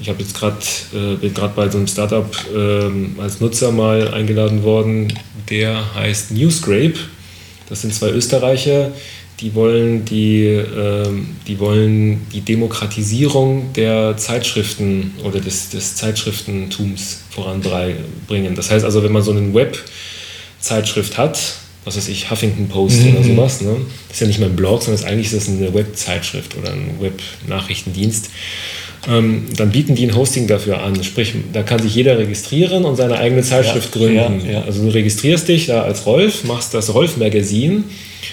Speaker 2: Ich habe jetzt gerade äh, bin gerade bei so einem Startup äh, als Nutzer mal eingeladen worden, der heißt Newscrape. Das sind zwei Österreicher, die wollen die, äh, die wollen die Demokratisierung der Zeitschriften oder des, des Zeitschriftentums voranbringen. Das heißt also, wenn man so eine Webzeitschrift hat, was weiß ich, Huffington Post mhm. oder sowas, ne? das ist ja nicht mehr ein Blog, sondern ist eigentlich ist das eine Webzeitschrift oder ein Web-Nachrichtendienst. Ähm, dann bieten die ein Hosting dafür an. Sprich, da kann sich jeder registrieren und seine eigene Zeitschrift ja, gründen. Ja, ja. Also du registrierst dich da als Rolf, machst das Rolf-Magazin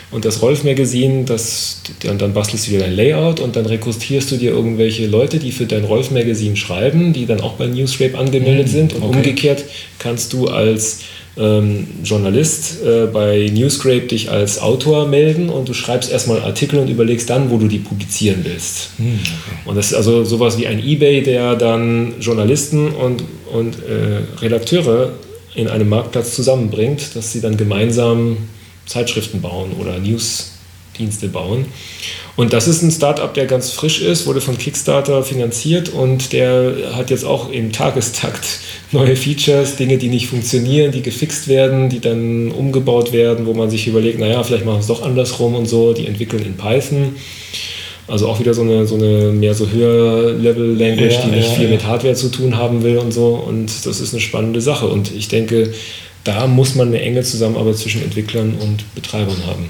Speaker 2: und das Rolf-Magazin, dann, dann bastelst du dir dein Layout und dann rekrutierst du dir irgendwelche Leute, die für dein Rolf-Magazin schreiben, die dann auch bei Newsrape angemeldet mhm, sind. Und okay. umgekehrt kannst du als ähm, Journalist äh, bei Newscrape dich als Autor melden und du schreibst erstmal Artikel und überlegst dann, wo du die publizieren willst. Mhm, okay. Und das ist also sowas wie ein Ebay, der dann Journalisten und, und äh, Redakteure in einem Marktplatz zusammenbringt, dass sie dann gemeinsam Zeitschriften bauen oder Newsdienste bauen. Und das ist ein Startup, der ganz frisch ist, wurde von Kickstarter finanziert und der hat jetzt auch im Tagestakt (laughs) neue Features, Dinge, die nicht funktionieren, die gefixt werden, die dann umgebaut werden, wo man sich überlegt, naja, vielleicht machen wir es doch andersrum und so. Die entwickeln in Python. Also auch wieder so eine, so eine mehr so höher Level Language, ja, die nicht ja, viel ja. mit Hardware zu tun haben will und so. Und das ist eine spannende Sache. Und ich denke, da muss man eine enge Zusammenarbeit zwischen Entwicklern und Betreibern haben.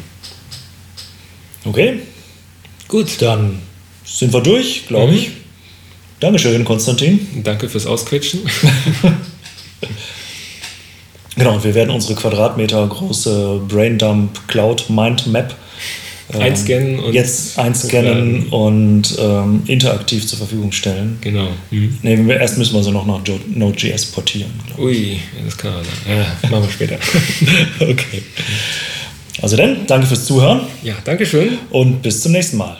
Speaker 1: Okay, gut, dann sind wir durch, glaube mhm. ich. Dankeschön, Konstantin.
Speaker 2: Danke fürs Ausquetschen. (laughs)
Speaker 1: genau, und wir werden unsere Quadratmeter große Braindump Cloud Mind Map
Speaker 2: einscannen
Speaker 1: und jetzt einscannen und ähm, interaktiv zur Verfügung stellen.
Speaker 2: Genau.
Speaker 1: Mhm. Nee, erst müssen wir sie noch nach Node.js portieren.
Speaker 2: Ui, das kann man sagen. Ja, machen wir später. (laughs)
Speaker 1: okay. Also dann, danke fürs Zuhören.
Speaker 2: Ja, danke schön.
Speaker 1: Und bis zum nächsten Mal.